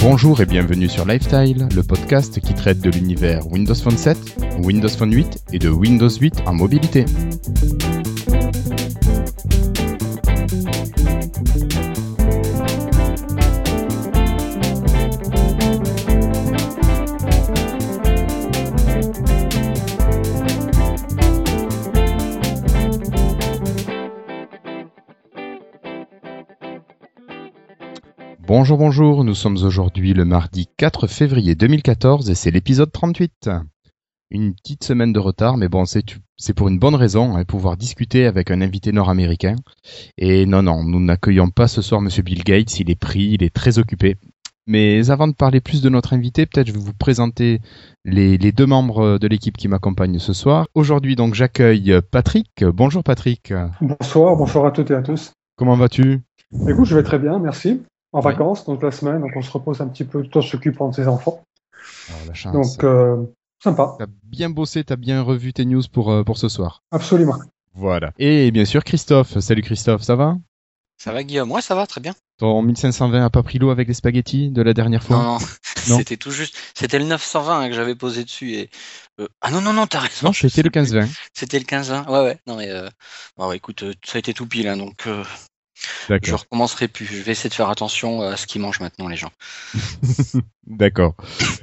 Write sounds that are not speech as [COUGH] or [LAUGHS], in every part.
Bonjour et bienvenue sur Lifestyle, le podcast qui traite de l'univers Windows Phone 7, Windows Phone 8 et de Windows 8 en mobilité. Bonjour, bonjour, nous sommes aujourd'hui le mardi 4 février 2014 et c'est l'épisode 38. Une petite semaine de retard, mais bon, c'est pour une bonne raison, hein, pouvoir discuter avec un invité nord-américain. Et non, non, nous n'accueillons pas ce soir Monsieur Bill Gates, il est pris, il est très occupé. Mais avant de parler plus de notre invité, peut-être je vais vous présenter les, les deux membres de l'équipe qui m'accompagnent ce soir. Aujourd'hui, donc, j'accueille Patrick. Bonjour Patrick. Bonsoir, bonsoir à toutes et à tous. Comment vas-tu? Écoute, je vais très bien, merci en vacances, donc la semaine, donc on se repose un petit peu, tout en s'occupant de ses enfants. la chance. Donc, euh, sympa. T'as bien bossé, t'as bien revu tes news pour, euh, pour ce soir. Absolument. Voilà. Et bien sûr, Christophe. Salut Christophe, ça va? Ça va Guillaume? Moi, ça va, très bien. Ton 1520 a pas pris l'eau avec les spaghettis de la dernière fois? Non, non, [LAUGHS] c'était tout juste. C'était le 920 hein, que j'avais posé dessus. Et... Euh, ah non, non, non, t'as raison. Non, c'était le 1520. C'était le 1520, ouais, ouais. Non, mais bon, écoute, ça a été tout pile, hein, donc je recommencerai plus. Je vais essayer de faire attention à ce qu'ils mangent maintenant, les gens. [LAUGHS] D'accord.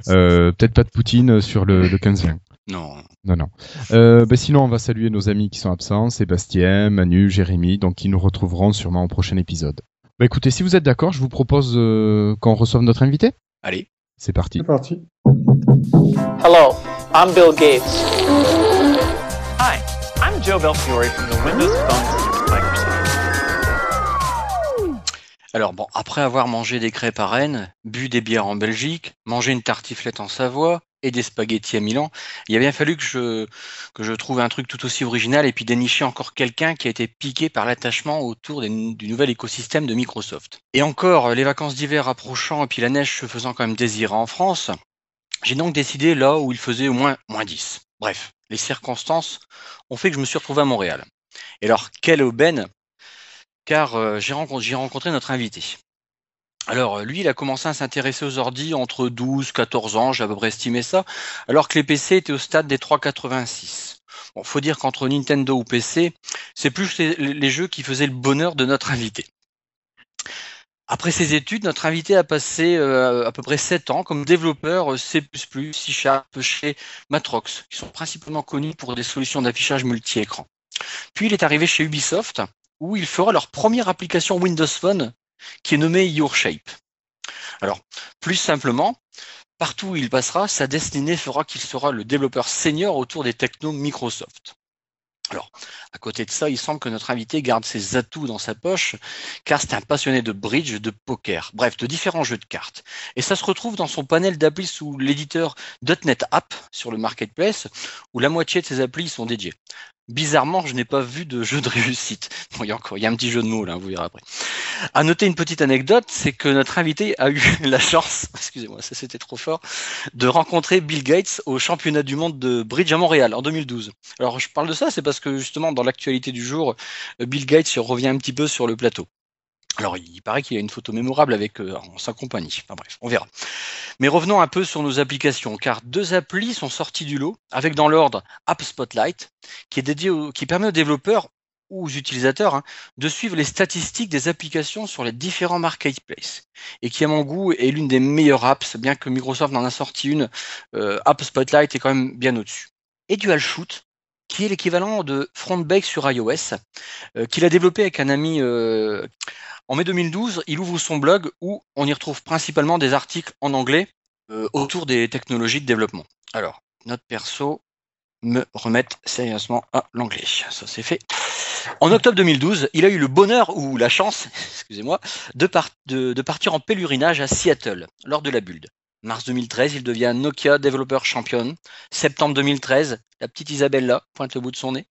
Euh, peut-être pas de Poutine sur le, le 15 -20. Non. Non, non. Euh, bah sinon, on va saluer nos amis qui sont absents, Sébastien, Manu, Jérémy, donc qui nous retrouveront sûrement au prochain épisode. Bah écoutez, si vous êtes d'accord, je vous propose euh, qu'on reçoive notre invité. Allez. C'est parti. C'est parti. Hello, I'm Bill Gates. Hi, I'm Joe Belfiore from the Windows Phone Alors bon, après avoir mangé des crêpes à Rennes, bu des bières en Belgique, mangé une tartiflette en Savoie et des spaghettis à Milan, il a bien fallu que je, que je trouve un truc tout aussi original et puis dénicher encore quelqu'un qui a été piqué par l'attachement autour du nouvel écosystème de Microsoft. Et encore, les vacances d'hiver approchant et puis la neige se faisant quand même désirer en France, j'ai donc décidé là où il faisait au moins moins 10. Bref, les circonstances ont fait que je me suis retrouvé à Montréal. Et alors, quelle aubaine car euh, j'ai rencontré, notre invité. Alors, lui, il a commencé à s'intéresser aux ordi entre 12 14 ans, j'ai à peu près estimé ça, alors que les PC étaient au stade des 386. Bon, faut dire qu'entre Nintendo ou PC, c'est plus les, jeux qui faisaient le bonheur de notre invité. Après ses études, notre invité a passé euh, à peu près 7 ans comme développeur C++, C Sharp chez Matrox, qui sont principalement connus pour des solutions d'affichage multi-écran. Puis il est arrivé chez Ubisoft, où il fera leur première application Windows Phone qui est nommée Your Shape. Alors, plus simplement, partout où il passera, sa destinée fera qu'il sera le développeur senior autour des technos Microsoft. Alors, à côté de ça, il semble que notre invité garde ses atouts dans sa poche, car c'est un passionné de bridge, de poker, bref, de différents jeux de cartes. Et ça se retrouve dans son panel d'applis sous l'éditeur .NET App sur le marketplace, où la moitié de ses applis sont dédiées. Bizarrement, je n'ai pas vu de jeu de réussite. [LAUGHS] Bon, il y a encore, il y a un petit jeu de mots là, vous verrez après. À noter une petite anecdote, c'est que notre invité a eu [LAUGHS] la chance, [LAUGHS] excusez-moi, ça c'était trop fort, de rencontrer Bill Gates au championnat du monde de bridge à Montréal en 2012. Alors je parle de ça, c'est parce que justement dans l'actualité du jour, Bill Gates revient un petit peu sur le plateau. Alors, il paraît qu'il a une photo mémorable avec euh, sa compagnie. Enfin bref, on verra. Mais revenons un peu sur nos applications, car deux applis sont sorties du lot, avec dans l'ordre App Spotlight, qui permet aux développeurs ou aux utilisateurs hein, de suivre les statistiques des applications sur les différents marketplaces, et qui à mon goût est l'une des meilleures apps, bien que Microsoft en a sorti une. Euh, App Spotlight est quand même bien au-dessus. Et Dual Shoot, qui est l'équivalent de Frontbake sur iOS, euh, qu'il a développé avec un ami en mai 2012, il ouvre son blog où on y retrouve principalement des articles en anglais euh, autour des technologies de développement. Alors, notre perso me remettre sérieusement à l'anglais. Ça c'est fait. En octobre 2012, il a eu le bonheur ou la chance, [LAUGHS] excusez-moi, de, partir en pèlerinage à Seattle lors de la build. Mars 2013, il devient Nokia Developer Champion. Septembre 2013, la petite Isabella pointe le bout de son nez.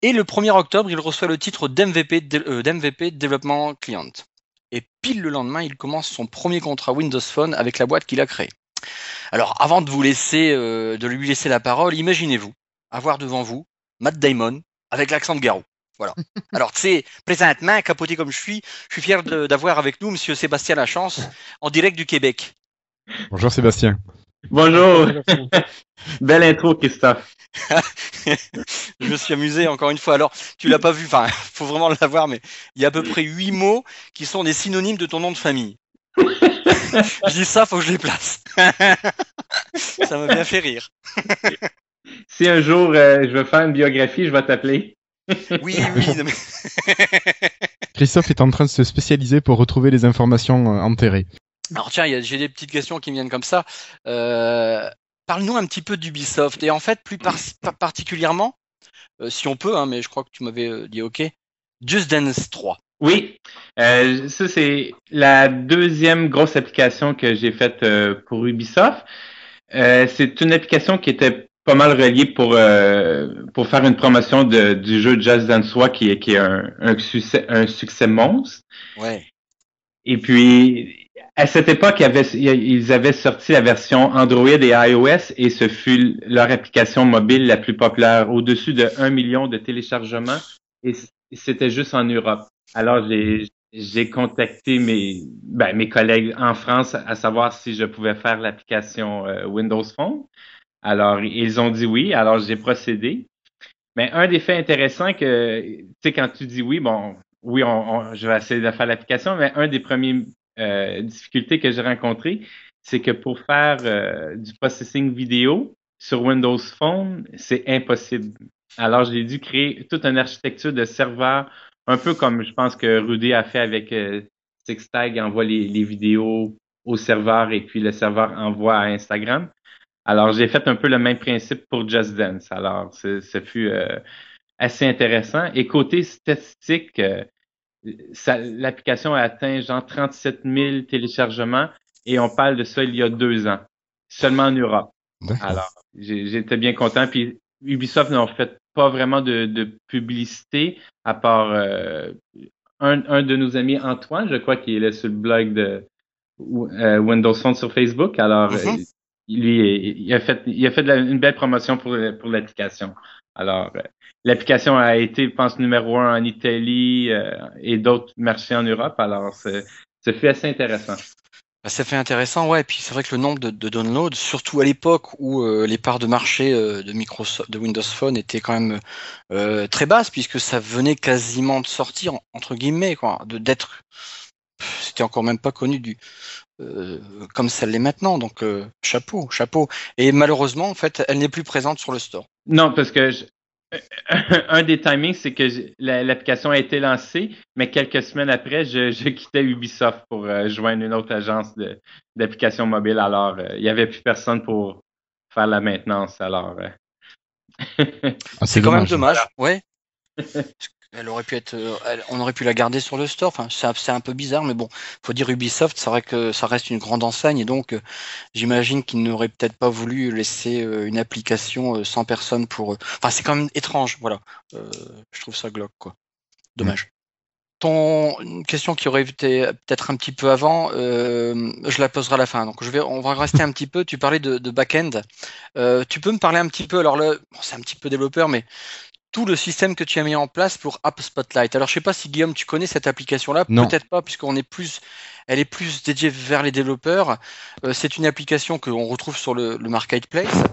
Et le 1er octobre, il reçoit le titre d'MVP, euh, d'MVP Développement Client. Et pile le lendemain, il commence son premier contrat Windows Phone avec la boîte qu'il a créée. Alors, avant de vous laisser, euh, de lui laisser la parole, imaginez-vous avoir devant vous Matt Damon avec l'accent de Garou. Voilà. [LAUGHS] Alors, tu sais, présentement, capoté comme je suis, je suis fier de- d'avoir avec nous Monsieur Sébastien Lachance, en direct du Québec. Bonjour Sébastien. Bonjour. [LAUGHS] Belle intro, Christophe. [LAUGHS] je me suis amusé encore une fois. Alors, tu l'as pas vu, enfin, [LAUGHS] faut vraiment l'avoir, mais il y a à peu près huit mots qui sont des synonymes de ton nom de famille. je dis ça, faut que je les place. ça m'a bien fait rire. Si un jour euh, je veux faire une biographie, je vais t'appeler. Oui, oui. non, mais- Christophe est en train de se spécialiser pour retrouver les informations euh, enterrées. Alors tiens, j'ai des petites questions qui me viennent comme ça. Euh, Parle-nous un petit peu d'Ubisoft et en fait plus par- par- particulièrement, euh, si on peut, hein, mais je crois que tu m'avais euh, dit OK, Just Dance 3. Oui, euh, ça c'est la deuxième grosse application que j'ai faite pour Ubisoft. C'est une application qui était pas mal reliée pour euh, pour faire une promotion de, du jeu Just Dance 3 qui est qui est un, un succès un succès monstre. Ouais. Et puis, à cette époque, ils avaient sorti la version Android et iOS et ce fut leur application mobile la plus populaire, au-dessus de 1 million de téléchargements et c'était juste en Europe. Alors, j'ai j'ai contacté mes, ben, mes collègues en France à savoir si je pouvais faire l'application euh, Windows Phone. Alors, ils ont dit oui. Alors, j'ai procédé. Mais un des faits intéressants que, tu sais, quand tu dis oui, bon, oui, on, on- je vais essayer de faire l'application, mais un des premiers euh, difficultés que j'ai rencontrées, c'est que pour faire euh, du processing vidéo sur Windows Phone, c'est impossible. Alors, j'ai dû créer toute une architecture de serveur, un peu comme je pense que Rudy a fait avec euh, SixTag, envoie les, vidéos au serveur et puis le serveur envoie à Instagram. Alors, j'ai fait un peu le même principe pour Just Dance. Alors, ce fut euh, assez intéressant. Et côté statistique, l'application a atteint genre 37 000 téléchargements et on parle de ça il y a deux ans, seulement en Europe. Alors, j'ai- j'étais bien content. Puis Ubisoft n'ont fait pas vraiment de, de publicité à part euh, un, un de nos amis, Antoine, je crois, qui est là sur le blog de euh, Windows Phone sur Facebook. Alors, Mhm. euh, lui, il a fait, il a fait une belle promotion pour, l'application. Alors, euh, l'application a été, je pense, numéro un en Italie euh, et d'autres marchés en Europe. Alors, ça fait assez intéressant. Bah, ça fait intéressant, ouais. Et puis c'est vrai que le nombre de, downloads, surtout à l'époque où euh, les parts de marché de Microsoft, de Windows Phone étaient quand même très basses, puisque ça venait quasiment de sortir entre guillemets, quoi, d'être, c'était encore même pas connu du euh, comme ça l'est maintenant. Donc euh, chapeau, chapeau. Et malheureusement, en fait, elle n'est plus présente sur le store. Non, parce que je- [LAUGHS] un des timings, c'est que l'application a été lancée, mais quelques semaines après, je, je quittais Ubisoft pour euh, joindre une autre agence de- d'applications mobiles. Alors, euh, il n'y avait plus personne pour faire la maintenance. Alors, euh, [LAUGHS] Ah, C'est quand même dommage, ouais. [LAUGHS] Elle aurait pu être, euh, elle- on aurait pu la garder sur le store. Enfin, c'est un- peu bizarre, mais bon, faut dire Ubisoft, c'est vrai que ça reste une grande enseigne et donc euh, j'imagine qu'ils n'auraient peut-être pas voulu laisser euh, une application euh, sans personne pour. eux. Enfin, c'est quand même étrange, voilà. Je trouve ça glauque, quoi. Dommage. Ton une question qui aurait été peut-être un petit peu avant, je la poserai à la fin. Donc je vais, on va rester un petit peu. Tu parlais de, de back-end. Tu peux me parler un petit peu. Alors là, bon, c'est un petit peu développeur, mais tout le système que tu as mis en place pour App Spotlight. Alors je sais pas si Guillaume, tu connais cette application-là. Peut-être pas, puisqu'on est plus, elle est plus dédiée vers les développeurs. Euh, c'est une application que on retrouve sur le, le marketplace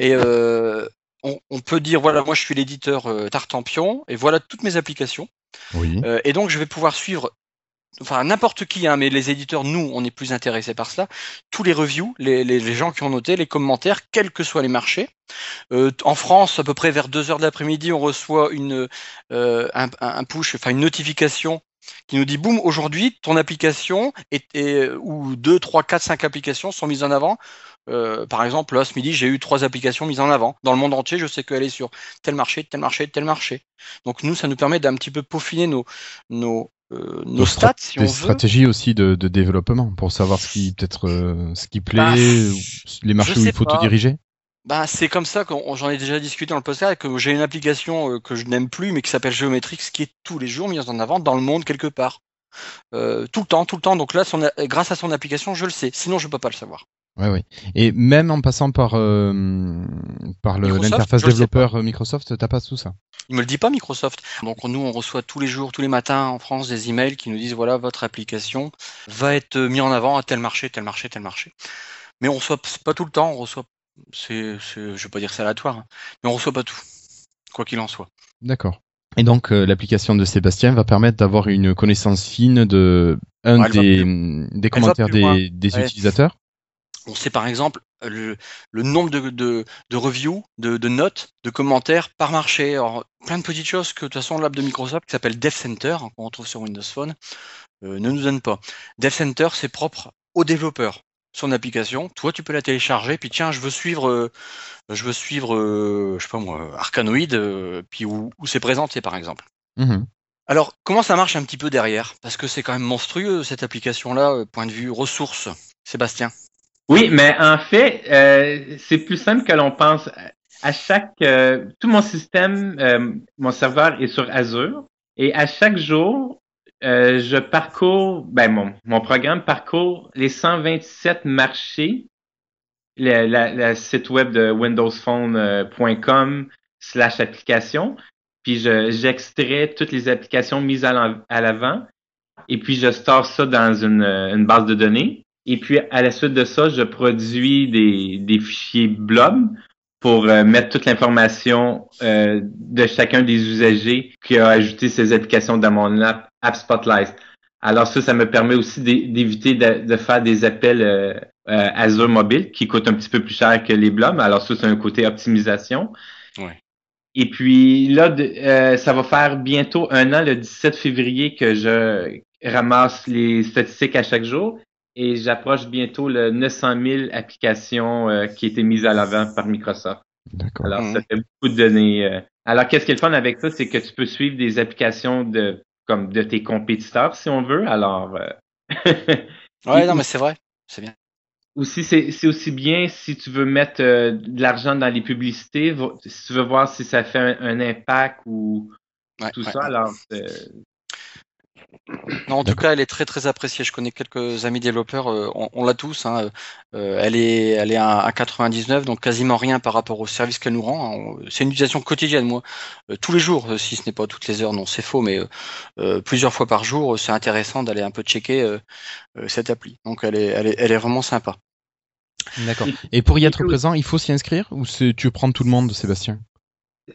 et euh, on, on peut dire voilà, moi je suis l'éditeur euh, Tartampion et voilà toutes mes applications. Oui. Euh, et donc, je vais pouvoir suivre, enfin, n'importe qui, hein, mais les éditeurs, nous, on est plus intéressés par cela, tous les reviews, les, gens qui ont noté, les commentaires, quels que soient les marchés. Euh, en France, à peu près vers 2 heures de l'après-midi, on reçoit une, euh, un, push, enfin, une notification qui nous dit boum aujourd'hui ton application est- ou 2, 3, 4, 5 applications sont mises en avant. Euh, par exemple là ce midi j'ai eu trois applications mises en avant. Dans le monde entier je sais qu'elle est sur tel marché tel marché tel marché. Donc nous ça nous permet d'un petit peu peaufiner nos nos euh, nos Des stats si on des veut stratégies aussi de, de développement pour savoir ce qui peut-être euh, ce qui plaît, Bah, les marchés où il faut pas. te diriger. Bah, c'est comme ça que j'en ai déjà discuté dans le podcast, que j'ai une application euh, que je n'aime plus, mais qui s'appelle Geometrix, qui est tous les jours mise en avant dans le monde quelque part. Euh, tout le temps, tout le temps. Donc là, son, grâce à son application, je le sais. Sinon, je peux pas le savoir. Ouais. Et même en passant par euh, par l'interface développeur Microsoft, t'as pas tout ça. Il me le dit pas Microsoft. Donc nous on reçoit tous les jours, tous les matins en France des emails qui nous disent voilà votre application va être mis en avant à tel marché, tel marché, tel marché. Mais on reçoit pas tout le temps, on reçoit c'est je vais pas dire c'est aléatoire, hein, mais on reçoit pas tout. Quoi qu'il en soit. D'accord. Et donc euh, l'application de Sébastien va permettre d'avoir une connaissance fine de un Ouais, des, des commentaires des, des Ouais. utilisateurs. On sait par exemple le, le nombre de, de, de reviews, de, de notes, de commentaires par marché. Alors, plein de petites choses que de toute façon l'app de Microsoft qui s'appelle Dev Center, hein, qu'on retrouve sur Windows Phone, euh, ne nous donne pas. Dev Center, c'est propre aux développeurs. Son application, toi tu peux la télécharger, puis tiens, je veux suivre, euh, je veux suivre, euh, je sais pas moi, Arcanoid, euh, puis où, où c'est présenté par exemple. Mhm. Alors, comment ça marche un petit peu derrière? Parce que c'est quand même monstrueux cette application-là, euh, point de vue ressources. Sébastien? Oui, mais en fait, euh, c'est plus simple que l'on pense. À chaque, euh, tout mon système, euh, mon serveur est sur Azure, et à chaque jour, euh, je parcours, ben mon, mon programme parcourt les 127 marchés, le la, la site web de windowsphone.com slash application, puis je- j'extrais toutes les applications mises à l'avant, et puis je store ça dans une, euh, une base de données. Et puis, à la suite de ça, je produis des, des fichiers blob pour euh, mettre toute l'information euh, de chacun des usagers qui a ajouté ces applications dans mon app, app Spotlight. Alors ça, ça me permet aussi d'é- d'éviter de, de faire des appels euh, euh, Azure mobile qui coûtent un petit peu plus cher que les blobs. Alors ça, c'est un côté optimisation. Ouais. Et puis là, de- euh, ça va faire bientôt un an, le 17 février, que je ramasse les statistiques à chaque jour et j'approche bientôt le 900 000 applications euh, qui étaient mises à l'avant par Microsoft. D'accord. Alors, Mhm. ça fait beaucoup de données. euh. Alors, qu'est-ce qui est le fun avec ça, c'est que tu peux suivre des applications de comme de tes compétiteurs, si on veut. Alors, euh, [LAUGHS] Ouais, non, mais c'est vrai. C'est bien. aussi, c'est c'est aussi bien si tu veux mettre euh, de l'argent dans les publicités, si tu veux voir si ça fait un, un impact ou Ouais, tout ouais, ça. Alors, Non, en tout cas, elle est très très appréciée. Je connais quelques amis développeurs, euh, on, on l'a tous. Hein. Euh, elle est, elle est à, à 99, donc quasiment rien par rapport au service qu'elle nous rend. hein. C'est une utilisation quotidienne, moi, Euh, tous les jours, si ce n'est pas toutes les heures. Non, c'est faux, mais euh, plusieurs fois par jour, c'est intéressant d'aller un peu checker euh, euh, cette appli. Donc, elle est, elle est, elle est vraiment sympa. D'accord. Et pour y être présent, il faut s'y inscrire ou c'est- tu prends tout le monde, Sébastien?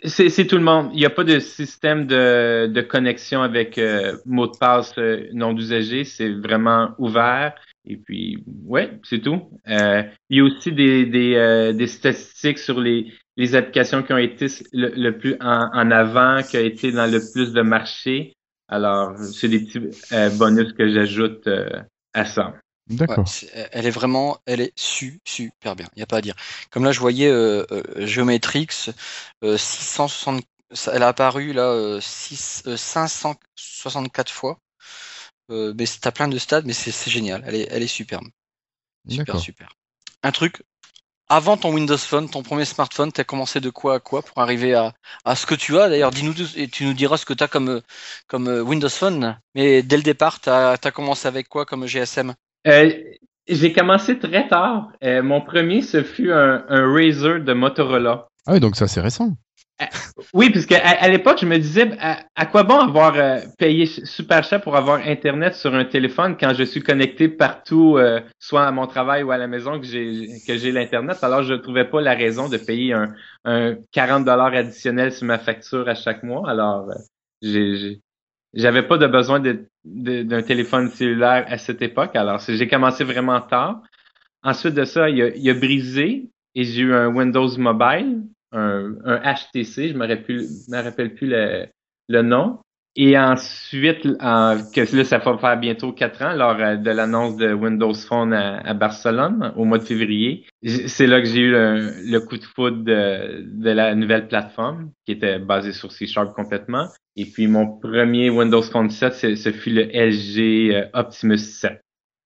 C'est tout le monde. Il n'y a pas de système de, connexion avec euh, mot de passe euh, non d'usager. C'est vraiment ouvert. Et puis, ouais, c'est tout. Euh, il y a aussi des, euh, statistiques sur les, applications qui ont été le, plus en, en avant, qui ont été dans le plus de marché. Alors, c'est des petits bonus que j'ajoute à ça. Ouais, D'accord. c'est- elle est vraiment, elle est su, super bien. Il n'y a pas à dire. Comme là, je voyais euh, euh, Geometrix, euh, 660, ça- elle a apparu là euh, 6, euh, 564 fois. Euh, mais t'as plein de stades, mais c'est génial. Elle est, elle est superbe. Super, super. Un truc. Avant ton Windows Phone, ton premier smartphone, t'as commencé de quoi à quoi pour arriver à, à ce que tu as? D'ailleurs, dis-nous et tu nous diras ce que t'as comme, euh, comme euh, Windows Phone. Mais dès le départ, t'as as commencé avec quoi comme GSM Euh, j'ai commencé très tard. Euh, mon premier, ce fut un, un Razer de Motorola. Ah oui, donc ça c'est récent. Oui, puisque à, à l'époque, je me disais, à, à quoi bon avoir euh, payé super cher pour avoir Internet sur un téléphone quand je suis connecté partout, euh, soit à mon travail ou à la maison, que j'ai que j'ai l'Internet? Alors, je ne trouvais pas la raison de payer un, un 40 dollars additionnel sur ma facture à chaque mois. Alors, euh, j'ai- j'avais pas de besoin d'un téléphone cellulaire à cette époque. Alors, j'ai commencé vraiment tard. Ensuite de ça, il a, brisé et j'ai eu un Windows Mobile, un, HTC, je me rappelle, me rappelle plus le nom. Et ensuite, en- que là, ça va faire bientôt quatre ans, lors euh, de l'annonce de Windows Phone à, à Barcelone, au mois de février. C'est là que j'ai eu le, le coup de foudre de, de la nouvelle plateforme, qui était basée sur C Sharp complètement. Et puis, mon premier Windows Phone 7, c'est- ce fut le LG euh, Optimus 7.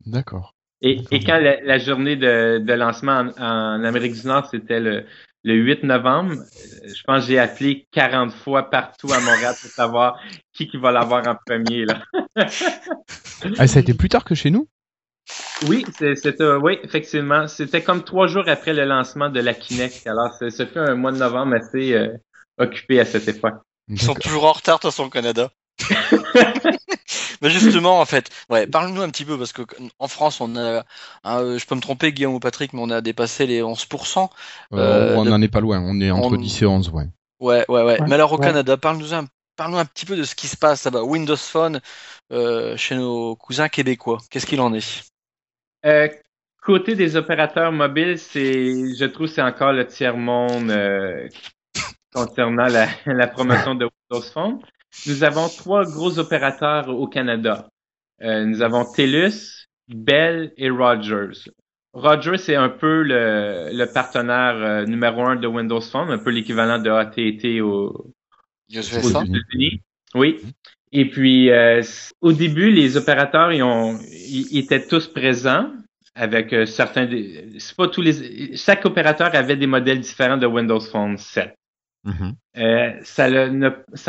D'accord. Et, quand la, la journée de, de lancement en, en Amérique du Nord, c'était le, le 8 novembre, euh, je pense que j'ai appelé 40 fois partout à Montréal pour savoir qui, qui va l'avoir en premier. Là. [LAUGHS] Ah, ça a été plus tard que chez nous? Oui, c'est- c'était oui, effectivement. C'était comme trois jours après le lancement de la Kinect. Alors, ce fut un mois de novembre assez euh, occupé à cette époque. Ils sont toujours en retard, de toute façon, au Canada. Mais justement, en fait, ouais, parle-nous un petit peu, parce que en France, on a, hein, euh, je peux me tromper, Guillaume ou Patrick, mais on a dépassé les 11%. Euh, Euh, on de- n'en est pas loin, on est entre on- 10 et 11, ouais. Ouais, ouais, ouais. Ouais, Mais alors au ouais. Canada, parle-nous un, parle-nous un petit peu de ce qui se passe là-bas. Windows Phone euh, chez nos cousins québécois. Qu'est-ce qu'il en est? Euh, côté des opérateurs mobiles, c'est, je trouve, que c'est encore le tiers monde euh, concernant la, [LAUGHS] la promotion de Windows Phone. Nous avons trois gros opérateurs au Canada. Euh, nous avons TELUS, Bell et Rogers. Rogers c'est un peu le, le partenaire euh, numéro un de Windows Phone, un peu l'équivalent de AT&T au, aux États-Unis. Oui. Et puis, euh, au début, les opérateurs, ils, ont, ils, ils étaient tous présents avec certains. C'est pas tous les. Chaque opérateur avait des modèles différents de Windows Phone 7. Mhm. Euh, ça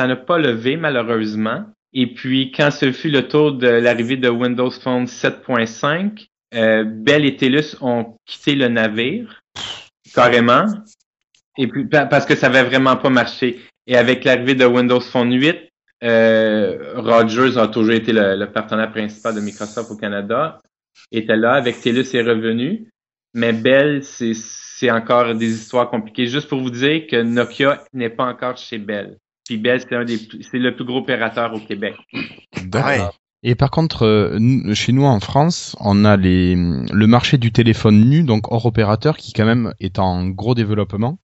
n'a pas levé malheureusement. Et puis, quand ce fut le tour de l'arrivée de Windows Phone 7.5, euh, Bell et TELUS ont quitté le navire carrément. Et puis pa- parce que ça avait vraiment pas marché. Et avec l'arrivée de Windows Phone 8, euh, Rogers a toujours été le, le partenaire principal de Microsoft au Canada. Était là avec TELUS est revenu. Mais Bell, c'est c'est encore des histoires compliquées. Juste pour vous dire que Nokia n'est pas encore chez Bell. Puis Bell, c'est un des c'est le plus gros opérateur au Québec. D'accord. Et par contre, euh, chez nous en France, on a les, le marché du téléphone nu, donc hors opérateur, qui quand même est en gros développement.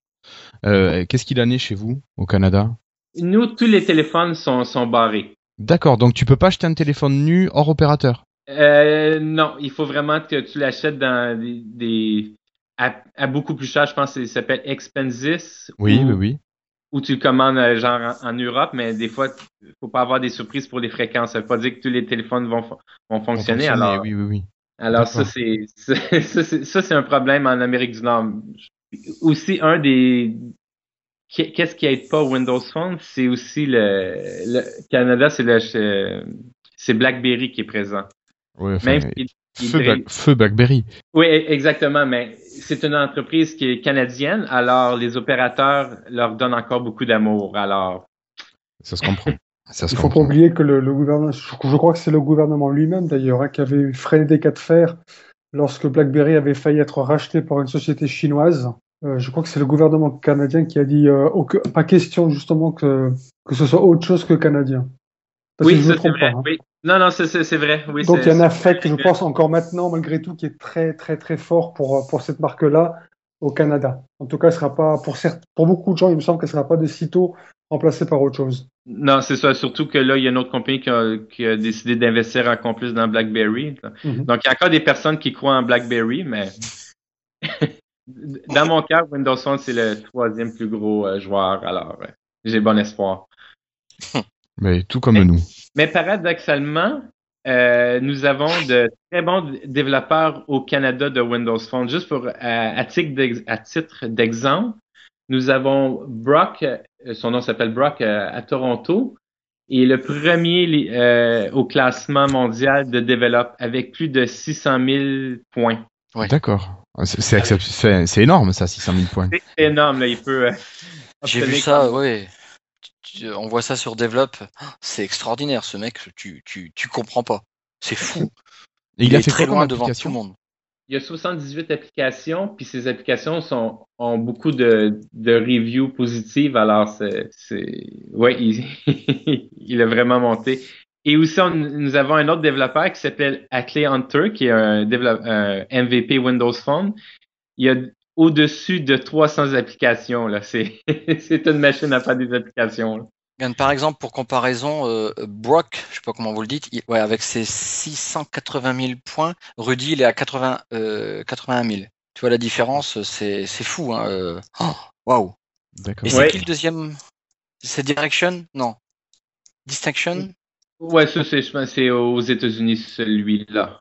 Euh, Qu'est-ce qu'il en est chez vous, au Canada? Nous, tous les téléphones sont, sont barrés. D'accord, donc tu peux pas acheter un téléphone nu hors opérateur? Euh, non, il faut vraiment que tu l'achètes dans des, des à, à beaucoup plus cher. Je pense que ça s'appelle Expensis. Oui, ou, oui, oui. Ou tu le commandes euh, genre en, en Europe, mais des fois, faut pas avoir des surprises pour les fréquences. Ça veut pas dire que tous les téléphones vont, vont fonctionner. Alors, Oui, oui, oui. alors [LAUGHS] ça, c'est ça, c'est- un problème en Amérique du Nord. Aussi, un des qu'est- Qu'est-ce qui aide pas Windows Phone, c'est aussi le, le Canada, c'est le c'est BlackBerry qui est présent. Ouais, enfin, Même il feu, brille- Black- feu BlackBerry. Oui, e- exactement, mais c'est une entreprise qui est canadienne, alors les opérateurs leur donnent encore beaucoup d'amour. Alors, Ça se comprend. [LAUGHS] Ça se Il faut pas oublier que le, le gouvernement, je, je crois que c'est le gouvernement lui-même d'ailleurs, hein, qui avait freiné des cas de fer lorsque BlackBerry avait failli être racheté par une société chinoise. Euh, je crois que c'est le gouvernement canadien qui a dit euh, aucun- pas question justement que, que ce soit autre chose que canadien. Parce que oui, je me ça c'est trompe vrai. pas. hein. Oui. Non, non, c'est- c'est c'est vrai. Oui, Donc il y a un affect, je pense, encore maintenant, malgré tout, qui est très très très fort pour, pour cette marque-là au Canada. En tout cas, elle sera pas pour certes, pour beaucoup de gens, il me semble qu'elle sera pas de sitôt remplacée par autre chose. Non, c'est ça. Surtout que là, il y a une autre compagnie qui a, qui a décidé d'investir encore plus dans BlackBerry. Mhm. Donc, il y a encore des personnes qui croient en BlackBerry, mais [LAUGHS] dans mon cas, Windows Phone, c'est le troisième plus gros euh, joueur. Alors, euh, j'ai bon espoir. Mais tout comme nous. Mais paradoxalement, euh, nous avons de très bons développeurs au Canada de Windows Phone. Juste pour, à, à titre d'ex- à titre d'exemple, nous avons Brock, euh, son nom s'appelle Brock euh, à Toronto, et le premier euh, au classement mondial de développe avec plus de 600 000 points. Ouais. D'accord. C'est c'est énorme ça, 600 000 points. C'est énorme, là, il peut. euh, J'ai vu ça, tu- On voit ça sur Develop. C'est extraordinaire, ce mec. Tu, tu, tu comprends pas. C'est fou. Et il, a est fait très loin devant tout le monde. Il y a 78 applications, puis ces applications sont, ont beaucoup de, de reviews positives, alors c'est, c'est, ouais, il, [LAUGHS] il a vraiment monté. Et aussi, on- nous avons un autre développeur qui s'appelle Ackley Hunter, qui est un, MVP Windows Phone. Il y a au-dessus de 300 applications, là. C'est, [LAUGHS] c'est une machine à faire des applications, là. Par exemple, pour comparaison, euh, Brock, je sais pas comment vous le dites, il- ouais, avec ses 680 000 points, Rudy, il est à 80, euh, 81 000. Tu vois la différence, c'est c'est fou. Hein, euh. Oh, Waouh. D'accord. Et Ouais. c'est qui le deuxième? C'est Direction? Non. Distinction? Ouais, ça, c'est, je pense, que c'est aux États-Unis, celui-là.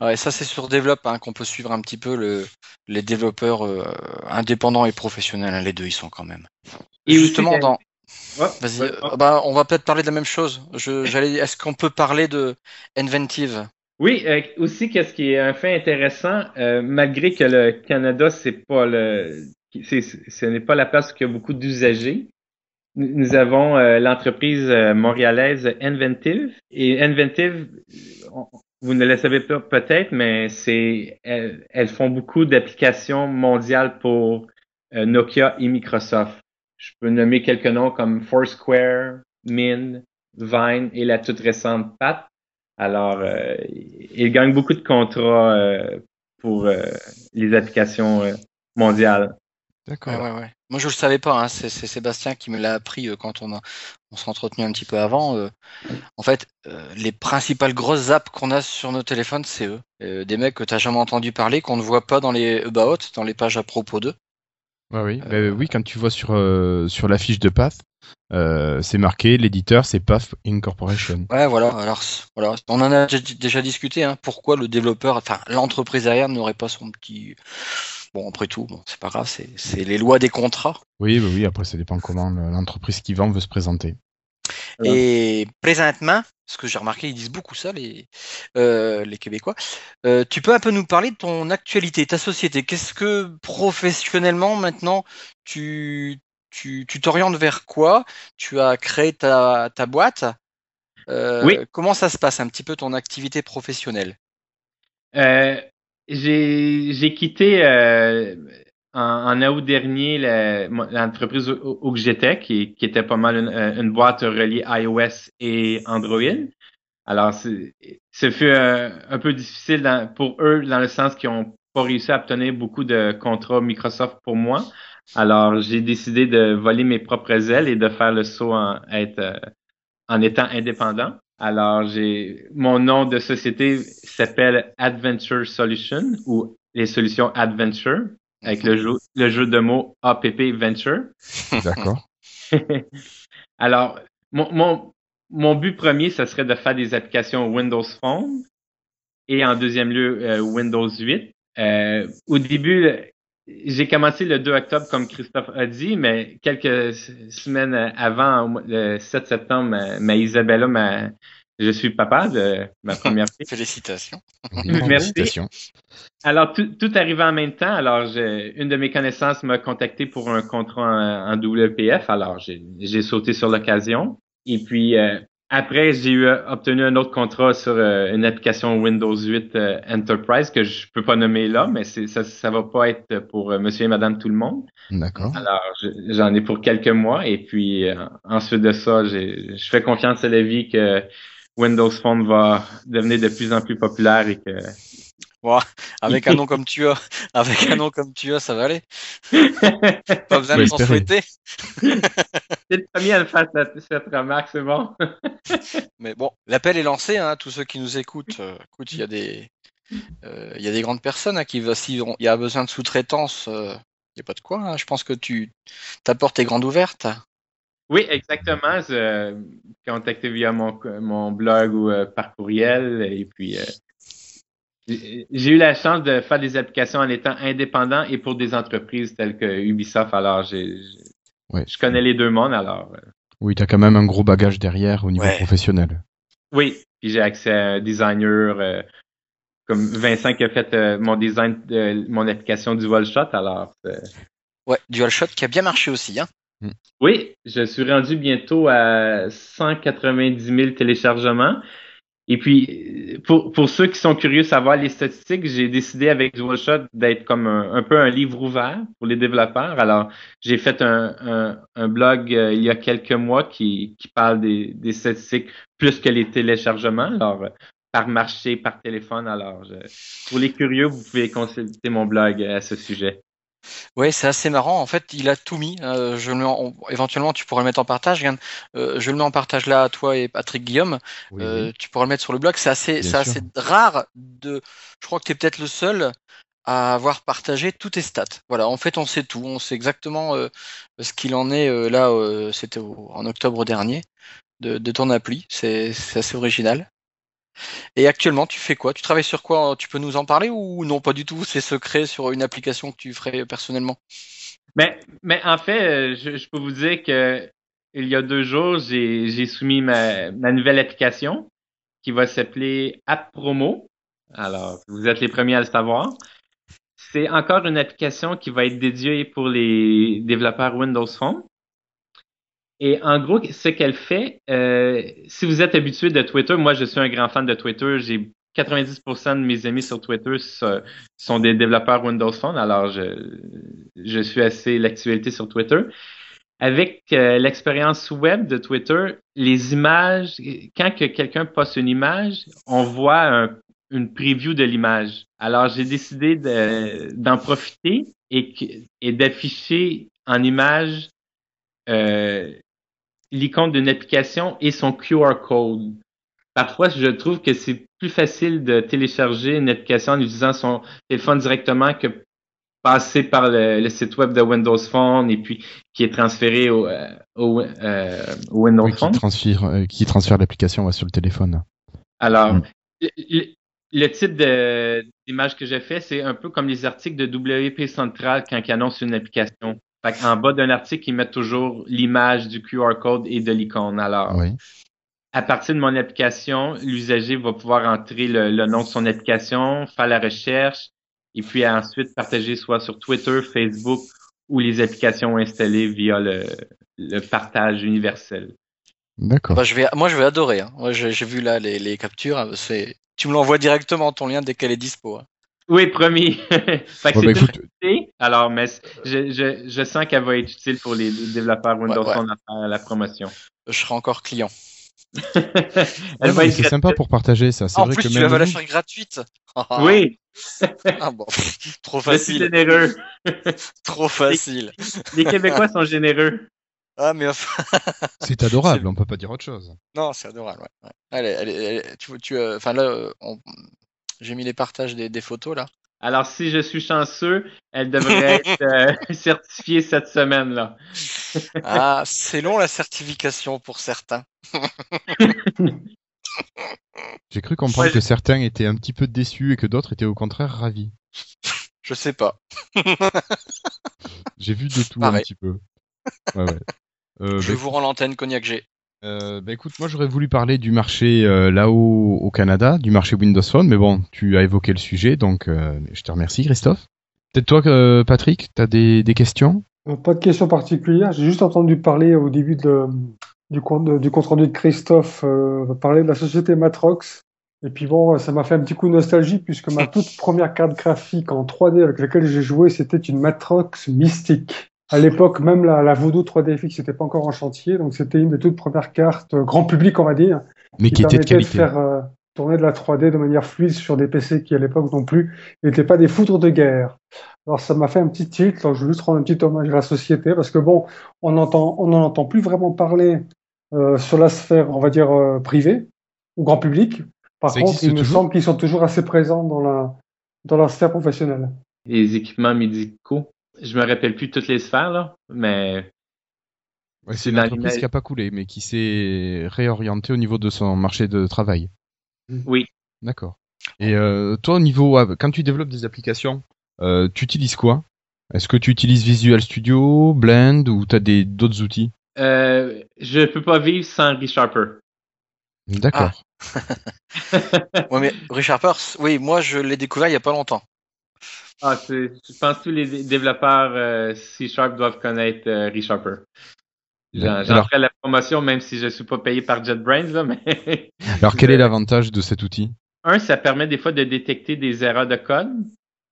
Ouais, ça c'est sur Develop hein, qu'on peut suivre un petit peu le, les développeurs euh, indépendants et professionnels. hein, les deux, ils sont quand même. Et Justement, dans, Ouais, Vas-y, ouais, euh, bah, on va peut-être parler de la même chose. J'allais, est-ce qu'on peut parler de Inventive? Oui, euh, aussi, qu'est-ce qui est un fait intéressant, euh, malgré que le Canada, c'est pas le, ce n'est pas la place où il y a beaucoup d'usagers, nous avons euh, l'entreprise montréalaise Inventive. Et Inventive, on- vous ne le savez pas peut-être, mais c'est elles, elles font beaucoup d'applications mondiales pour euh, Nokia et Microsoft. Je peux nommer quelques noms comme Foursquare, Min, Vine et la toute récente Pat. Alors, euh, ils gagnent beaucoup de contrats euh, pour euh, les applications euh, mondiales. D'accord. Ouais, ouais, ouais. Moi, je le savais pas. Hein. C'est c'est Sébastien qui me l'a appris euh, quand on, a- on s'est entretenu un petit peu avant. euh. En fait, euh, les principales grosses apps qu'on a sur nos téléphones, c'est eux. Des mecs que t'as jamais entendu parler, qu'on ne voit pas dans les about, dans les pages à propos d'eux. Ouais, oui. Bah, oui, quand tu vois sur, sur la fiche de Path, c'est marqué l'éditeur, c'est Path Incorporation. Ouais, voilà. Alors, voilà. On en a déjà- déjà discuté. Hein. Pourquoi le développeur, enfin, l'entreprise derrière n'aurait pas son petit. Bon, après tout, bon, c'est pas grave. C'est les lois des contrats. Oui, bah oui, après ça dépend comment le- l'entreprise qui vend veut se présenter. Et présentement, ce que j'ai remarqué, ils disent beaucoup ça, les, euh, les Québécois. Euh, tu peux un peu nous parler de ton actualité, ta société. Qu'est-ce que professionnellement maintenant tu tu tu t'orientes vers quoi? Tu as créé ta, ta boîte? Euh, Oui. Comment ça se passe un petit peu ton activité professionnelle? Euh, j'ai quitté euh, en, en août dernier l'entreprise j'étais, qui, qui était pas mal une, euh, une boîte reliée iOS et Android. Alors, ce fut euh, un peu difficile dans- pour eux dans le sens qu'ils ont pas réussi à obtenir beaucoup de contrats Microsoft pour moi. Alors, j'ai décidé de voler mes propres ailes et de faire le saut en, être, euh, en étant indépendant. Alors, j'ai mon nom de société s'appelle Adventure Solution ou les solutions Adventure avec le jeu, le jeu de mots APP Venture. D'accord. [LAUGHS] Alors, mon, mon, mon but premier, ce serait de faire des applications Windows Phone et en deuxième lieu euh, Windows 8. Euh, au début, j'ai commencé le 2 octobre, comme Christophe a dit, mais quelques semaines avant, le 7 septembre, ma, ma Isabella, ma, je suis papa de ma [LAUGHS] première fille. Félicitations. Merci. félicitations. Alors, tout, tout arrivait en même temps. Alors, j'ai- une de mes connaissances m'a contacté pour un contrat en, en WPF. Alors, j'ai j'ai sauté sur l'occasion. Et puis, euh, après, j'ai eu euh, obtenu un autre contrat sur euh, une application Windows 8 euh, Enterprise que je peux pas nommer là, mais ça, ça va pas être pour euh, monsieur et madame tout le monde. D'accord. Alors, je- j'en ai pour quelques mois. Et puis, ensuite de ça, je fais confiance à la vie que Windows Phone va devenir de plus en plus populaire et que Avec un [LAUGHS] nom comme tu as, avec un nom comme tu as, ça va aller. [LAUGHS] Pas besoin de s'en souhaiter. [LAUGHS] C'est le premier à le faire cette, cette remarque, c'est bon. Mais bon, l'appel est lancé, hein, tous ceux qui nous écoutent. euh, écoute, il y a des, euh, il y a des grandes personnes hein, qui, va- si on- il y a besoin de sous-traitance, euh, il n'y a pas de quoi. hein. Je pense que tu, ta porte est grande ouverte. Oui, exactement. Je, contactez via mon, mon blog ou euh, par courriel. Et puis, euh, j'ai eu la chance de faire des applications en étant indépendant et pour des entreprises telles que Ubisoft. Alors, j'ai, j'ai- Ouais. je connais les deux mondes. Alors, euh, Oui, t'as quand même un gros bagage derrière au niveau Ouais. professionnel. oui. Puis j'ai accès à un designer euh, comme Vincent qui a fait euh, mon design de mon application DualShot. Alors, euh, Ouais, DualShot qui a bien marché aussi. Hein. Oui, je suis rendu bientôt à 190 000 téléchargements. Et puis, pour, pour ceux qui sont curieux de savoir les statistiques, j'ai décidé avec DualShot d'être comme un, un peu un livre ouvert pour les développeurs. Alors, j'ai fait un, un, un blog euh, il y a quelques mois qui, qui parle des, des statistiques plus que les téléchargements. Alors, euh, par marché, par téléphone. Alors, je- pour les curieux, vous pouvez consulter mon blog à ce sujet. Ouais, c'est assez marrant. En fait, il a tout mis. Euh, je le mets en- éventuellement, tu pourras le mettre en partage. Regarde, euh, je le mets en partage là à toi et Patrick Guillaume. Oui, Euh, oui. Tu pourras le mettre sur le blog. C'est assez, Bien c'est sûr. assez rare de. Je crois que tu es peut-être le seul à avoir partagé tous tes stats. Voilà, en fait, on sait tout. On sait exactement euh, ce qu'il en est euh, là. euh, C'était au- en octobre dernier de, de ton appli. C'est c'est assez original. Et actuellement, tu fais quoi? Tu travailles sur quoi? Tu peux nous en parler ou non Pas du tout? C'est secret sur une application que tu ferais personnellement? Mais, en fait, euh, je, peux vous dire que il y a deux jours, j'ai j'ai soumis ma, ma nouvelle application qui va s'appeler App Promo. Alors, vous êtes les premiers à le savoir. C'est encore une application qui va être dédiée pour les développeurs Windows Phone. Et en gros, ce qu'elle fait, euh, si vous êtes habitué de Twitter, moi je suis un grand fan de Twitter, j'ai 90% de mes amis sur Twitter so- sont des développeurs Windows Phone, alors je, je suis assez l'actualité sur Twitter. Avec euh, l'expérience web de Twitter, les images, quand que quelqu'un poste une image, on voit un- une preview de l'image. Alors j'ai décidé de- d'en profiter et d'afficher en image euh, l'icône d'une application et son QR code. Parfois, je trouve que c'est plus facile de télécharger une application en utilisant son téléphone directement que passer par le, le site web de Windows Phone et puis qui est transféré au, euh, au, euh, au Windows Oui, qui Phone. transfère, euh, qui transfère l'application ouais, sur le téléphone. Alors, Mm. le, le- type d'image que j'ai fait, c'est un peu comme les articles de WP Central quand ils annoncent une application. Fait en bas d'un article, ils mettent toujours l'image du QR code et de l'icône. Alors, Oui. à partir de mon application, l'usager va pouvoir entrer le, le nom de son application, faire la recherche, et puis ensuite partager soit sur Twitter, Facebook ou les applications installées via le, le partage universel. D'accord. Bah, je vais, moi, je vais adorer. Hein. Moi, j'ai vu là les, les captures. hein, tu me l'envoies directement ton lien dès qu'elle est dispo. hein. Oui, promis. [LAUGHS] fait que Bon, c'est une écoute, idée. Alors, mais je, je, je sens qu'elle va être utile pour les développeurs Windows Ouais, ouais. Faire la promotion. Je serai encore client. [LAUGHS] Elle ouais, va mais être c'est sympa pour partager ça. C'est En vrai plus, que tu même vas la faire gratuite. [LAUGHS] Oui, Ah bon, trop je suis facile, généreux. trop facile. Les Québécois sont généreux. Ah mais enfin, c'est adorable, on peut pas dire autre chose. non, c'est adorable. Ouais. ouais. Est- tu, tu, euh, enfin là, euh, on- j'ai mis les partages des, des photos là. Alors, si je suis chanceux, elle devrait [LAUGHS] être euh, [LAUGHS] certifiée cette semaine-là. [LAUGHS] Ah, c'est long la certification pour certains. J'ai cru comprendre Ouais, que certains étaient un petit peu déçus et que d'autres étaient au contraire ravis. Je sais pas. J'ai vu de tout un petit peu. Ouais, ouais. Euh, Je bah, vous rends l'antenne cognac G. euh, bah, écoute, moi j'aurais voulu parler du marché euh, là-haut au Canada, du marché Windows Phone, mais bon, tu as évoqué le sujet, donc euh, je te remercie Christophe. Peut-être toi, euh, Patrick, tu as des, questions? Pas de question particulière. J'ai juste entendu parler au début du, compte, du compte rendu de Christophe parler de la société Matrox. Et puis bon, ça m'a fait un petit coup de nostalgie puisque ma toute première carte graphique en 3D avec laquelle j'ai joué, c'était une Matrox Mystique. À l'époque, même la, la Voodoo 3DFX n'était pas encore en chantier, donc c'était une des toutes premières cartes euh, grand public, on va dire, Mais qui était de qualité. faire euh, tourner de la 3D de manière fluide sur des PC qui à l'époque non plus n'étaient pas des foudres de guerre. Alors ça m'a fait un petit tilt, alors je veux juste rendre un petit hommage à la société parce que bon, on entend, on n'en entend plus vraiment parler euh, sur la sphère, on va dire euh, privée ou grand public. Par Ça contre, il me toujours? semble qu'ils sont toujours assez présents dans la dans la sphère professionnelle. Les équipements médicaux. Je me rappelle plus toutes les sphères, là, mais Ouais, c'est une dans entreprise qui a pas coulé, mais qui s'est réorientée au niveau de son marché de travail. oui. D'accord. Et euh, toi, au niveau, ah, quand tu développes des applications, euh, tu utilises quoi? Est-ce que tu utilises Visual Studio, Blend ou tu as des d'autres outils? Euh, je peux pas vivre sans ReSharper. D'accord. [LAUGHS] Ouais, mais Richard Peirce, oui, moi je l'ai découvert il y a pas longtemps. Ah, c'est- je pense que tous les dé- développeurs euh, C-Sharp doivent connaître euh, ReSharper. J'en ferai la promotion, même si je suis pas payé par JetBrains, là, mais [LAUGHS] alors quel est l'avantage de cet outil? Un, ça permet des fois de détecter des erreurs de code.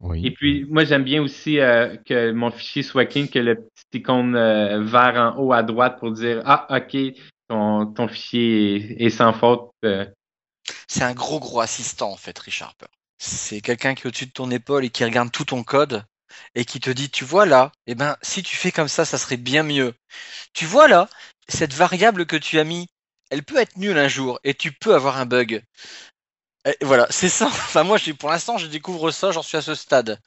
Oui. Et puis, moi, j'aime bien aussi euh, que mon fichier soit clean, que le petit icône euh, vert en haut à droite pour dire Ah, OK, ton, ton fichier est, est sans faute. euh. C'est un gros gros assistant en fait, Richard Peirce. C'est quelqu'un qui est au-dessus de ton épaule et qui regarde tout ton code et qui te dit, tu vois là, eh ben, si tu fais comme ça, ça serait bien mieux. Tu vois là, cette variable que tu as mis, elle peut être nulle un jour et tu peux avoir un bug. Et voilà, c'est ça. [LAUGHS] Enfin, moi, j'ai- pour l'instant, je découvre ça, j'en suis à ce stade.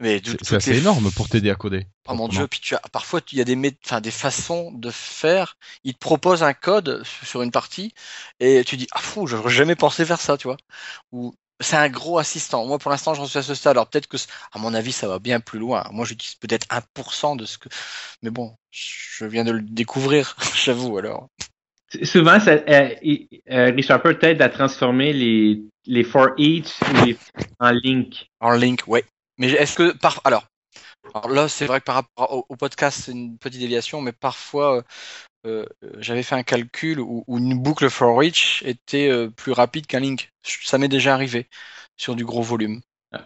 Mais C'est assez les- énorme pour t'aider à coder. Oh mon dieu, puis tu as parfois il y a des mé- enfin des façons de faire, il te propose un code sur une partie et tu dis ah fou, j'aurais jamais pensé faire ça, tu vois. Ou c'est un gros assistant. Moi pour l'instant, j'en suis à ce stade. Alors peut-être que à mon avis, ça va bien plus loin. Moi, j'utilise peut-être 1% de ce que mais bon, je viens de le découvrir, [LAUGHS] j'avoue alors. Souvent, ça, euh, euh, ReSharper t'aide à transformer les, les for each ou les en link. En link, ouais. Mais est-ce que par alors Alors là, c'est vrai que par rapport au, au podcast, c'est une petite déviation, mais parfois, euh, euh, j'avais fait un calcul où, où une boucle for reach était euh, plus rapide qu'un link. Ça m'est déjà arrivé sur du gros volume.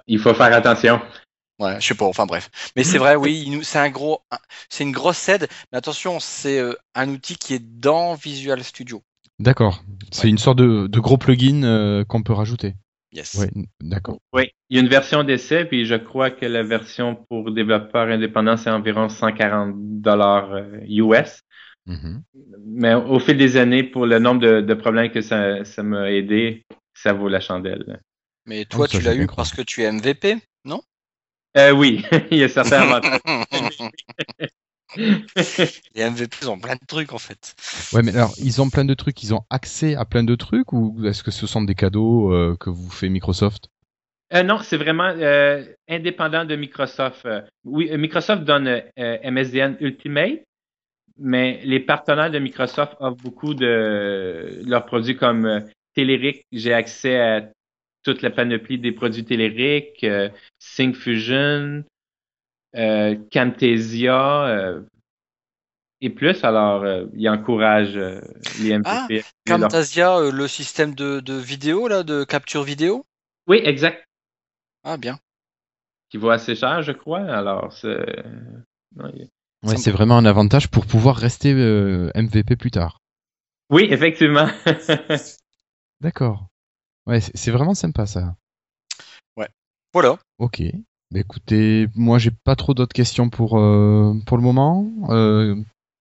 Il faut faire attention. Ouais, je sais pas, enfin bref. Mais c'est vrai, oui, c'est un gros, c'est une grosse aide. Mais attention, c'est euh, un outil qui est dans Visual Studio. D'accord. C'est une sorte de, de gros plugin euh, qu'on peut rajouter. Yes. Ouais, d'accord. Oui, il y a une version d'essai, puis je crois que la version pour développeurs indépendants, c'est environ 140 dollars US. Mhm. Mais au fil des années, pour le nombre de, de problèmes que ça ça m'a aidé, ça vaut la chandelle. Mais toi, ça, tu l'as eu parce que tu es MVP, non? Euh, oui, [LAUGHS] il y a certains avantages. [LAUGHS] Les MVP ils ont plein de trucs en fait. Ouais, mais alors, ils ont plein de trucs, ils ont accès à plein de trucs ou est-ce que ce sont des cadeaux euh, que vous fait Microsoft? Euh, non, c'est vraiment euh, indépendant de Microsoft. Euh, oui, Microsoft donne euh, MSDN Ultimate, mais les partenaires de Microsoft offrent beaucoup de leurs produits comme euh, Telerik. J'ai accès à toute la panoplie des produits Telerik, euh, Syncfusion, euh, Camtasia euh, et plus. Alors, euh, ils encouragent euh, les MVP. Ah, leur- Camtasia, euh, le système de, de vidéo là, de capture vidéo? Oui, exact. Ah bien. Qui vaut assez cher, je crois. Alors, c'est... il- Ouais, c'est vraiment un avantage pour pouvoir rester euh, MVP plus tard. Oui, effectivement. [LAUGHS] D'accord. Ouais, c'est c'est vraiment sympa ça. Voilà. Ok. Bah, écoutez, moi j'ai pas trop d'autres questions pour euh, pour le moment. Euh,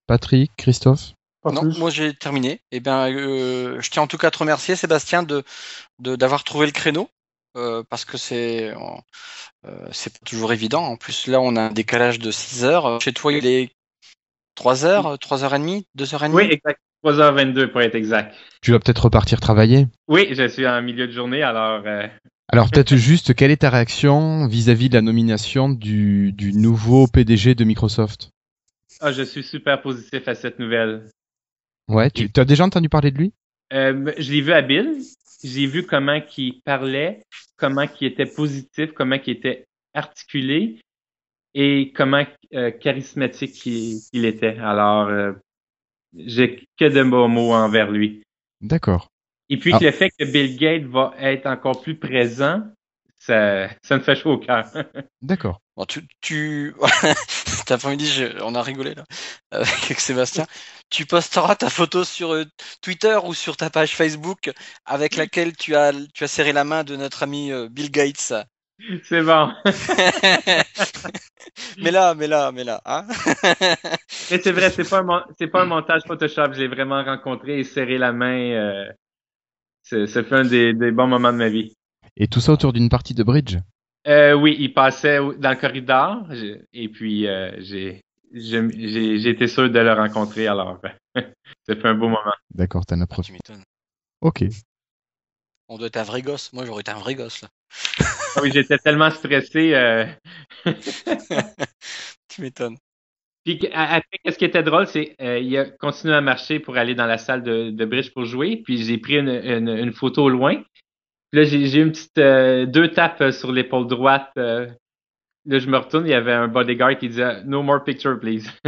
Patrick, Christophe? Pas non, plus. moi j'ai terminé. Eh bien, euh, je tiens en tout cas à te remercier, Sébastien, de de- d'avoir trouvé le créneau. euh, parce que c'est euh, c'est pas toujours évident. En plus, là, on a un décalage de 6 heures. Chez toi, il est 3 heures, 3 heures et demie, 2 heures et demie? oui, exact. 3h22 pour être exact. Tu vas peut-être repartir travailler. Oui, je suis en milieu de journée, alors euh, Alors peut-être juste, quelle est ta réaction vis-à-vis de la nomination du, du nouveau PDG de Microsoft? Ah, je suis super positif à cette nouvelle. Ouais, tu as déjà entendu parler de lui? Euh, je l'ai vu à Bill. J'ai vu comment il parlait, comment il était positif, comment il était articulé et comment euh, charismatique il, il était. Alors, euh, j'ai que de bons mots envers lui. D'accord. Et puis Ah. le fait que Bill Gates va être encore plus présent, ça, ça me fait chaud au cœur. [LAUGHS] D'accord. Bon, tu, tu... [LAUGHS] cet après-midi, je- on a rigolé là [LAUGHS] avec Sébastien. Tu posteras ta photo sur euh, Twitter ou sur ta page Facebook avec laquelle tu as, tu as serré la main de notre ami euh, Bill Gates. C'est bon. mais là, mais là, mais là, hein? Mais c'est vrai, c'est pas un mon- c'est pas un montage Photoshop. Je l'ai vraiment rencontré et serré la main. Euh, c'est- ça fait un des, des bons moments de ma vie. Et tout ça autour d'une partie de bridge? Euh, oui, il passait dans le corridor et puis euh, j'ai j'ai j'ai j'ai été sûr de le rencontrer. Alors, [LAUGHS] ça fait un beau moment. D'accord, t'en as Tu profité. m'étonnes. Ok. On doit être un vrai gosse. Moi, j'aurais été un vrai gosse là. Ah oui, j'étais tellement stressé. Euh, [LAUGHS] Tu m'étonnes. Puis après, qu'est-ce qui était drôle, c'est euh, il a continué à marcher pour aller dans la salle de, de bridge pour jouer. Puis j'ai pris une, une, une photo au loin. Puis là, j'ai eu une petite euh, deux tapes euh, sur l'épaule droite. euh. là, je me retourne, il y avait un bodyguard qui disait No more picture, please. [LAUGHS]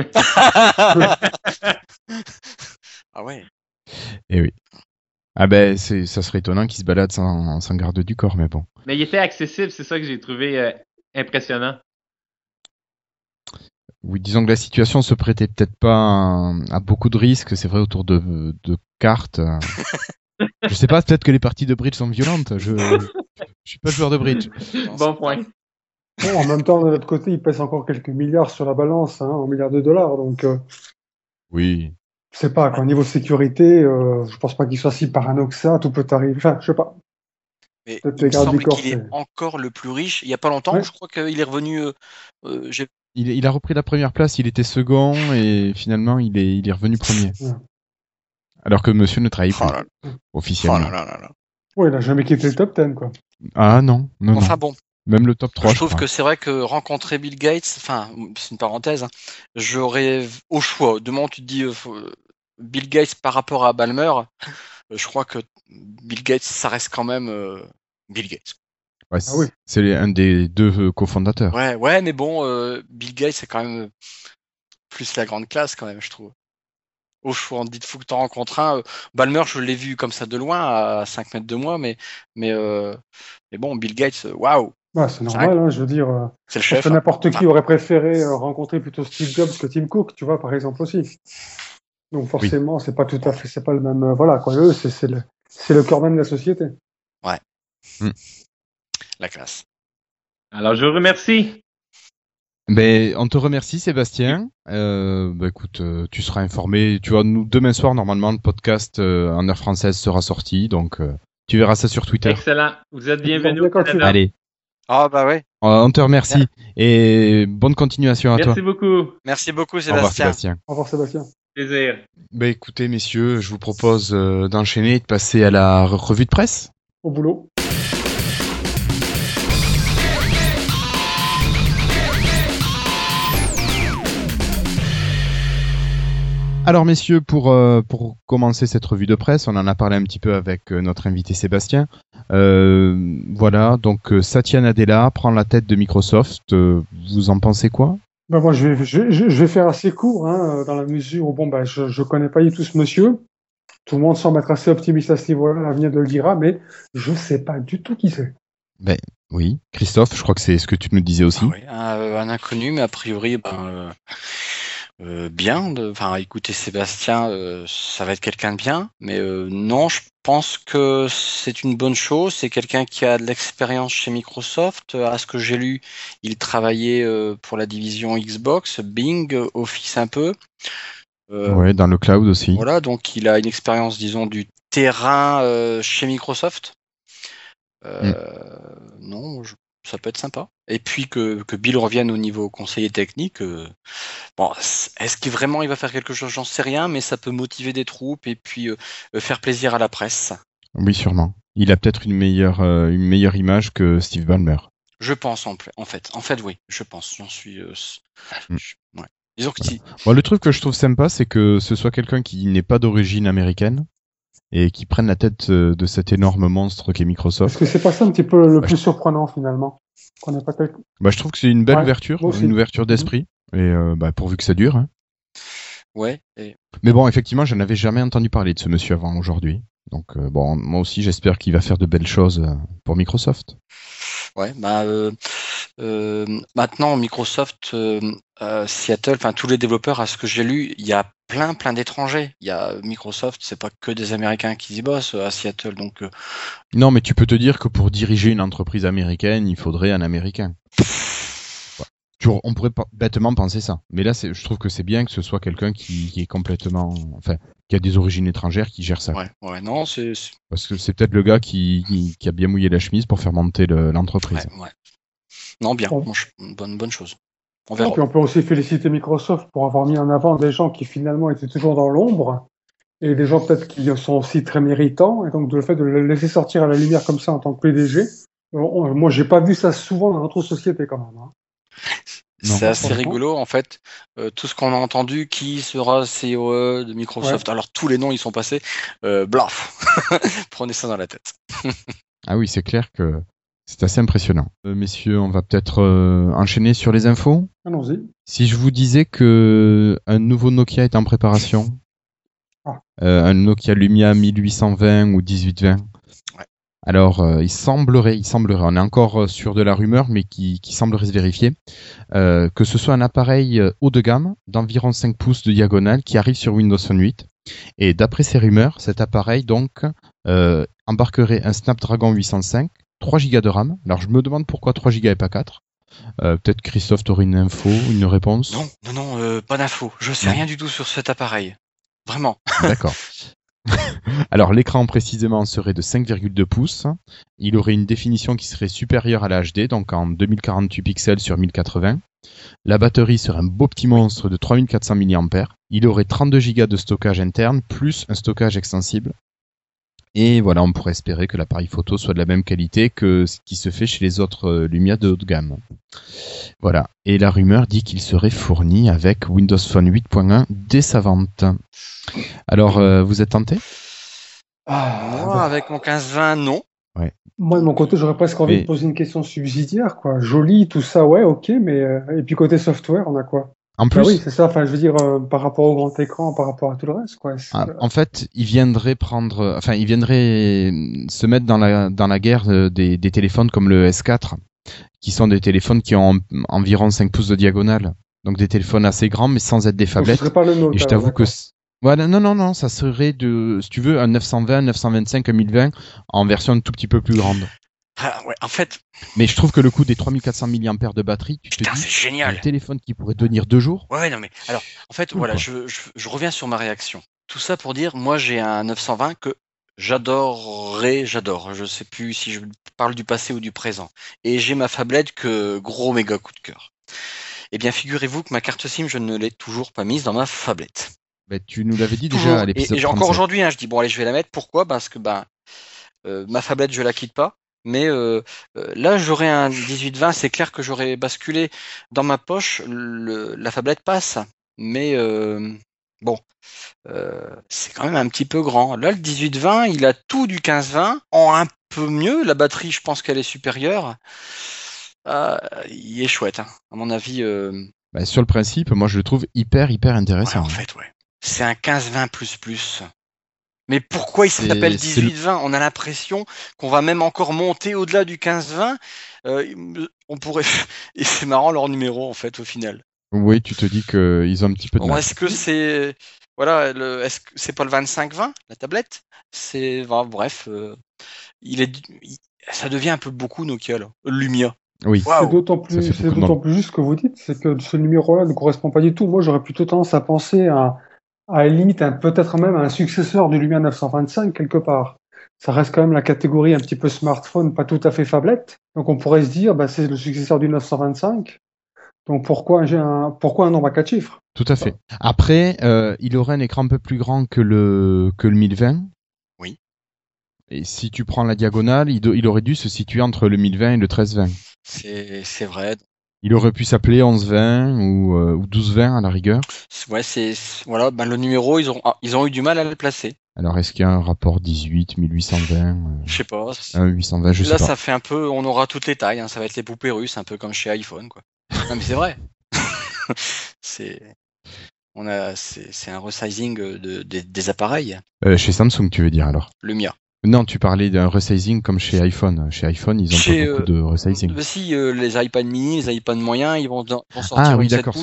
ah ouais. Et oui. Ah ben, c'est, ça serait étonnant qu'il se balade sans, sans garde du corps, mais bon. Mais il était accessible, c'est ça que j'ai trouvé euh, impressionnant. Oui, disons que la situation se prêtait peut-être pas à, à beaucoup de risques, c'est vrai, autour de, de cartes. [LAUGHS] je sais pas, peut-être que les parties de bridge sont violentes. Je, je suis pas joueur de bridge. Bon point. Bon, en même temps, de l'autre côté, il pèse encore quelques milliards sur la balance, hein, en milliards de dollars. Donc, euh, Oui. je sais pas, quoi, niveau sécurité, euh, je pense pas qu'il soit si parano que ça, tout peut arriver. Enfin, je sais pas. Mais il me semble qu'il est encore le plus riche. Il y a pas longtemps, Ouais. je crois qu'il est revenu. euh, euh, j'ai- Il, il a repris la première place, il était second et finalement il est, il est revenu premier. Alors que monsieur ne travaille Oh là, officiellement. oh là là là là. Ouais, il a jamais quitté le top 10, quoi. Ah non, non, Enfin non. bon, Même le top 3, je je trouve crois. que c'est vrai que rencontrer Bill Gates, enfin, c'est une parenthèse, hein, j'aurais au choix, de moment où tu te dis euh, Bill Gates par rapport à Balmer, [LAUGHS] je crois que Bill Gates, ça reste quand même euh, Bill Gates. Ouais, Ah oui. C'est un des deux euh, cofondateurs. Ouais, ouais, mais bon, euh, Bill Gates, c'est quand même plus la grande classe, quand même, je trouve. Au choix, on dit faut que t'en rencontres un. euh, Balmer, je l'ai vu comme ça de loin, à 5 mètres de moi, mais, mais, euh, mais bon, Bill Gates, euh, waouh, Ouais, c'est normal, hein, je veux dire. euh, c'est le chef. hein. n'importe qui aurait préféré euh, rencontrer plutôt Steve Jobs que Tim Cook, tu vois, par exemple aussi. Donc forcément, c'est pas tout à fait, c'est pas le même. euh, voilà, quoi. Eux, c'est c'est le, c'est le cœur même de la société. La classe. Alors, je vous remercie. Ben, on te remercie Sébastien. Euh, bah, écoute, euh, tu seras informé. Tu vois, nous demain soir normalement le podcast euh, en heure française sera sorti, donc euh, tu verras ça sur Twitter. Excellent. Vous êtes bienvenus. Allez, Ah, bah ouais. on te remercie et bonne continuation à Merci toi. beaucoup. Merci beaucoup, Au revoir Sébastien. Sébastien. Au revoir, Sébastien. Plaisir. Ben écoutez messieurs, je vous propose euh, d'enchaîner et de passer à la re- revue de presse. Au boulot. Alors messieurs, pour euh, pour commencer cette revue de presse, on en a parlé un petit peu avec euh, notre invité Sébastien. Euh, voilà, donc euh, Satya Nadella prend la tête de Microsoft. Euh, vous en pensez quoi? Ben moi, je vais, je, vais faire assez court, hein, dans la mesure où bon, ben, je, je connais pas du tout ce monsieur. Tout le monde semble être assez optimiste à ce niveau-là, l'avenir de le dira, mais je sais pas du tout qui c'est. Oui, Christophe, je crois que c'est ce que tu nous disais aussi. Ah oui, un, un inconnu, mais a priori, ben, euh, bien. de- Enfin, écoutez, Sébastien, euh, ça va être quelqu'un de bien. Mais euh, non, je pense que c'est une bonne chose. C'est quelqu'un qui a de l'expérience chez Microsoft. Euh, À ce que j'ai lu, il travaillait euh, pour la division Xbox, Bing, euh, Office un peu. Euh, Ouais, dans le cloud aussi. Voilà, donc il a une expérience, disons, du terrain euh, chez Microsoft. Euh, Non, je- ça peut être sympa. Et puis que, que Bill revienne au niveau conseiller technique. euh, bon, est-ce qu'il vraiment il va faire quelque chose? J'en sais rien, mais ça peut motiver des troupes et puis euh, euh, faire plaisir à la presse. Oui, sûrement. Il a peut-être une meilleure euh, une meilleure image que Steve Ballmer. Je pense en, fait. En fait, oui, je pense. J'en suis. Mm. je- ouais. Disons que si. Bon, le truc que je trouve sympa, c'est que ce soit quelqu'un qui n'est pas d'origine américaine et qui prenne la tête euh, de cet énorme monstre qu'est Est-ce Microsoft. que c'est pas ça un petit peu le Bah, plus surprenant finalement Qu'on pas tel- Bah, je trouve que c'est une belle Ouais, ouverture, une ouverture d'esprit. Et euh, bah, pourvu que ça dure. hein. Ouais. et- Mais bon, effectivement, je n'avais jamais entendu parler de ce monsieur avant aujourd'hui. Donc euh, bon, moi aussi, j'espère qu'il va faire de belles choses pour Microsoft. Ouais, bah euh, euh, maintenant Microsoft, euh, Seattle, enfin tous les développeurs, à ce que j'ai lu, il y a plein plein d'étrangers. Il y a Microsoft, c'est pas que des Américains qui y bossent euh, à Seattle, donc euh, Non, mais tu peux te dire que pour diriger une entreprise américaine, il faudrait un Américain. Ouais. On pourrait bêtement penser ça. Mais là, c'est- je trouve que c'est bien que ce soit quelqu'un qui, qui est complètement, enfin, qui a des origines étrangères qui gère ça. ouais, ouais, non, c'est c'est- Parce que c'est peut-être le gars qui, qui, qui a bien mouillé la chemise pour faire monter le- l'entreprise. ouais, ouais. Non, bien, Bon. bonne chose. On Et verra. puis on peut aussi féliciter Microsoft pour avoir mis en avant des gens qui finalement étaient toujours dans l'ombre et des gens peut-être qui sont aussi très méritants et donc de le fait de le laisser sortir à la lumière comme ça en tant que PDG. on- on- moi, j'ai pas vu ça souvent dans notre société quand même. hein. C'est assez rigolo en fait. Euh, tout ce qu'on a entendu, qui sera CEO de Microsoft, alors tous les noms ils sont passés, euh, blaf, [LAUGHS] prenez ça dans la tête. [LAUGHS] Ah oui, c'est clair que c'est assez impressionnant. Euh, messieurs, on va peut-être euh, enchaîner sur les infos. Allons-y. Si je vous disais que un nouveau Nokia est en préparation, Ah. euh, un Nokia Lumia 1820 ou 1820. Ouais. Alors, il semblerait, il semblerait, on est encore sur de la rumeur, mais qui, qui semblerait se vérifier, que ce soit un appareil haut de gamme d'environ 5 pouces de diagonale qui arrive sur Windows Phone 8. Et d'après ces rumeurs, cet appareil donc embarquerait un Snapdragon 805, 3 Go de RAM. Alors je me demande pourquoi 3 Go et pas 4. Euh, Peut-être Christophe aurait une info, une réponse. Non, non, non, euh, pas d'info. Je sais Non. rien du tout sur cet appareil. Vraiment. [LAUGHS] D'accord. [LAUGHS] Alors l'écran précisément serait de 5,2 pouces. Il aurait une définition qui serait supérieure à la HD, donc en 2048 pixels sur 1080. La batterie serait un beau petit monstre de 3400 mAh. Il aurait 32 Go de stockage interne plus un stockage extensible. Et voilà, on pourrait espérer que l'appareil photo soit de la même qualité que ce qui se fait chez les autres euh, Lumia de haut de gamme. Voilà. Et la rumeur dit qu'il serait fourni avec Windows Phone 8.1 dès sa vente. Alors, euh, vous êtes tenté? Ah, Moi, avec mon 15-20, non. Moi, de mon côté, j'aurais presque envie Mais- de poser une question subsidiaire, quoi. Joli, tout ça, ouais, ok, mais euh, et puis côté software, on a quoi? En Bah plus, oui, c'est ça. Enfin, je veux dire, euh, par rapport au grand écran, par rapport à tout le reste, quoi. Ah, En fait, ils viendraient prendre, enfin, ils viendraient se mettre dans la dans la guerre euh, des, des téléphones comme le S4, qui sont des téléphones qui ont en- environ 5 pouces de diagonale, donc des téléphones assez grands mais sans être des Donc, phablettes. serait pas le Note. Et je t'avoue que voilà, non, non, non, ça serait de, si tu veux, un 920, 925, un 1020 en version un tout petit peu plus grande. Ah, ouais, en fait, Mais je trouve que le coût des 3400 mAh de batterie, tu te putain, dis, c'est un génial. téléphone qui pourrait tenir deux jours. Ouais, non, mais alors, en fait, voilà, je, je, je reviens sur ma réaction. Tout ça pour dire, moi, j'ai un 920 que j'adorerais, j'adore. Je sais plus si je parle du passé ou du présent. Et j'ai ma fablette que gros méga coup de cœur. Eh bien, figurez-vous que ma carte SIM, je ne l'ai toujours pas mise dans ma fablette. Ben, tu nous l'avais dit Toujours. déjà à Et, l'épisode et j'ai encore 37. aujourd'hui, hein, je dis bon allez, je vais la mettre. Pourquoi? Parce que ben euh, ma fablette, je la quitte pas. Mais euh, euh, là, j'aurais un 18-20, c'est clair que j'aurais basculé dans ma poche. Le, la fablette passe, mais euh, bon, euh, c'est quand même un petit peu grand. Là, le 18-20, il a tout du 15-20 en un peu mieux. La batterie, je pense qu'elle est supérieure. Il est chouette, hein. à mon avis. Ben, sur le principe, moi je le trouve hyper, hyper Ouais, intéressant. en fait, ouais. C'est un 15-20 plus plus. Mais pourquoi il s'appelle c'est le- 18-20 On a l'impression qu'on va même encore monter au-delà du 15-20. Euh, on pourrait. [LAUGHS] Et c'est marrant leur numéro en fait au final. Oui, tu te dis qu'ils ont un petit peu de Bon, est-ce que c'est voilà, le... est-ce que c'est pas le 25-20 la tablette? C'est enfin, bref, euh, il est, il- ça devient un peu beaucoup Nokia là. Lumia. Oui. C'est d'autant plus, c'est d'autant plus juste ce que vous dites, c'est que ce numéro-là ne correspond pas du tout. Moi, j'aurais plutôt tendance à penser à, à la limite, un- peut-être même à un successeur du Lumia 925 quelque part. Ça reste quand même la catégorie un petit peu smartphone, pas tout à fait fablette. Donc, on pourrait se dire, bah, c'est le successeur du 925. Donc, pourquoi un, un- pourquoi un nombre à quatre chiffres? Tout à fait. Après, euh, il aurait un écran un peu plus grand que le que le 1020. Oui. Et si tu prends la diagonale, il, do- il aurait dû se situer entre le 1020 et le 1320. C'est c'est vrai. Il aurait pu s'appeler 1120 ou, euh, ou 1220 à la rigueur. Ouais, c'est voilà. Ben le numéro, ils ont ah, ils ont eu du mal à le placer. Alors est-ce qu'il y a un rapport 18, 1820, Je sais pas. euh, un 820, je Là, sais pas. ça fait un peu, on aura toutes les tailles, hein, ça va être les poupées russes, un peu comme chez iPhone, quoi. non, mais c'est vrai. [LAUGHS] c'est, on a, c'est, c'est un resizing de, des- des appareils. Euh, chez Samsung, tu veux dire alors? Lumia. Non, tu parlais d'un resizing comme chez iPhone. Chez iPhone, ils ont Chez, pas beaucoup de resizing. Euh, si euh, les iPad mini, les iPad moyens, ils vont, vont sortir Ah oui, une 7 d'accord.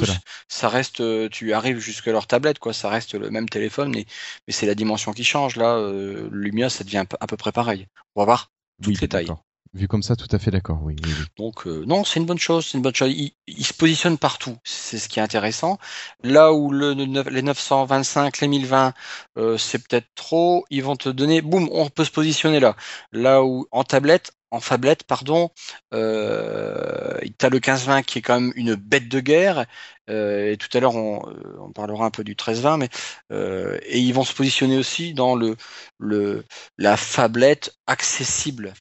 Ça reste, euh, tu arrives jusque leur tablette, quoi. Ça reste le même téléphone, mais, mais c'est la dimension qui change. Là, euh, Lumia, ça devient à peu près pareil. On va voir toutes Oui, les tailles. Vu comme ça, tout à fait d'accord, oui. Donc euh, non, c'est une bonne chose, c'est une bonne chose. Il, se positionne partout, c'est ce qui est intéressant. Là où le, les 925, les 1020, euh, c'est peut-être trop, ils vont te donner, boum, on peut se positionner là. Là où en tablette, en phablette, pardon, euh, tu as le 1520 qui est quand même une bête de guerre. et tout à l'heure, on, parlera un peu du 1320, mais et ils vont se positionner aussi dans le, le la phablette accessible.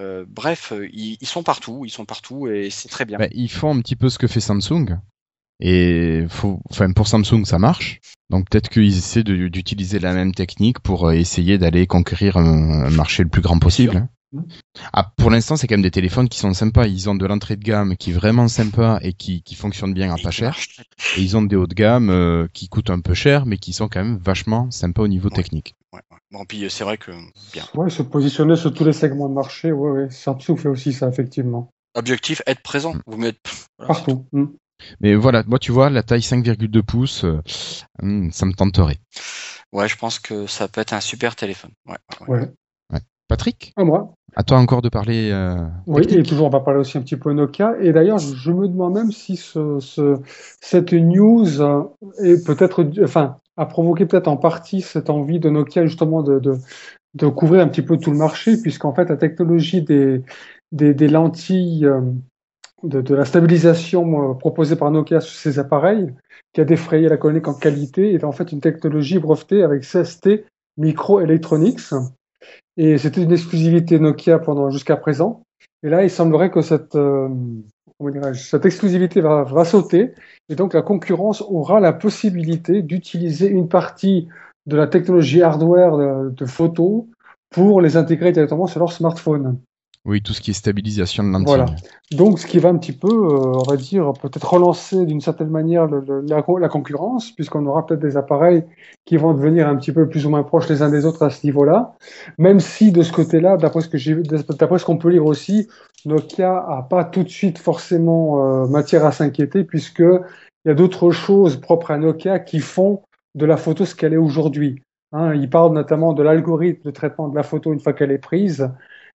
Euh, bref, euh, ils, ils sont partout, ils sont partout et c'est très bien. Bah, ils font un petit peu ce que fait Samsung. Et faut, enfin, pour Samsung, ça marche. Donc peut-être qu'ils essaient de- d'utiliser la même technique pour euh, essayer d'aller conquérir un, un marché le plus grand possible. hein. Ah, pour l'instant, c'est quand même des téléphones qui sont sympas. Ils ont de l'entrée de gamme qui est vraiment sympa et qui, qui fonctionne bien à pas cher. Et ils ont des hauts de gamme euh, qui coûtent un peu cher, mais qui sont quand même vachement sympas au niveau Ouais. technique. Bon, puis euh, c'est vrai que bien. Ouais, se positionner sur tous les segments de marché, ouais, ouais. Samsung fait aussi ça, effectivement. Objectif, être présent. Mm. Vous mettez voilà, Partout. Hmm. Mais voilà, moi tu vois, la taille 5,2 pouces, euh, hum, ça me tenterait. Ouais, je pense que ça peut être un super téléphone. Ouais, ouais, ouais. Ouais. Patrick, À moi. à toi encore de parler. euh, Oui, et toujours, on va parler aussi un petit peu Nokia. Et d'ailleurs, je me demande même si ce, ce- cette news est peut-être, enfin, a provoqué peut-être en partie cette envie de Nokia justement de, de, de couvrir un petit peu tout le marché, puisqu'en fait, la technologie des, des, des lentilles, euh, de, de la stabilisation euh, proposée par Nokia sur ces appareils, qui a défrayé la chronique en qualité, est en fait une technologie brevetée avec CST Microelectronics. Et c'était une exclusivité Nokia pendant jusqu'à présent. Et là, il semblerait que cette, euh, cette exclusivité va, va sauter. Et donc, la concurrence aura la possibilité d'utiliser une partie de la technologie hardware de, de photo pour les intégrer directement sur leur smartphone. Oui, tout ce qui est stabilisation de l'antique. Voilà. Donc, ce qui va un petit peu, euh, on va dire, peut-être relancer d'une certaine manière le- le- la, la concurrence, puisqu'on aura peut-être des appareils qui vont devenir un petit peu plus ou moins proches les uns des autres à ce niveau-là. Même si, de ce côté-là, d'après ce que j'ai, d'après ce qu'on peut lire aussi, Nokia a pas tout de suite forcément euh, matière à s'inquiéter, puisque il y a d'autres choses propres à Nokia qui font de la photo ce qu'elle est aujourd'hui. Hein, il parle notamment de l'algorithme de traitement de la photo une fois qu'elle est prise,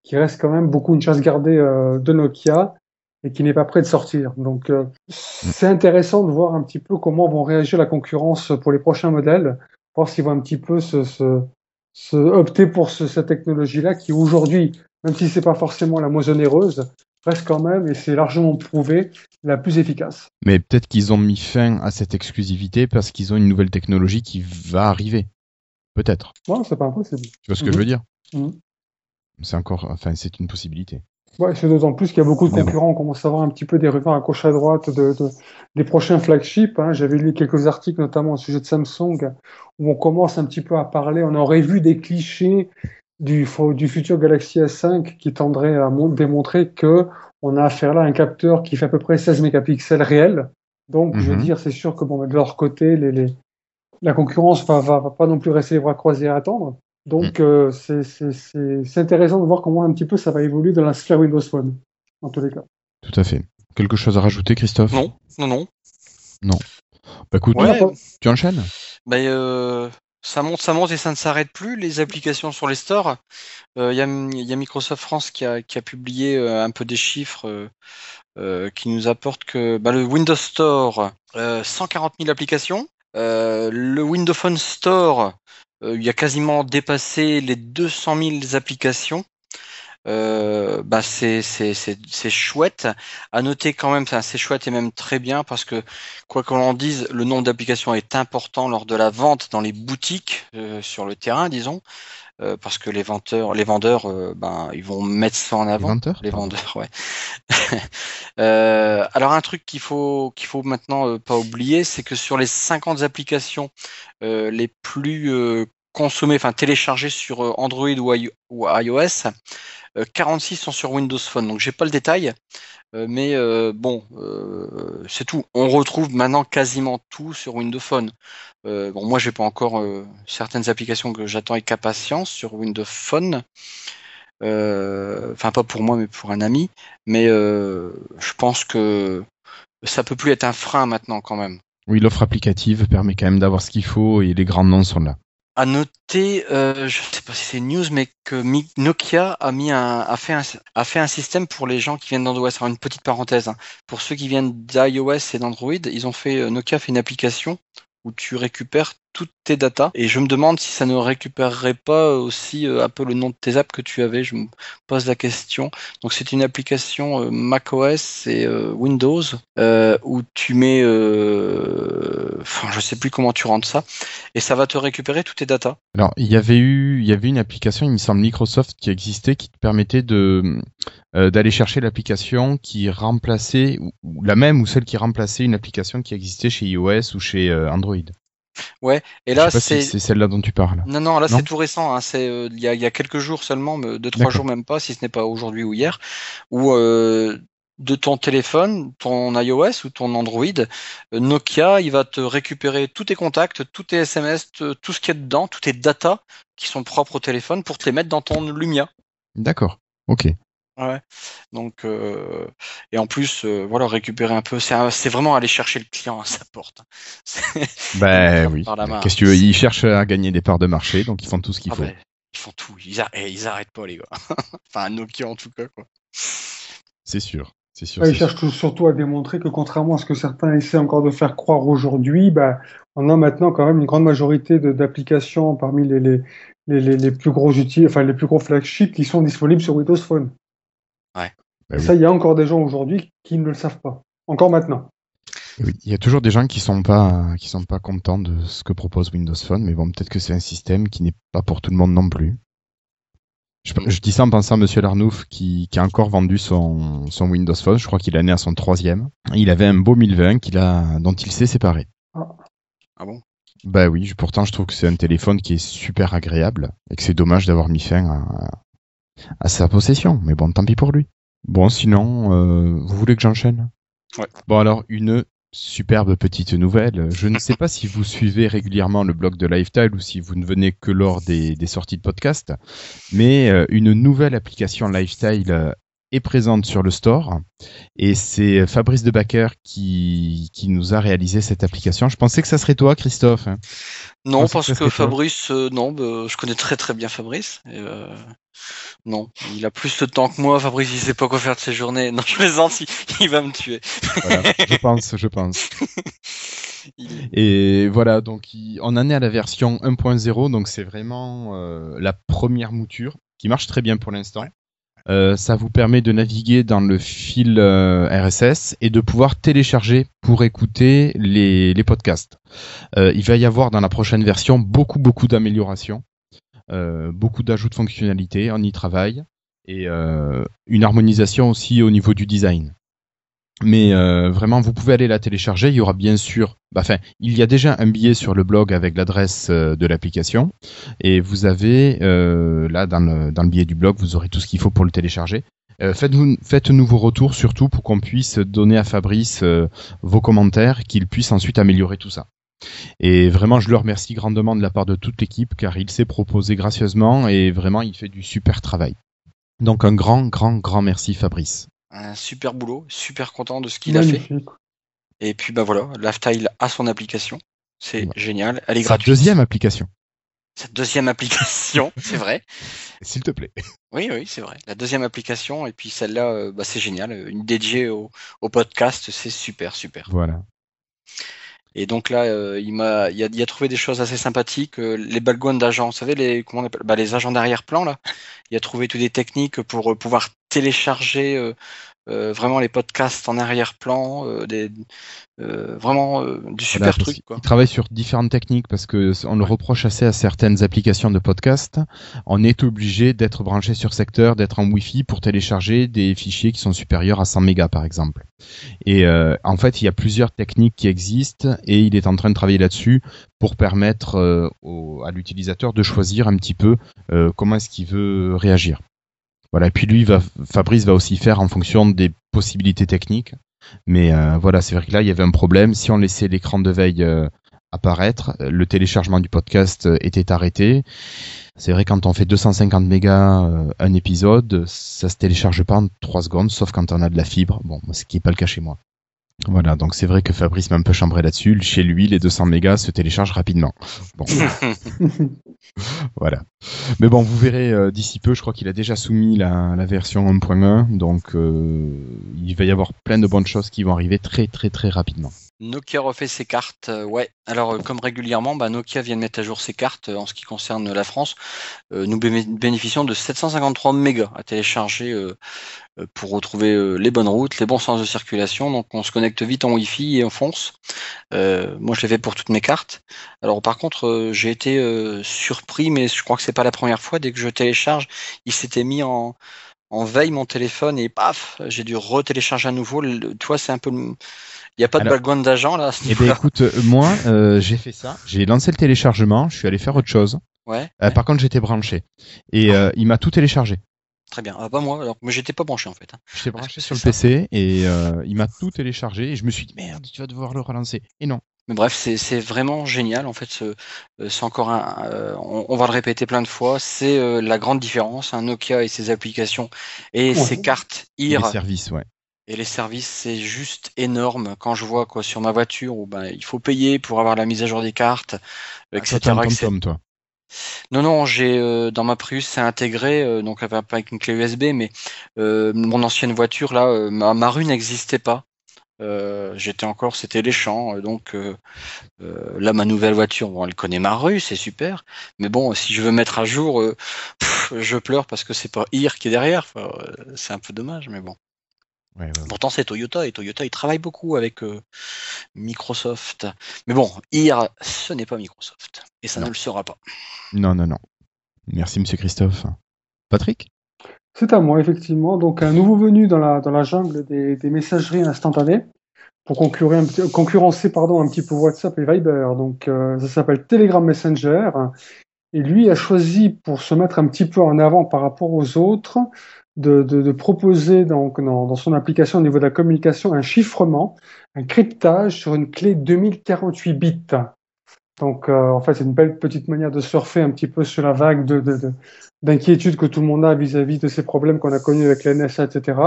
qui reste quand même beaucoup une chasse gardée euh, de Nokia et qui n'est pas prêt de sortir. Donc euh, c'est intéressant de voir un petit peu comment vont réagir la concurrence pour les prochains modèles, voir s'ils vont un petit peu se, se, se opter pour ce- cette technologie-là qui aujourd'hui, même si c'est pas forcément la moins onéreuse, reste quand même, et c'est largement prouvé, la plus efficace. Mais peut-être qu'ils ont mis fin à cette exclusivité parce qu'ils ont une nouvelle technologie qui va arriver. Peut-être. Ouais, c'est pas impossible. Tu vois ce que Mhm. je veux dire? Mhm. C'est encore, enfin, c'est une possibilité. Ouais, c'est d'autant plus qu'il y a beaucoup de concurrents. On commence à avoir un petit peu des rumeurs à gauche à droite de, de- des prochains flagships. Hein. J'avais lu quelques articles, notamment au sujet de Samsung, où on commence un petit peu à parler. On aurait vu des clichés du, futur Galaxy S5 qui tendraient à mon- démontrer que on a affaire là à un capteur qui fait à peu près 16 mégapixels réels. Donc, je veux Mhm. dire, c'est sûr que bon, de leur côté, les, les- la concurrence va, va, va pas non plus rester les bras croisés à attendre. Donc, euh, c'est- c'est c'est- c'est intéressant de voir comment un petit peu ça va évoluer dans la sphère Windows Phone, en tous les cas. Tout à fait. Quelque chose à rajouter, Christophe? Non, non, non. Bah écoute, Ouais. tu enchaînes? Ben, euh, ça monte, ça monte et ça ne s'arrête plus. Les applications sur les stores. Il y, a, y a Microsoft France qui a, qui a publié euh, un peu des chiffres euh, euh, qui nous apportent que bah, le Windows Store, euh, 140 000 applications. Euh, le Windows Phone Store, euh, il y a quasiment dépassé les 200 000 applications. Euh, bah c'est chouette. À noter quand même, c'est chouette et même très bien parce que quoi qu'on en dise, le nombre d'applications est important lors de la vente dans les boutiques euh, sur le terrain, disons, euh, parce que les vendeurs, les vendeurs, euh, ben ils vont mettre ça en Les avant. vendeurs Les vendeurs, ouais. [LAUGHS] Euh, alors un truc qu'il faut qu'il faut maintenant pas oublier, c'est que sur les 50 applications les plus euh, consommées, enfin téléchargées sur euh, Android ou, iOS, euh, 46 sont sur Windows Phone. Donc j'ai pas le détail, euh, mais euh, bon, euh, c'est tout. On retrouve maintenant quasiment tout sur Windows Phone. Euh, bon, moi j'ai pas encore euh, certaines applications que j'attends avec impatience sur Windows Phone. Euh, Enfin pas pour moi, mais pour un ami. Mais euh, je pense que ça peut plus être un frein maintenant quand même. Oui, l'offre applicative permet quand même d'avoir ce qu'il faut et les grands noms sont là. À noter, euh, je sais pas si c'est news, mais que Nokia a mis un, a fait un, a fait un système pour les gens qui viennent d'Android. Alors une petite parenthèse, hein. pour ceux qui viennent d'iOS et d'Android, ils ont fait euh, Nokia fait une application où tu récupères toutes tes datas. Et je me demande si ça ne récupérerait pas aussi euh, un peu le nom de tes apps que tu avais. Je me pose la question. Donc c'est une application euh, macOS et euh, Windows où tu mets, euh, enfin je sais plus comment tu rentres ça, et ça va te récupérer toutes tes datas. Alors, il y avait eu, il y avait une application, il me semble Microsoft qui existait, qui te permettait de d'aller chercher l'application qui remplaçait ou, la même ou celle qui remplaçait une application qui existait chez iOS ou chez euh, Android. Et là si c'est celle-là dont tu parles. non non là c'est tout récent, hein, c'est euh, il y, a, y a quelques jours seulement, mais deux trois jours même pas, si ce n'est pas aujourd'hui ou hier, où euh, de ton téléphone, ton iOS ou ton Android, euh, Nokia, il va te récupérer tous tes contacts, tous tes SMS, tout ce qu'il y a dedans, toutes tes datas qui sont propres au téléphone pour te les mettre dans ton Lumia. D'accord. Ok. Ouais. Donc euh, et en plus euh, voilà récupérer un peu c'est vraiment aller chercher le client à sa porte. [LAUGHS] Ben oui. Qu'est-ce que tu veux? Ils cherchent à gagner des parts de marché, donc ils font tout ce qu'il Ah faut. ben, ils font tout, ils, a- eh, ils arrêtent pas les gars. [LAUGHS] enfin Nokia en tout cas quoi. C'est sûr. C'est sûr. Ouais, ils cherchent tout- surtout à démontrer que contrairement à ce que certains essaient encore de faire croire aujourd'hui, bah, on a maintenant quand même une grande majorité de- d'applications parmi les, les, les, les, les plus gros outils, enfin les plus gros flagships qui sont disponibles sur Windows Phone. Bah ça, il y a encore des gens aujourd'hui qui ne le savent pas. Encore maintenant. Oui, il y a toujours des gens qui sont pas qui sont pas contents de ce que propose Windows Phone, mais bon, peut-être que c'est un système qui n'est pas pour tout le monde non plus. Je, je dis ça en pensant à Monsieur Larnouf qui, qui a encore vendu son, son Windows Phone. Je crois qu'il en est à son troisième. Il avait un beau 1020 qu'il a, dont il s'est séparé. Ah bon? Bah oui, je- pourtant je trouve que c'est un téléphone qui est super agréable et que c'est dommage d'avoir mis fin à, à sa possession. Mais bon, tant pis pour lui. Bon, sinon, euh, vous voulez que j'enchaîne? Ouais. Bon, alors, une superbe petite nouvelle. Je ne sais pas si vous suivez régulièrement le blog de Lifestyle ou si vous ne venez que lors des, des sorties de podcast, mais euh, une nouvelle application Lifestyle euh, est présente sur le store et c'est Fabrice Debacker qui, qui nous a réalisé cette application. Je pensais que ça serait toi, Christophe. hein. Non, parce que. Fabrice, euh, non, bah, je connais très très bien Fabrice. et, euh, non, il a plus de temps que moi. Fabrice, il sait pas quoi faire de ses journées. Non, je plaisante, il, il va me tuer. Voilà, je pense, je pense. [LAUGHS] Et voilà, donc il- on en est à la version 1.0, donc c'est vraiment euh, la première mouture qui marche très bien pour l'instant. Euh, ça vous permet de naviguer dans le fil euh, RSS et de pouvoir télécharger pour écouter les, les podcasts. Il va y avoir dans la prochaine version beaucoup beaucoup d'améliorations, beaucoup d'ajouts de fonctionnalités, on y travaille et euh, une harmonisation aussi au niveau du design. Mais euh, vraiment, vous pouvez aller la télécharger. Il y aura bien sûr, bah, enfin, il y a déjà un billet sur le blog avec l'adresse euh, de l'application, et vous avez euh, là dans le, billet du blog, vous aurez tout ce qu'il faut pour le télécharger. Euh, faites-nous faites-nous vos retours surtout pour qu'on puisse donner à Fabrice euh, vos commentaires, qu'il puisse ensuite améliorer tout ça. Et vraiment, je le remercie grandement de la part de toute l'équipe car il s'est proposé gracieusement et vraiment, il fait du super travail. Donc un grand, grand, grand merci Fabrice. un super boulot, super content de ce qu'il a fait. Et puis bah voilà, Lifestyle a son application. C'est Ouais. génial. Elle est Sa gratuite. deuxième application, Sa deuxième application, [LAUGHS] c'est vrai. s'il te plaît. Oui, oui, c'est vrai. La deuxième application, et puis celle-là, euh, bah, c'est génial. Une dédiée au, au podcast, c'est super, super. Voilà. Et donc là, euh, il m'a, il a, trouvé des choses assez sympathiques. euh, les balgons d'agents, vous savez les, comment on appelle, bah, les agents d'arrière-plan là. Il a trouvé toutes des techniques pour euh, pouvoir télécharger euh, vraiment les podcasts en arrière-plan, euh, des, euh, vraiment euh, du super Voilà, truc quoi. travaille sur différentes techniques parce que on le reproche assez à certaines applications de podcast. On est obligé d'être branché sur secteur, d'être en Wi-Fi pour télécharger des fichiers qui sont supérieurs à 100 mégas par exemple. Et euh, en fait, il y a plusieurs techniques qui existent et il est en train de travailler là-dessus pour permettre au- à l'utilisateur de choisir un petit peu euh, comment est-ce qu'il veut réagir. Voilà. Puis lui, Fabrice va aussi faire en fonction des possibilités techniques. Mais euh, voilà, c'est vrai que là, il y avait un problème. Si on laissait l'écran de veille euh, apparaître, euh, le téléchargement du podcast était arrêté. C'est vrai quand on fait 250 mégas un épisode, ça se télécharge pas en 3 secondes, sauf quand on a de la fibre. Bon, ce qui est pas le cas chez moi. Voilà, donc c'est vrai que Fabrice m'a un peu chambré là-dessus. Chez lui, les 200 mégas se téléchargent rapidement. Bon, [LAUGHS] voilà. Mais bon, vous verrez euh, d'ici peu, je crois qu'il a déjà soumis la, la version 1.1, donc euh, il va y avoir plein de bonnes choses qui vont arriver très très très rapidement. Nokia refait ses cartes, euh, ouais. Alors euh, comme régulièrement, bah, Nokia vient de mettre à jour ses cartes euh, en ce qui concerne la France. Nous bé- bénéficions de 753 mégas à télécharger pour retrouver les bonnes routes, les bons sens de circulation. Donc on se connecte vite en Wi-Fi et on fonce. Moi je l'ai fait pour toutes mes cartes. Alors par contre j'ai été surpris, mais je crois que c'est pas la première fois. Dès que je télécharge, il s'était mis en en veille mon téléphone et paf, j'ai dû retélécharger à nouveau. Vois, c'est un peu il n'y a pas de Alors- background d'agent là. Eh niveau-là. écoute, euh, moi euh, j'ai fait ça, j'ai lancé le téléchargement, je suis allé faire autre chose. Ouais, Euh, par contre j'étais branché et euh, il m'a tout téléchargé. très bien. Ah, pas moi, alors, mais j'étais pas branché en fait. hein. J'étais branché sur le ça. PC et euh, il m'a tout téléchargé et je me suis dit merde, tu vas devoir le relancer. Et non. Mais bref, c'est vraiment génial. En fait, ce- c'est encore un. euh, on, on va le répéter plein de fois. C'est euh, la grande différence. Un Nokia et ses applications et Ouais. ses cartes Les IR services, ouais. Et les services, c'est juste énorme. Quand je vois quoi sur ma voiture où ben il faut payer pour avoir la mise à jour des cartes, Ah, etc. toi. Non, non, j'ai euh, dans ma Prius, c'est intégré, euh, donc avec avec une clé USB, mais euh, mon ancienne voiture, là, euh, ma, ma rue n'existait pas. J'étais encore, c'était les champs, donc là, ma nouvelle voiture, bon, elle connaît ma rue, c'est super, mais bon, si je veux mettre à jour, pff, je pleure parce que c'est pas IR qui est derrière, Enfin, c'est un peu dommage, mais bon. Ouais, ouais. Pourtant, c'est Toyota, et Toyota, ils travaillent beaucoup avec euh, Microsoft. Mais bon, IR, ce n'est pas Microsoft, et ça Non. ne le sera pas. Non, non, non. Merci, monsieur Christophe. Patrick? C'est à moi, effectivement. Donc, un nouveau venu dans la, dans la jungle des, des messageries instantanées pour petit- concurrencer pardon, un petit peu WhatsApp et Viber. Donc, euh, ça s'appelle Telegram Messenger. Et lui a choisi, pour se mettre un petit peu en avant par rapport aux autres, de, de, de proposer donc dans, dans, son application au niveau de la communication un chiffrement, un cryptage sur une clé 2048 bits. Donc, euh, en fait, c'est une belle petite manière de surfer un petit peu sur la vague de, d'inquiétude que tout le monde a vis-à-vis de ces problèmes qu'on a connus avec la NSA, etc.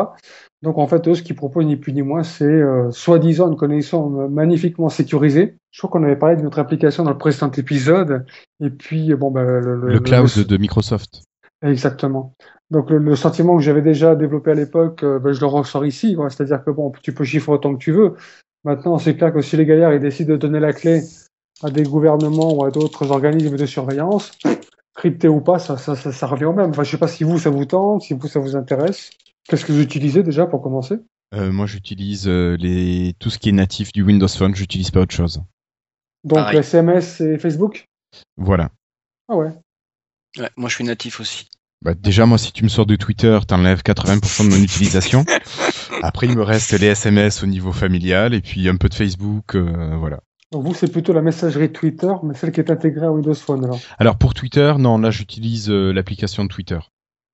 Donc, en fait, eux, ce qu'ils proposent, ni plus ni moins, c'est euh, soi-disant une connexion magnifiquement sécurisée. Je crois qu'on avait parlé de notre application dans le précédent épisode. Et puis, bon, ben, le, le, le cloud de Microsoft. Exactement. Donc le, le, sentiment que j'avais déjà développé à l'époque, euh, ben, je le ressors ici. C'est-à-dire que bon, tu peux chiffrer autant que tu veux. Maintenant, c'est clair que si les gaillards ils décident de donner la clé à des gouvernements ou à d'autres organismes de surveillance, crypté ou pas, ça, ça, ça, ça, revient au même. Enfin, je sais pas si vous ça vous tente, si vous ça vous intéresse. Qu'est-ce que vous utilisez déjà pour commencer? Euh, Moi, j'utilise euh, les tout ce qui est natif du Windows Phone. J'utilise pas autre chose. Donc Pareil. SMS et Facebook? Voilà. Ah ouais. Ouais, moi je suis natif aussi. Bah, déjà, moi, si tu me sors de Twitter, t'enlèves 80% de mon utilisation. [LAUGHS] Après, il me reste les SMS au niveau familial et puis un peu de Facebook, euh, voilà. Donc vous, c'est plutôt la messagerie Twitter, mais celle qui est intégrée à Windows Phone, alors Alors, pour Twitter, non, là, j'utilise euh, l'application de Twitter.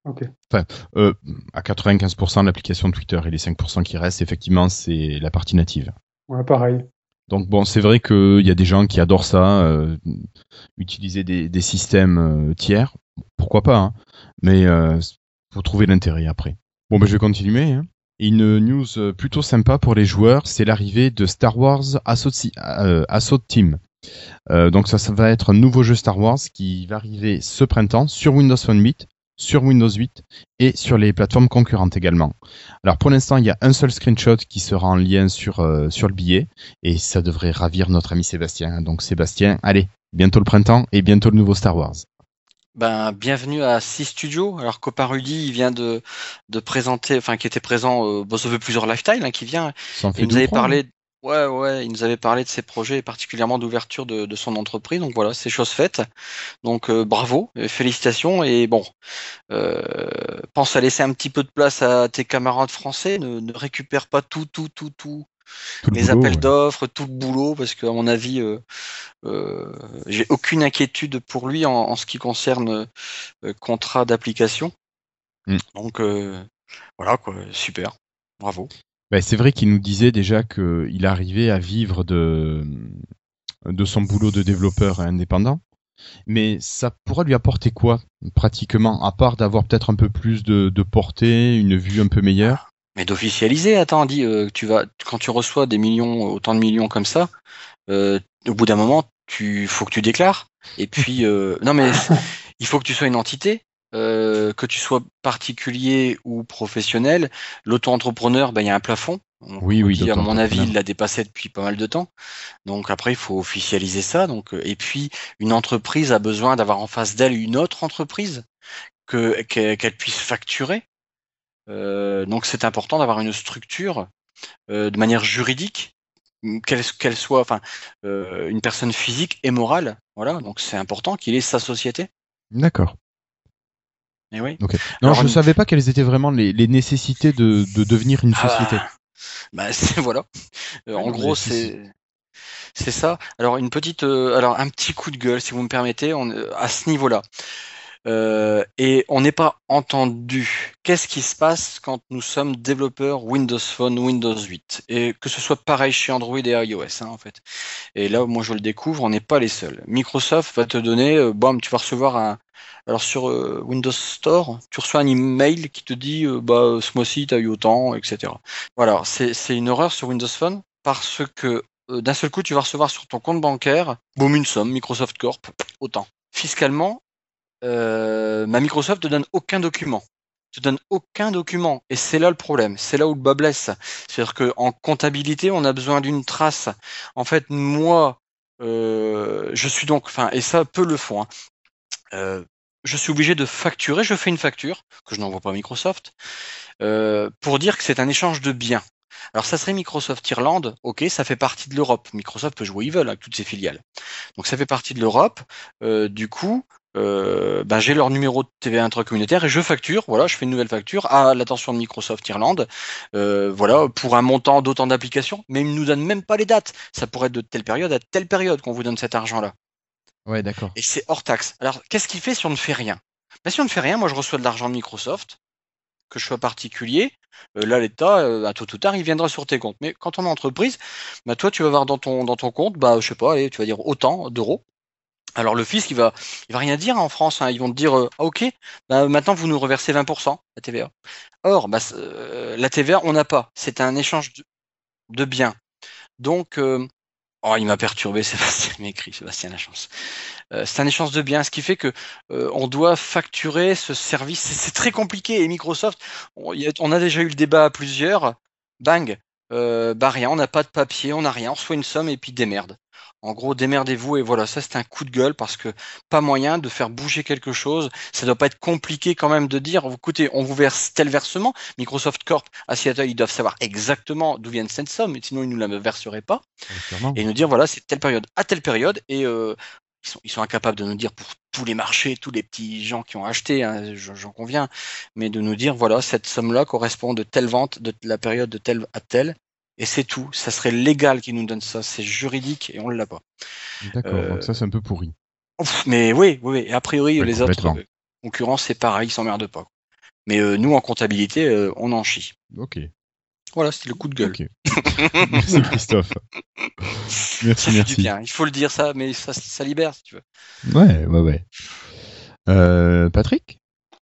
Ok. Enfin, euh, à 95% l'application de Twitter et les 5% qui restent, effectivement, c'est la partie native. Ouais, pareil. Donc bon, c'est vrai qu'il y a des gens qui adorent ça, euh, utiliser des, des systèmes euh, tiers, pourquoi pas, hein, mais euh, faut trouver l'intérêt après. Bon, ben je vais continuer. Hein. Une news plutôt sympa pour les joueurs, c'est l'arrivée de Star Wars Assault, euh, Assault Team. Euh, donc ça, ça va être un nouveau jeu Star Wars qui va arriver ce printemps sur Windows Phone 8, sur Windows 8 et sur les plateformes concurrentes également. Alors pour l'instant, il y a un seul screenshot qui sera en lien sur, euh, sur le billet et ça devrait ravir notre ami Sébastien. Donc Sébastien, allez, bientôt le printemps et bientôt le nouveau Star Wars. Ben, bienvenue à Six Studios. Alors Copa Rudy, il vient de, de présenter, enfin qui était présent, euh, bon, ça fait plusieurs lifetimes hein, qui vient. fait il nous avait parlé, ouais, ouais, il nous avait parlé de ses projets et particulièrement d'ouverture de, de son entreprise. Donc voilà, c'est chose faite. Donc euh, bravo, félicitations et bon, euh, pense à laisser un petit peu de place à tes camarades français. Ne, ne récupère pas tout, tout, tout, tout. Le les boulot, appels ouais. d'offres, tout le boulot, parce qu'à mon avis, euh, euh, j'ai aucune inquiétude pour lui en, en ce qui concerne euh, contrat d'application. Mm. Donc voilà quoi, super, bravo. Ben, c'est vrai qu'il nous disait déjà qu'il arrivait à vivre de, de son boulot de développeur indépendant. Mais ça pourra lui apporter quoi, pratiquement, à part d'avoir peut-être un peu plus de, de portée, une vue un peu meilleure? Mais d'officialiser, attends, dis, euh, tu vas, quand tu reçois des millions, autant de millions comme ça, euh, au bout d'un moment, tu faut que tu déclares. Et puis, euh, [LAUGHS] non mais il faut que tu sois une entité. euh, que tu sois particulier ou professionnel, l'auto-entrepreneur, ben, il y a un plafond. On Oui, oui, dit, à mon avis, il l'a dépassé depuis pas mal de temps. Donc après, il faut officialiser ça. Donc, euh, et puis, une entreprise a besoin d'avoir en face d'elle une autre entreprise que qu'elle puisse facturer. Euh, donc c'est important d'avoir une structure euh, de manière juridique, qu'elle soit, enfin, euh, une personne physique et morale. Voilà. Donc c'est important qu'il ait sa société. D'accord. Et oui. Ok. Non, Alors, je ne une- savais pas quelles étaient vraiment les, les nécessités de, de devenir une Ah société. bah, [LAUGHS] bah, c'est voilà. Euh, en gros, c'est c'est ça. Alors une petite, euh, alors un petit coup de gueule, si vous me permettez, on, à ce niveau-là. Euh, et on n'est pas entendu. Qu'est-ce qui se passe quand nous sommes développeurs Windows Phone, Windows 8 Et que ce soit pareil chez Android et iOS, hein, en fait. Et là, moi, je le découvre, on n'est pas les seuls. Microsoft va te donner, euh, tu vas recevoir un. Alors sur euh, Windows Store, tu reçois un email qui te dit, euh, bah, ce mois-ci, tu as eu autant, etc. Voilà, c'est une horreur sur Windows Phone parce que d'un seul coup, tu vas recevoir sur ton compte bancaire, boum, une somme, Microsoft Corp, autant. Fiscalement, euh, ma Microsoft te donne aucun document. Te donne aucun document. Et c'est là le problème. C'est là où le bas blesse. C'est-à-dire qu'en comptabilité, on a besoin d'une trace. En fait, moi, euh, je suis donc, enfin, et ça, peu le font. hein. Euh, je suis obligé de facturer. Je fais une facture que je n'envoie pas à Microsoft pour dire que c'est un échange de biens. Alors ça serait Microsoft Irlande, ok, ça fait partie de l'Europe. Microsoft peut jouer où ils veulent avec toutes ses filiales. Donc ça fait partie de l'Europe. Euh, du coup, euh, ben, j'ai leur numéro de TVA intracommunautaire et je facture, voilà, je fais une nouvelle facture à l'attention de Microsoft Irlande, euh, voilà, pour un montant d'autant d'applications, mais ils ne nous donnent même pas les dates. Ça pourrait être de telle période à telle période qu'on vous donne cet argent-là. Ouais, d'accord. et c'est hors taxe. Alors, qu'est-ce qu'il fait si on ne fait rien? Ben, Si on ne fait rien, moi je reçois de l'argent de Microsoft, que je sois particulier. euh, là, l'État, euh, à tout ou tard, il viendra sur tes comptes. Mais quand on est entreprise, ben, toi, tu vas voir dans ton, dans ton compte, bah, je sais pas, allez, tu vas dire autant d'euros. Alors le fisc, il va, il va rien dire en France. hein. Ils vont te dire, euh, ah, ok, bah, maintenant vous nous reversez 20% la TVA. Or, bah, la TVA, on n'a pas. C'est un échange de, biens. Donc, oh, il m'a perturbé, [LAUGHS] Sébastien m'écrit, Sébastien la chance. Euh, c'est un échange de biens, ce qui fait que euh, on doit facturer ce service. C'est très compliqué. Et Microsoft, on, a- déjà eu le débat à plusieurs. Bang, euh, bah rien, on n'a pas de papier, on n'a rien, on reçoit une somme et puis démerde. En gros, démerdez-vous et voilà, ça c'est un coup de gueule parce que pas moyen de faire bouger quelque chose. Ça doit pas être compliqué quand même de dire, écoutez, on vous verse tel versement. Microsoft Corp à Seattle, ils doivent savoir exactement d'où vient cette somme, sinon ils nous la verseraient pas. Et nous dire voilà c'est telle période à telle période. Et euh, ils, sont, ils sont incapables de nous dire pour tous les marchés, tous les petits gens qui ont acheté, hein, j'en j'en conviens, mais de nous dire voilà cette somme-là correspond de telle vente de la période de telle à telle et c'est tout. Ça serait légal qu'ils nous donnent ça, c'est juridique et on l'a pas. D'accord, euh, donc ça c'est un peu pourri. Ouf, mais oui, oui, oui. Et a priori Ouais, les autres euh, concurrents c'est pareil, ils s'emmerdent pas. Mais euh, nous en comptabilité, euh, on en chie. Ok. Voilà, c'était le coup de gueule. Ok. [LAUGHS] merci Christophe. [LAUGHS] Merci, Ça fait du merci. bien. Il faut le dire ça, mais ça, ça libère si tu veux. Ouais, ouais, ouais. Euh, Patrick?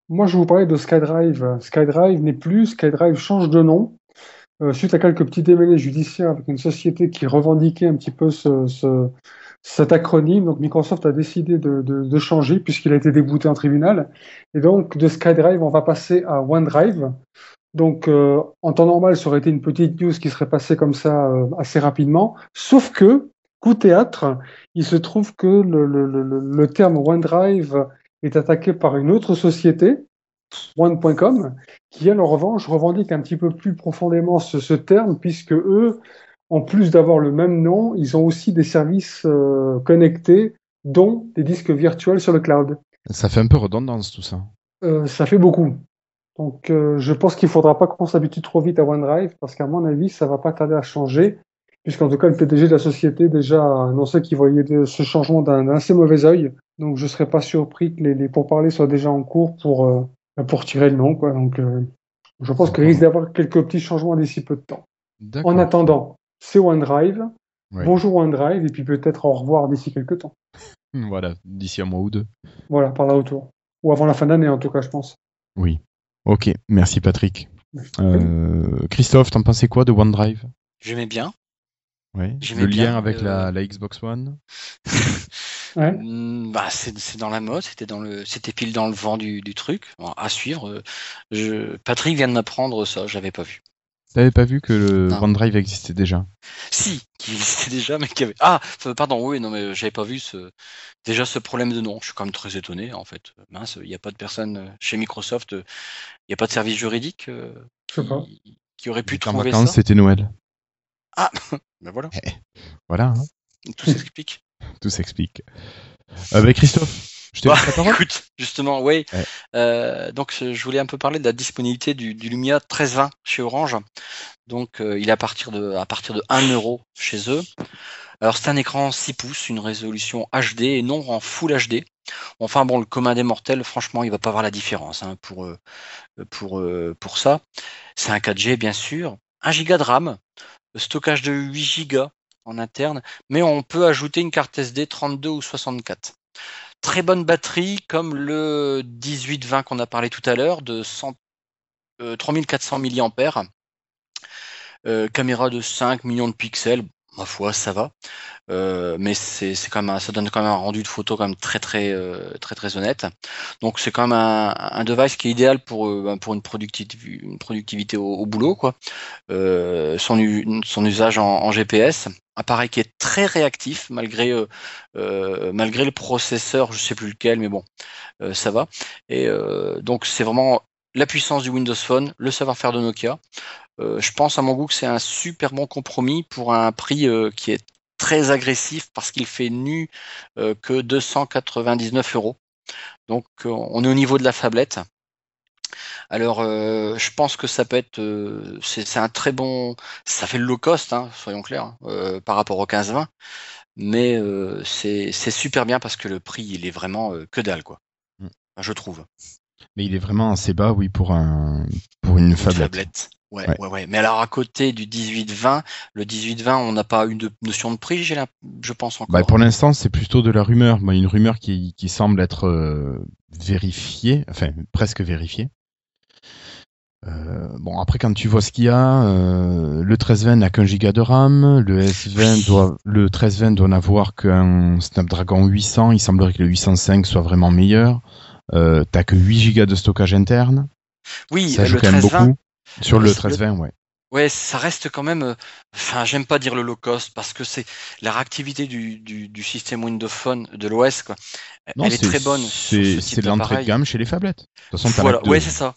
Moi, je vous parler de SkyDrive. SkyDrive n'est plus, SkyDrive change de nom. Euh, suite à quelques petits démêlés judiciaires avec une société qui revendiquait un petit peu ce, ce- cet acronyme, donc Microsoft a décidé de, de- de changer puisqu'il a été débouté en tribunal. Et donc, de SkyDrive, on va passer à OneDrive. Donc, euh, en temps normal, ça aurait été une petite news qui serait passée comme ça euh, assez rapidement. Sauf que, coup théâtre, il se trouve que le- le- le- le terme OneDrive est attaqué par une autre société, One.com, qui elle en revanche revendique un petit peu plus profondément ce, ce terme, puisque eux, en plus d'avoir le même nom, ils ont aussi des services euh, connectés, dont des disques virtuels sur le cloud. Ça fait un peu redondance tout ça. Euh, ça fait beaucoup. Donc euh, je pense qu'il faudra pas qu'on s'habitue trop vite à OneDrive, parce qu'à mon avis, ça va pas tarder à changer, puisqu'en tout cas, le PDG de la société déjà a annoncé qu'il voyait de- ce changement d'un assez mauvais œil. Donc je serais pas surpris que les, les pourparlers soient déjà en cours pour, pour tirer le nom. Quoi. Donc euh, je pense qu'il risque d'avoir quelques petits changements d'ici peu de temps. En attendant, c'est OneDrive. Ouais. Bonjour OneDrive, et puis peut-être au revoir d'ici quelques temps. [LAUGHS] Voilà, d'ici un mois ou deux. Voilà, par là autour. Ou avant la fin d'année, en tout cas, je pense. Oui. Ok, merci Patrick. Euh, Christophe, t'en pensais quoi de OneDrive? J'aimais bien. ouais. Le bien, lien avec euh, la, la Xbox One? [LAUGHS] Ouais. Mm, Bah, c'est c'est dans la mode, c'était dans le, c'était pile dans le vent du, du truc. Bon, à suivre. euh, Je, Patrick vient de m'apprendre ça, j'avais pas vu. T'avais pas vu que le Non. OneDrive existait déjà? Si, qui existait déjà, mais qui avait. Ah, euh, pardon, oui, non, mais j'avais pas vu ce, déjà ce problème de nom. Je suis quand même très étonné, en fait. Mince, il n'y a pas de personne euh, chez Microsoft, il n'y a pas de service juridique euh, Je qui, qui aurait pu en trouver vacances, ça. c'était Noël. [LAUGHS] Ben voilà, Voilà, hein, tout s'explique. Tout s'explique. Euh, bah, Christophe, je te Bah. Écoute, justement, oui. Ouais. Euh, donc, je voulais un peu parler de la disponibilité du, du Lumia 1320 chez Orange. Donc, euh, il est à partir de, à partir de 1 euro chez eux. Alors, c'est un écran 6 pouces, une résolution HD et non en Full HD. Enfin, bon, le commun des mortels, franchement, il va pas voir la différence hein, pour, pour, pour ça. C'est un 4G, bien sûr. 1 Go de RAM, stockage de 8 Go en interne, mais on peut ajouter une carte SD 32 ou 64 très bonne batterie comme le 1820 qu'on a parlé tout à l'heure de 100, euh, 3400 mAh. Euh, caméra de 5 millions de pixels, ma foi, ça va. Euh, mais c'est quand même ça donne quand même un rendu de photo quand très très euh, très très honnête. Donc c'est quand même un, device qui est idéal pour euh, ben, une productivité au, boulot quoi. Son usage en, en GPS, appareil qui est très réactif malgré malgré le processeur, je sais plus lequel, mais bon, ça va. Et donc c'est vraiment la puissance du Windows Phone, le savoir-faire de Nokia. Euh, je pense à mon goût que c'est un super bon compromis pour un prix euh, qui est très agressif parce qu'il fait nu euh, que 299 euros. Donc on est au niveau de la tablette. Alors euh, je pense que ça peut être, euh, c'est un très bon, ça fait le low cost, hein, soyons clairs, hein, euh, par rapport au 15-20. mais c'est super bien parce que le prix il est vraiment que dalle quoi. Mm. Je trouve. Mais il est vraiment assez bas, oui, pour un pour une Une phablette. Ouais, Ouais. ouais, ouais, Mais alors à côté du 18-20, le 18-20, on n'a pas une de- notion de prix, j'ai je pense encore. Bah, pour l'instant, c'est plutôt de la rumeur. Moi, une rumeur qui, qui semble être euh, vérifiée, enfin presque vérifiée. Euh, bon, après, quand tu vois ce qu'il y a, euh, le 1320 n'a qu'un giga de RAM, le S20 doit, le 1320 doit n'avoir qu'un Snapdragon 800. Il semblerait que le 805 soit vraiment meilleur. Euh, T'as que 8 gigas de stockage interne. oui, Ça joue le quand même 13-20, beaucoup. Sur le le- 1320, ouais. Ouais, ça reste quand même. euh, Enfin, j'aime pas dire le low cost parce que c'est la réactivité du, du, du système Windows Phone de l'OS, quoi. Non, Elle est très bonne. C'est ce de l'entrée de gamme chez les phablettes. De toute façon, Voilà, ouais, c'est ça.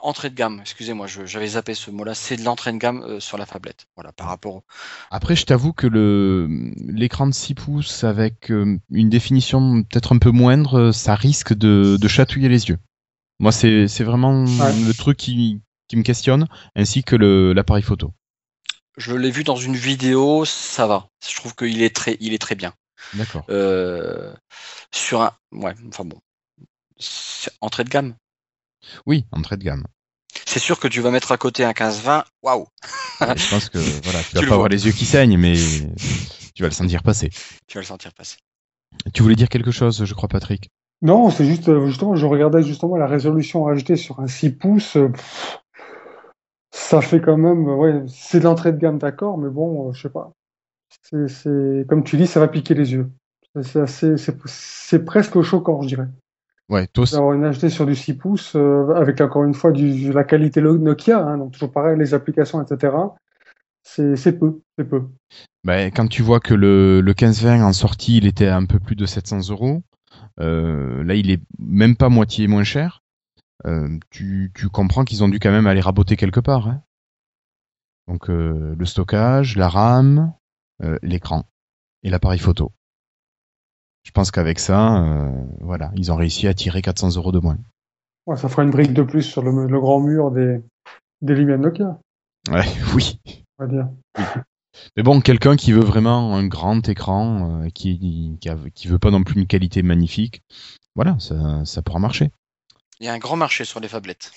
Entrée de gamme, excusez-moi, j'avais zappé ce mot-là. C'est de l'entrée de gamme euh, sur la tablette. Voilà, par rapport au. Après, je t'avoue que le l'écran de 6 pouces avec euh, une définition peut-être un peu moindre, euh, ça risque de, de chatouiller les yeux. Moi, c'est vraiment Ouais. le truc qui, qui me questionne, ainsi que l'appareil photo. Je l'ai vu dans une vidéo, ça va. Je trouve qu'il est très, il est très bien. D'accord. Euh, sur un, ouais, enfin bon, entrée de gamme. Oui, entrée de gamme. C'est sûr que tu vas mettre à côté un 15-20. Waouh, je pense que [LAUGHS] voilà, tu vas Tu pas vois. avoir les yeux qui saignent, mais tu vas le sentir passer. tu vas le sentir passer. Tu voulais dire quelque chose, je crois, Patrick? Non, c'est juste, euh, justement, je regardais justement la résolution HD sur un 6 pouces. euh, pff, ça fait quand même, euh, ouais, c'est de l'entrée de gamme, d'accord, mais bon, je sais pas. C'est, c'est, comme tu dis, ça va piquer les yeux. C'est c'est assez, c'est, c'est presque choquant, je dirais. Ouais, toi aussi. D'avoir une HD sur du 6 pouces, euh, avec encore une fois du, la qualité Nokia, hein, donc toujours pareil, les applications, etc. C'est, peu, c'est peu. Bah, quand tu vois que le, le 15-20 en sortie, il était à un peu plus de 700 euros, euh, là, il est même pas moitié moins cher. Euh, tu, tu comprends qu'ils ont dû quand même aller raboter quelque part. hein. Donc, euh, le stockage, la RAM, euh, l'écran et l'appareil photo. Je pense qu'avec ça, euh, voilà, ils ont réussi à tirer 400 euros de moins. Ouais, ça fera une brique de plus sur le, le grand mur des, des Nokia, Ouais, [LAUGHS] oui. on va dire. Mais bon, quelqu'un qui veut vraiment un grand écran, euh, qui, qui, a- qui veut pas non plus une qualité magnifique, voilà, ça, ça pourra marcher. Il y a un grand marché sur les phablettes.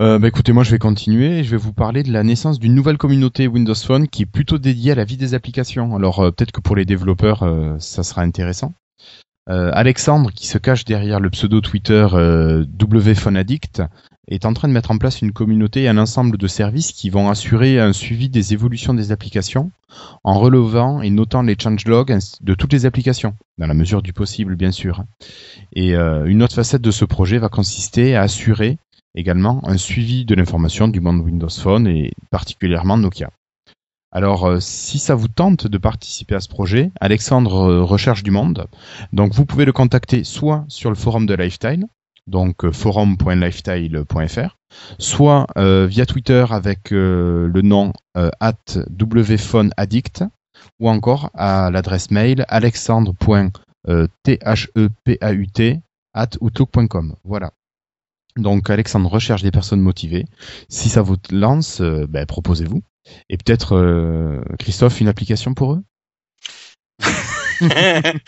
Euh, bah écoutez, moi je vais continuer et je vais vous parler de la naissance d'une nouvelle communauté Windows Phone qui est plutôt dédiée à la vie des applications. Alors euh, peut-être que pour les développeurs, euh, ça sera intéressant. Euh, Alexandre, qui se cache derrière le pseudo Twitter WPhoneAddict, est en train de mettre en place une communauté et un ensemble de services qui vont assurer un suivi des évolutions des applications en relevant et notant les changelogs de toutes les applications, dans la mesure du possible bien sûr. Et une autre facette de ce projet va consister à assurer également un suivi de l'information du monde Windows Phone et particulièrement Nokia. Alors, euh, si ça vous tente de participer à ce projet, Alexandre euh, recherche du monde. Donc, vous pouvez le contacter soit sur le forum de Lifetile, donc euh, forum.lifetile.fr, soit via Twitter avec le nom euh, at wphoneaddict, ou encore à l'adresse mail alexandre.thepaut at outlook.com. Voilà. Donc Alexandre recherche des personnes motivées. Si ça vous lance, euh, ben, proposez-vous. Et peut-être, euh, Christophe, une application pour eux? [LAUGHS]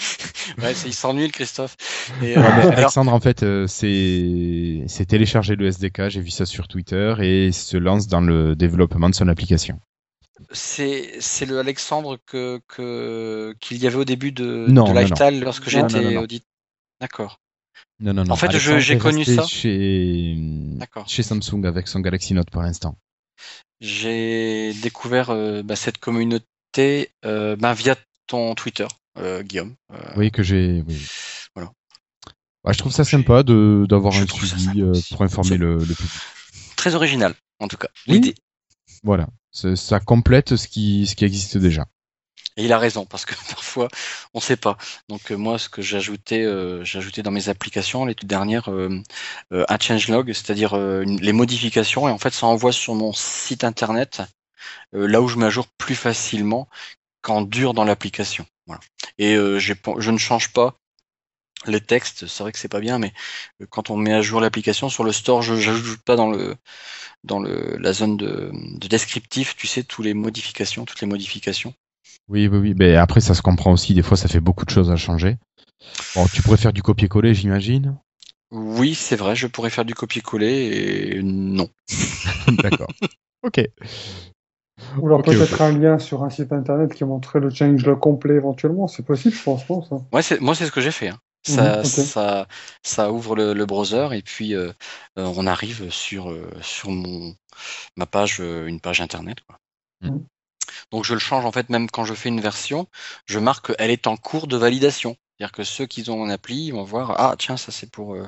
Ouais, il s'ennuie le Christophe. Et, euh, Ouais, mais alors, Alexandre, en fait, euh, c'est téléchargé le SDK, j'ai vu ça sur Twitter, et se lance dans le développement de son application. c'est c'est le Alexandre que que qu'il y avait au début de, Non. Lifestyle lorsque j'étais audit. D'accord, Non, non, non. En fait, j'ai connu ça. Chez, Samsung avec son Galaxy Note pour l'instant. j'ai découvert euh, bah, cette communauté euh, bah, via ton Twitter, euh, Guillaume. Oui, que j'ai. Oui. Voilà. Ouais, je trouve ça sympa d'avoir un suivi pour informer le, le public. Très original, en tout cas. L'idée. Voilà, ça, ça complète ce qui ce qui existe déjà. Et il a raison, parce que [LAUGHS] parfois, on sait pas. Donc euh, moi, ce que ajouté, euh, ajouté dans mes applications, les toutes dernières, euh, un changelog, c'est-à-dire les modifications, et en fait, ça envoie sur mon site internet, là où je jour plus facilement qu'en dur dans l'application. Voilà. Et je ne change pas les textes, c'est vrai que c'est pas bien, mais quand on met à jour l'application sur le store, je n'ajoute pas dans le dans le, la zone de, de descriptif, tu sais, tous les modifications, toutes les modifications. Oui, oui, oui. Mais après, ça se comprend aussi. Des fois, ça fait beaucoup de choses à changer. Bon, tu pourrais faire du copier-coller, j'imagine? Oui, c'est vrai, je pourrais faire du copier-coller et non. [LAUGHS] D'accord. ok. Ou alors peut-être un lien sur un site internet qui montrerait le changelog complet éventuellement. C'est possible, je pense, non, ça? Ouais, c'est, moi, c'est ce que j'ai fait. hein. Ça, Mhm, ça, ça ouvre le, le browser et puis euh, euh, on arrive sur, euh, sur mon, ma page, euh, une page internet. Quoi. Mhm. Donc je le change en fait, même quand je fais une version, je marque qu'elle est en cours de validation. C'est-à-dire que ceux qui ont mon appli vont voir, ah tiens, ça c'est pour, euh,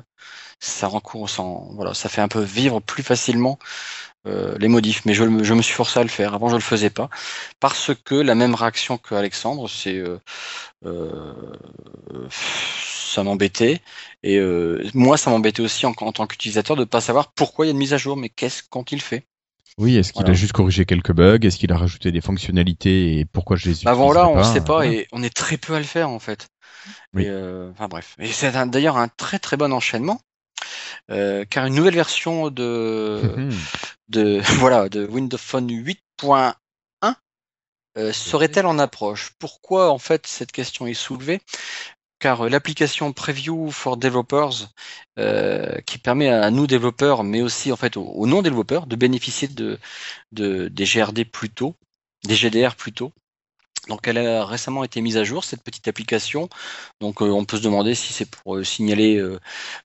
ça rend cours voilà, ça fait un peu vivre plus facilement euh, les modifs. Mais je, me suis forcé à le faire. Avant, je le faisais pas parce que la même réaction que Alexandre, c'est euh, ça m'embêtait et moi ça m'embêtait aussi en, en tant qu'utilisateur de pas savoir pourquoi il y a une mise à jour mais qu'est-ce qu'ont-ils fait? Oui, est-ce qu'il Voilà. a juste corrigé quelques bugs? Est-ce qu'il a rajouté des fonctionnalités et pourquoi je les utilise avant là on pas? sait pas et on est très peu à le faire en fait. Oui. Et, euh, enfin bref. Et c'est d'ailleurs un très très bon enchaînement euh, car une nouvelle version de [LAUGHS] de [LAUGHS] voilà de Windows Phone 8.1 euh, serait-elle en approche? Pourquoi en fait cette question est soulevée? Car euh, l'application Preview for Developers, euh, qui permet à nous développeurs, mais aussi en fait aux, non-développeurs, de bénéficier de, de des GRD plus tôt, des GDR plus tôt. Donc elle a récemment été mise à jour cette petite application. Donc euh, on peut se demander si c'est pour euh, signaler euh,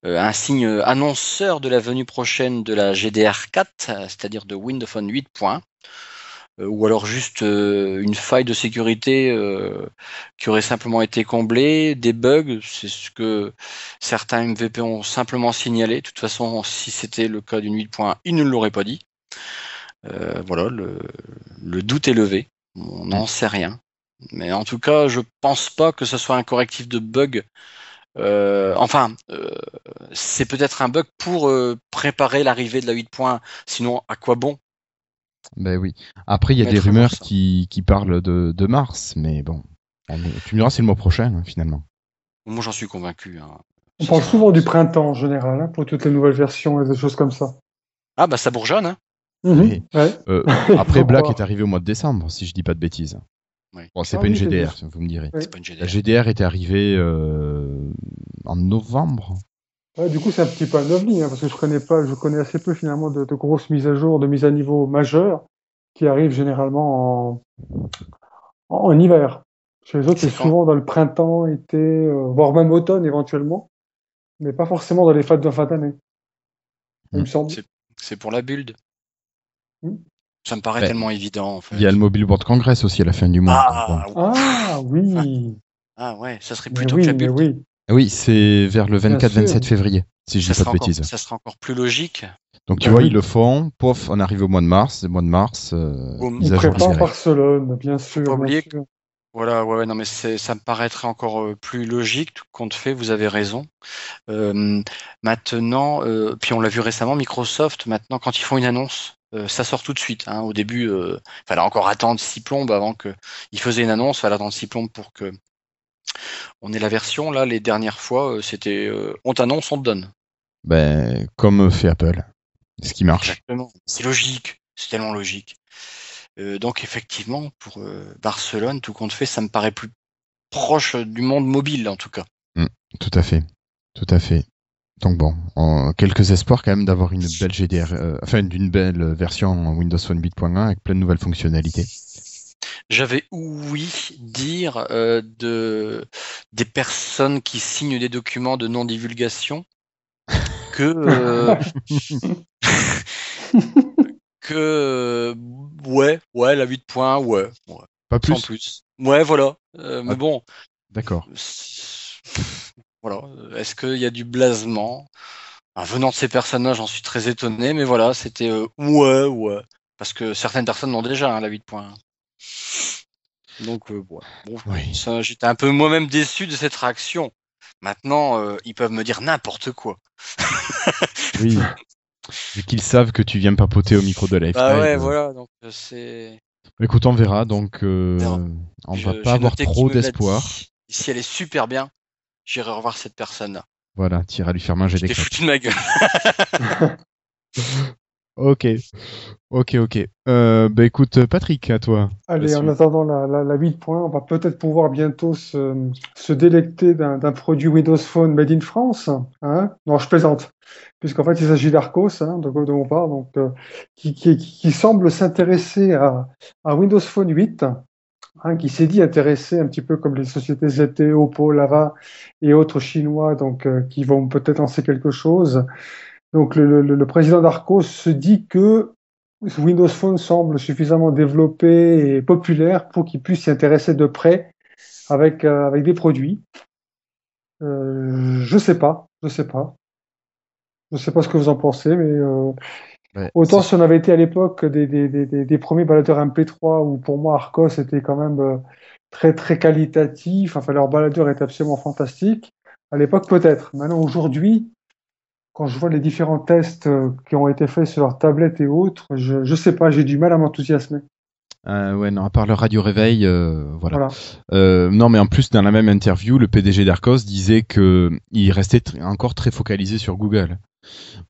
un signe annonceur de la venue prochaine de la GDR4, euh, c'est-à-dire de Windows Phone 8.1 euh, ou alors juste euh, une faille de sécurité euh, qui aurait simplement été comblée, des bugs, c'est ce que certains MVP ont simplement signalé. De toute façon, si c'était le cas d'une 8.1, ils ne l'auraient pas dit. Euh, voilà, le, le doute est levé. On n'en sait rien. Mais en tout cas, je pense pas que ce soit un correctif de bug. Euh, enfin, euh, c'est peut-être un bug pour euh, préparer l'arrivée de la 8.1. Sinon, à quoi bon? Ben oui. Après, il y a des rumeurs qui, qui parlent de, de mars, mais bon. On est- Tu me diras, c'est le mois prochain, hein, finalement. Moi, j'en suis convaincu. hein. On parle souvent du printemps en général, hein, pour toutes les nouvelles versions et des choses comme ça. Ah bah ça bourgeonne, hein. Ouais. Euh, Il [LAUGHS] après, Black est arrivé au mois de décembre, si je dis pas de bêtises. Ouais. Bon, c'est Ah pas une oui, c'est GDR, vous me direz. Oui. C'est pas une La GDR. GDR était arrivée euh, en novembre. Ouais, du coup, c'est un petit peu un ovni, hein, parce que je connais pas, je connais assez peu finalement de, de grosses mises à jour, de mises à niveau majeures, qui arrivent généralement en, en, en hiver. Chez les autres, C'est souvent dans le printemps, été, euh, voire même automne éventuellement, mais pas forcément dans les fêtes de fin d'année. Il me semble. C'est- pour la build. Hmm. Ça me paraît Ben, tellement évident en fait. Il y a le Mobile World Congress aussi à la fin du mois. Ah. Ah oui, ah ouais, ça serait mais plutôt oui, que la mais build. oui. Oui, c'est vers le Bien 24-27 sûr. février, si je Ça dis pas de encore, bêtises. ça sera encore plus logique. Donc tu Bah vois, oui. ils le font. Pof, on arrive au mois de mars. Le mois de mars, euh, Boum. Il direct. Barcelone, bien sûr. bien. Voilà, ouais, ouais, non mais c'est, ça me paraîtrait encore euh, plus logique, tout compte fait, vous avez raison. Euh, maintenant, euh, puis on l'a vu récemment, Microsoft, maintenant, quand ils font une annonce, euh, ça sort tout de suite. Hein. Au début, euh, fallait encore attendre six plombes avant que ils faisaient une annonce, fallait attendre six plombes pour que on ait la version. Là, les dernières fois, euh, c'était euh, on t'annonce, on te donne. Ben, comme fait Apple. Ce qui marche. Exactement. C'est logique, c'est tellement logique. Euh, donc effectivement, pour euh, Barcelone, tout compte fait, ça me paraît plus proche du monde mobile en tout cas. Tout à fait. Tout à fait. Donc bon, en- quelques espoirs quand même d'avoir une belle GDR, euh, enfin d'une belle version Windows Phone 8.1 avec plein de nouvelles fonctionnalités. J'avais ouï dire euh, de des personnes qui signent des documents de non divulgation que euh, [LAUGHS] que euh, ouais ouais la 8.1 ouais, ouais. Pas sans plus. plus. Ouais voilà. Euh, mais Ah. bon. D'accord. voilà. Est-ce qu'il y a du blasement? Venant de ces personnes-là j'en suis très étonné mais voilà c'était euh, ouais ouais. Parce que certaines personnes l'ont déjà hein, la 8.1 donc euh, ouais. bon Oui. ça, j'étais un peu moi-même déçu de cette réaction. Maintenant, euh, ils peuvent me dire n'importe quoi. [LAUGHS] Oui. Vu qu'ils savent que tu viens papoter au micro de la Bah F5, ouais, euh, voilà. Donc euh, c'est. Écoute, on verra. Donc, euh, On Je- va pas avoir trop d'espoir. Si elle est super bien, j'irai revoir cette personne-là. Voilà, tu iras lui faire manger Je des t'ai crêpes. foutu de ma gueule. [LAUGHS] Ok. Ok, ok. Euh, bah écoute, Patrick, à toi. Allez, en attendant la, la, la 8 points, on va peut-être pouvoir bientôt se, se délecter d'un produit Windows Phone made in France. Hein? Non, je plaisante. Puisqu'en fait, il s'agit d'Arcos, hein, de quoi dont on parle, donc, euh, qui, qui, qui semble s'intéresser à, à Windows Phone 8, hein, qui s'est dit intéressé un petit peu comme les sociétés ZTE, Oppo, Lava et autres chinois, donc, euh, qui vont peut-être lancer quelque chose. Donc, le, le, le président d'Arcos se dit que Windows Phone semble suffisamment développé et populaire pour qu'il puisse s'y intéresser de près avec, euh, avec des produits. Euh, je sais pas, je sais pas. Je sais pas ce que vous en pensez, mais euh, Ouais, autant si on avait été à l'époque des, des, des, des, des premiers baladeurs MP3 où pour moi Arcos était quand même euh, très très qualitatif, enfin leur baladeur est absolument fantastique. À l'époque peut-être. Maintenant aujourd'hui, quand je vois les différents tests euh, qui ont été faits sur leurs tablettes et autres, je, je sais pas, j'ai du mal à m'enthousiasmer. Euh, ouais, non, à part le radio réveil, euh, voilà. Voilà. Euh, non, mais en plus, dans la même interview, le PDG d'Arcos disait que il restait tr- encore très focalisé sur Google.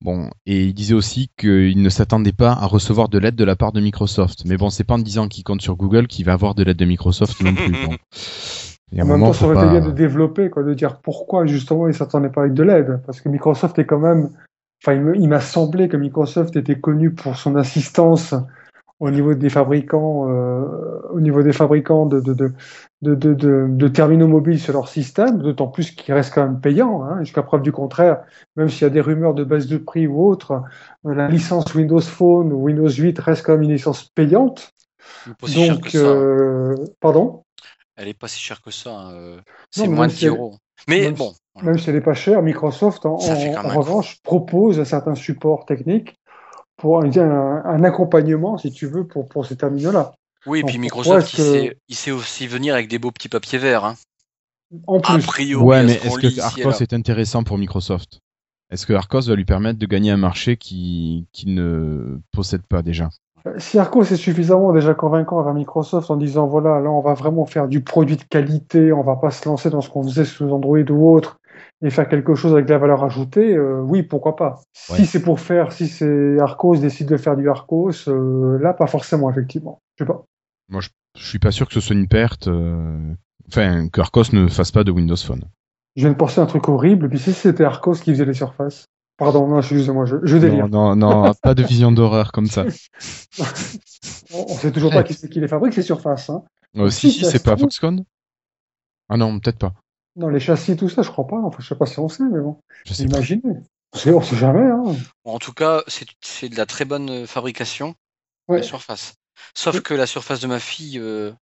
Bon, et il disait aussi qu'il ne s'attendait pas à recevoir de l'aide de la part de Microsoft. Mais bon, c'est pas en disant qu'il compte sur Google qu'il va avoir de l'aide de Microsoft non plus. [LAUGHS] Bon. Et En même moment, temps, ça aurait été pas- bien de développer, quoi, de dire pourquoi justement ils s'attendaient pas avec de l'aide. Parce que Microsoft est quand même, enfin, il m'a semblé que Microsoft était connu pour son assistance au niveau des fabricants, euh, au niveau des fabricants de, de, de, de, de, de- de terminaux mobiles sur leur système, d'autant plus qu'ils restent quand même payants, hein, jusqu'à preuve du contraire, même s'il y a des rumeurs de baisse de prix ou autre, euh, la licence Windows Phone ou Windows 8 reste quand même une licence payante. Mais pas si cher que Donc, ça. euh, pardon? Elle est pas si chère que ça. hein, euh, C'est moins même de si 10 elle- euros. Mais même bon, voilà. Même si elle n'est pas chère, Microsoft, en, revanche, propose un certain support technique pour un, un, un accompagnement, si tu veux, pour, pour ces terminaux-là. oui, et puis Microsoft, il, que- sait, il sait aussi venir avec des beaux petits papiers verts. Hein. En A plus, priori, Ouais, mais est-ce que Arcos est intéressant pour Microsoft? Est-ce que Arcos va lui permettre de gagner un marché qui, qui ne possède pas déjà? Si Arcos est suffisamment déjà convaincant avec Microsoft en disant voilà, là, on va vraiment faire du produit de qualité, on va pas se lancer dans ce qu'on faisait sous Android ou autre et faire quelque chose avec de la valeur ajoutée, euh, oui, pourquoi pas. Ouais. Si c'est pour faire, si c'est Arcos décide de faire du Arcos, euh, là, pas forcément, effectivement. Je sais pas. Moi, je, je suis pas sûr que ce soit une perte. euh, Enfin, que Arcos ne fasse pas de Windows Phone. Je viens de penser à un truc horrible, puis si c'était Arcos qui faisait les surfaces? Pardon, non, excusez-moi, je, je délire. Non, non, non, [LAUGHS] pas de vision d'horreur comme ça. On, sait toujours pas qui c'est qui les fabrique, ces surfaces. Hein. Euh, Si, si, c'est pas. Foxconn? Ah non, peut-être pas. Non, les châssis, tout ça, je crois pas. Enfin, je sais pas si on sait, mais bon. Je sais pas. Imaginez. On sait, on sait jamais. Hein. En tout cas, c'est c'est de la très bonne euh, fabrication, Ouais. la surface. Sauf que la surface de ma fille, euh,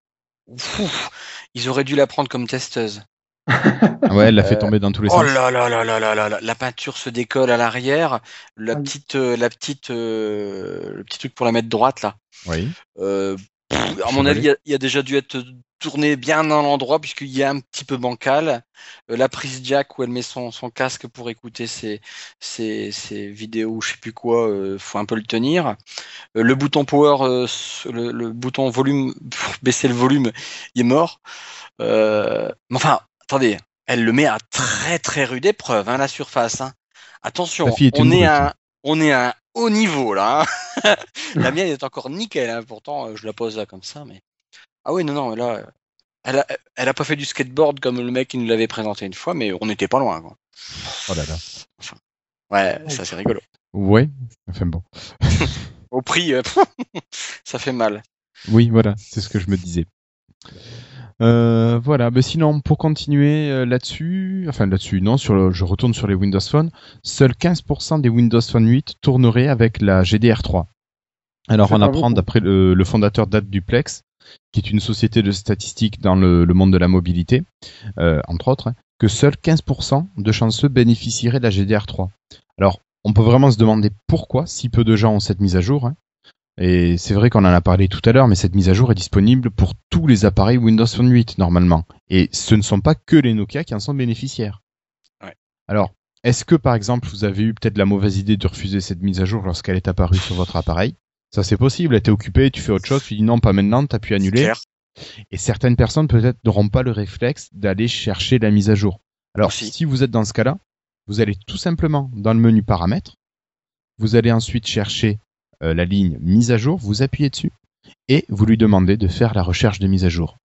ouf, ils auraient dû la prendre comme testeuse. Ah ouais, elle l'a fait tomber dans tous les Oh sens. là là là là là là là, la peinture se décolle à l'arrière, la Aïe. petite, euh, la petite, euh, le petit truc pour la mettre droite là. Oui. Euh, pff, à mon avis, il y a- il y, a déjà dû être tourné bien dans l'endroit puisqu'il y a un petit peu bancal. Euh, la prise jack où elle met son, son casque pour écouter ses, ses, ses vidéos, je sais plus quoi, euh, faut un peu le tenir. Euh, le bouton power, euh, le, le bouton volume pour [LAUGHS] baisser le volume, il est mort. Euh, mais enfin, attendez, elle le met à très très rude épreuve, hein, la surface. hein. Attention, on est à on est un haut niveau là. hein. [LAUGHS] la mienne est encore nickel, pourtant euh, je la pose là comme ça, mais ah oui non non là, elle a, elle a pas fait du skateboard comme le mec qui nous l'avait présenté une fois, mais on n'était pas loin. Quoi. Oh là là. Ouais, ça c'est rigolo. Ouais. Enfin bon. [LAUGHS] Au prix, euh, [LAUGHS] ça fait mal. Oui, voilà, c'est ce que je me disais. Euh, voilà, mais sinon, pour continuer euh, là-dessus, enfin là-dessus, non, sur le, je retourne sur les Windows Phone, seuls 15% des Windows Phone 8 tourneraient avec la GDR3. Alors, on apprend d'après le, le fondateur d'AdDuplex, qui est une société de statistiques dans le, le monde de la mobilité, euh, entre autres, hein, que seuls 15% de chanceux bénéficieraient de la GDR3. Alors, on peut vraiment se demander pourquoi si peu de gens ont cette mise à jour. hein. Et c'est vrai qu'on en a parlé tout à l'heure, mais cette mise à jour est disponible pour tous les appareils Windows Phone 8 normalement. Et ce ne sont pas que les Nokia qui en sont bénéficiaires. Ouais. Alors, est-ce que par exemple vous avez eu peut-être la mauvaise idée de refuser cette mise à jour lorsqu'elle est apparue sur votre appareil? Ça c'est possible, t'es occupé, tu fais autre chose, tu dis non pas maintenant, t'appuies annuler. Clair. Et certaines personnes peut-être n'auront pas le réflexe d'aller chercher la mise à jour. Alors si vous êtes dans ce cas-là, vous allez tout simplement dans le menu paramètres, vous allez ensuite chercher la ligne mise à jour, vous appuyez dessus et vous lui demandez de faire la recherche de mise à jour.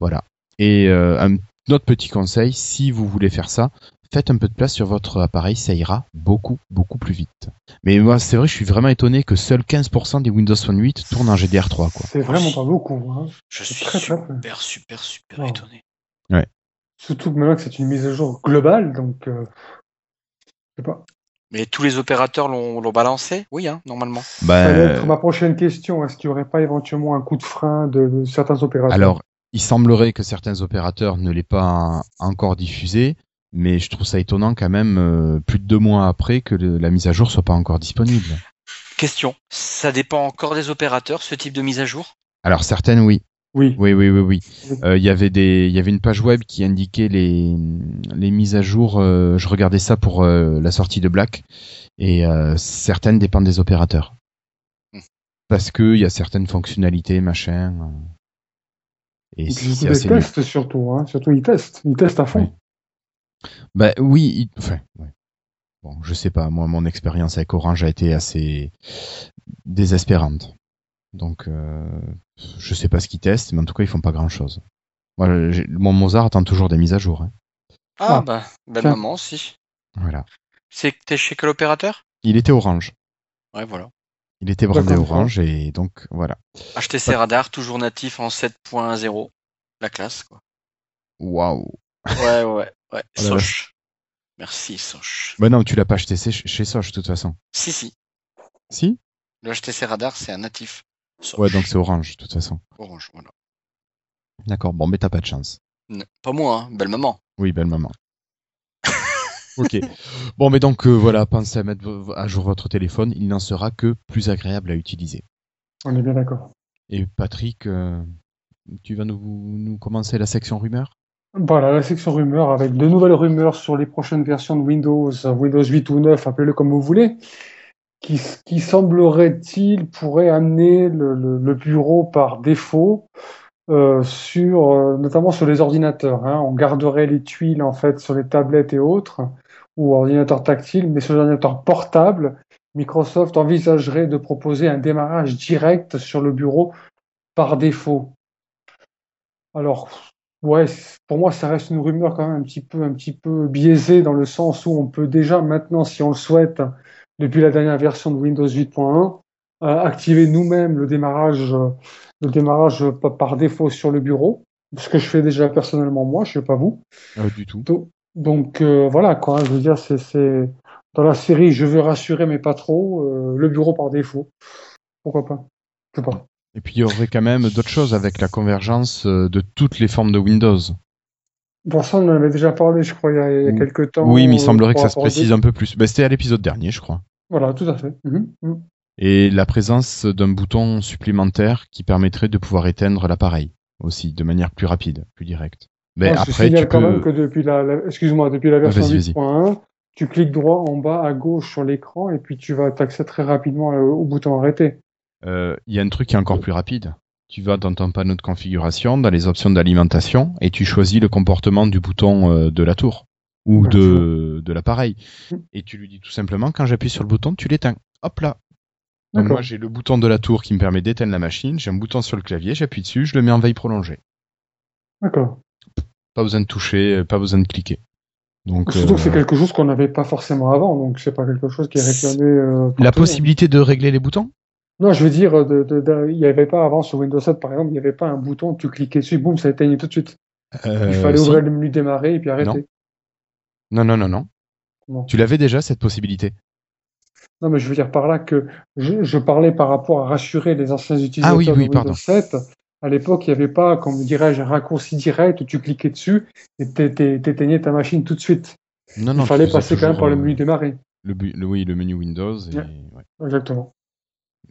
Voilà. Et euh, un autre petit conseil, si vous voulez faire ça, faites un peu de place sur votre appareil, ça ira beaucoup, beaucoup plus vite. Mais moi, c'est vrai, je suis vraiment étonné que seuls 15% des Windows Phone 8 tournent en GDR3, quoi. C'est vraiment pas beaucoup. Hein. Je suis très, très peu. super, super, super Oh. étonné. Surtout que maintenant que c'est une mise à jour globale, donc euh, je sais pas. Mais tous les opérateurs l'ont l'ont balancé? Oui, hein, normalement. Ça va être ma prochaine question. Est-ce qu'il n'y aurait pas éventuellement un coup de frein de, de certains opérateurs? Alors, il semblerait que certains opérateurs ne l'aient pas encore diffusé, mais je trouve ça étonnant quand même, euh, plus de deux mois après, que le- la mise à jour soit pas encore disponible. Question. Ça dépend encore des opérateurs, ce type de mise à jour? Alors certaines, oui. Oui. Oui, oui, oui, oui. Euh, Il y avait des, il y avait une page web qui indiquait les, les mises à jour. euh, je regardais ça pour euh, la sortie de Black, et euh, certaines dépendent des opérateurs, Hmm. parce que il y a certaines fonctionnalités, machin. euh, et c'est assez nul. surtout. Hein. Surtout ils testent. Ils testent à fond. Bah oui, il- enfin, ouais. Bon, je sais pas. Moi, mon expérience avec Orange a été assez désespérante. Donc, euh, je sais pas ce qu'ils testent, mais en tout cas, ils font pas grand chose. Mon Mozart attend toujours des mises à jour. hein. Ah, Ah, bah, belle maman aussi. Voilà. C'est que t'es chez quel opérateur? Il était Orange. Ouais, voilà. Il était brandé. Orange et donc voilà. HTC Radar, toujours natif en 7.0. La classe, quoi. Waouh. Ouais, ouais, ouais. [LAUGHS] Oh. Soch. Merci, Soch. Bah non, tu l'as pas acheté chez, chez Soch de toute façon. Si, si. Si? Le HTC Radar, c'est un natif. Ouais, donc c'est Orange de toute façon. Orange, voilà. D'accord. Bon, mais t'as pas de chance. N- Pas moi, hein. belle maman. Oui, belle maman. [LAUGHS] ok. Bon, mais donc euh, voilà, pensez à mettre à jour votre téléphone. Il n'en sera que plus agréable à utiliser. On est bien d'accord. Et Patrick, euh, tu vas nous, nous commencer la section rumeurs? Voilà, la section rumeurs avec de nouvelles rumeurs sur les prochaines versions de Windows, Windows 8 ou 9, appelez-le comme vous voulez, qui, qui semblerait-il pourrait amener le, le- le bureau par défaut euh, sur, euh, notamment sur les ordinateurs. hein. On garderait les tuiles en fait sur les tablettes et autres ou ordinateurs tactiles, mais sur les ordinateurs portables, Microsoft envisagerait de proposer un démarrage direct sur le bureau par défaut. Alors, Ouais, pour moi, ça reste une rumeur quand même un petit peu, un petit peu biaisée dans le sens où on peut déjà maintenant, si on le souhaite, depuis la dernière version de Windows 8.1, euh, activer nous-mêmes le démarrage, euh, le démarrage pa- par défaut sur le bureau, ce que je fais déjà personnellement moi, je sais pas vous. Euh, Du tout. Donc, donc, euh, voilà quoi, je veux dire, c'est, dans la série, je veux rassurer mais pas trop, euh, le bureau par défaut. Pourquoi pas? Je sais pas. Et puis il y aurait quand même d'autres choses avec la convergence euh, de toutes les formes de Windows. Pour ça, on en avait déjà parlé, je crois, il y a, il y a Ou- quelques temps. oui, mais il euh, semblerait que ça se précise un peu plus. Ben, C'était à l'épisode dernier, je crois. Voilà, tout à fait. Mhm, mhm. Et la présence d'un bouton supplémentaire qui permettrait de pouvoir éteindre l'appareil aussi, de manière plus rapide, plus directe. Mais je après, signale tu quand peux... même que depuis la, la- excuse-moi, depuis la version Vas-y, vas-y. 8.1, tu cliques droit en bas à gauche sur l'écran et puis tu vas t'accéder très rapidement euh, au bouton arrêter. Euh, Il y a un truc qui est encore plus rapide. Tu vas dans ton panneau de configuration, dans les options d'alimentation, et tu choisis le comportement du bouton euh, de la tour ou de, de l'appareil. Mm. Et tu lui dis tout simplement, quand j'appuie sur le bouton, tu l'éteins. Hop là. Donc moi j'ai le bouton de la tour qui me permet d'éteindre la machine, j'ai un bouton sur le clavier, j'appuie dessus, je le mets en veille prolongée. D'accord. Pas besoin de toucher, euh, pas besoin de cliquer. Donc Surtout que c'est euh, quelque chose qu'on n'avait pas forcément avant, donc c'est pas quelque chose qui est réclamé. euh, la possibilité de régler les boutons? Non, je veux dire, il n'y avait pas avant sur Windows 7 par exemple, il n'y avait pas un bouton, tu cliquais dessus, boum, ça éteignait tout de suite. Euh, il fallait si. ouvrir le menu démarrer et puis arrêter. Non, non, non, non. Tu l'avais déjà cette possibilité? Non, mais je veux dire par là que je, je parlais par rapport à rassurer les anciens utilisateurs Ah oui, de oui, Windows pardon. 7. À l'époque, il n'y avait pas, comme dirais-je, un raccourci direct où tu cliquais dessus et t'é- t'é- t'éteignais ta machine tout de suite. Non, il non. tu fallait passer quand même par le euh, menu démarrer. Le, oui, le menu Windows. Et, Ouais. ouais. Exactement.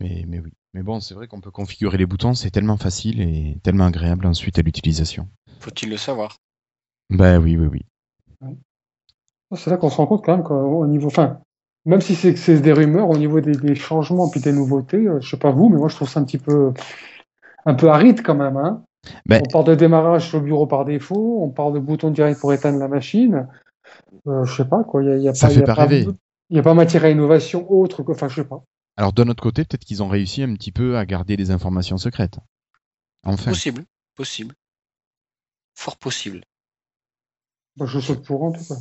Mais, mais oui. Mais bon, c'est vrai qu'on peut configurer les boutons, c'est tellement facile et tellement agréable ensuite à l'utilisation. Faut-il le savoir? Bah oui, oui, oui. C'est là qu'on se rend compte quand même qu'au niveau, enfin, même si c'est des rumeurs, au niveau des, des changements puis des nouveautés, euh, je sais pas vous, mais moi je trouve ça un petit peu, un peu aride quand même. Hein. Ben- On parle de démarrage sur le bureau par défaut, on parle de bouton direct pour éteindre la machine. Euh, je sais pas quoi, il y a, il y a Ça pas, fait y a pas rêver. Il n'y a pas matière à innovation autre que, enfin, je sais pas. Alors d'un autre côté, peut-être qu'ils ont réussi un petit peu à garder les informations secrètes. Enfin. Possible, possible. Fort possible. Bah, je saute pour en tout cas.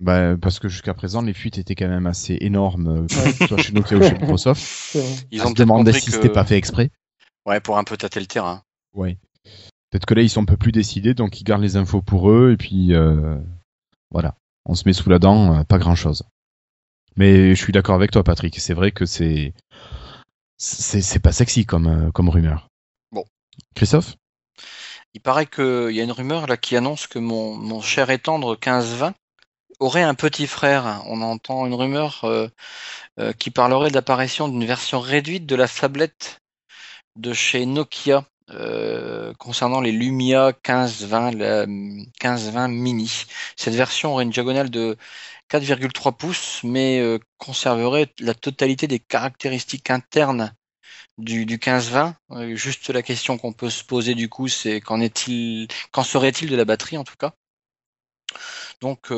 Bah, parce que jusqu'à présent, les fuites étaient quand même assez énormes, euh, soit chez Nokia ou chez [LAUGHS] Microsoft. Ils On ont se peut-être demandait compris si que... c'était pas fait exprès. Ouais, pour un peu tâter le terrain. Ouais. Peut-être que là, ils sont un peu plus décidés, donc ils gardent les infos pour eux, et puis euh, voilà. On se met sous la dent, euh, pas grand-chose. Mais je suis d'accord avec toi, Patrick. C'est vrai que c'est c'est pas sexy comme euh, comme rumeur. Bon. Christophe? Il paraît qu'il y a une rumeur là qui annonce que mon, mon cher et tendre 15-20 aurait un petit frère. On entend une rumeur euh, euh, qui parlerait de l'apparition d'une version réduite de la tablette de chez Nokia euh, concernant les Lumia 15-20 la 15-20 mini. Cette version aurait une diagonale de 4,3 pouces, mais euh, conserverait la totalité des caractéristiques internes du, du 15-20. Euh, juste la question qu'on peut se poser du coup, c'est qu'en est-il, qu'en serait-il de la batterie en tout cas? Donc,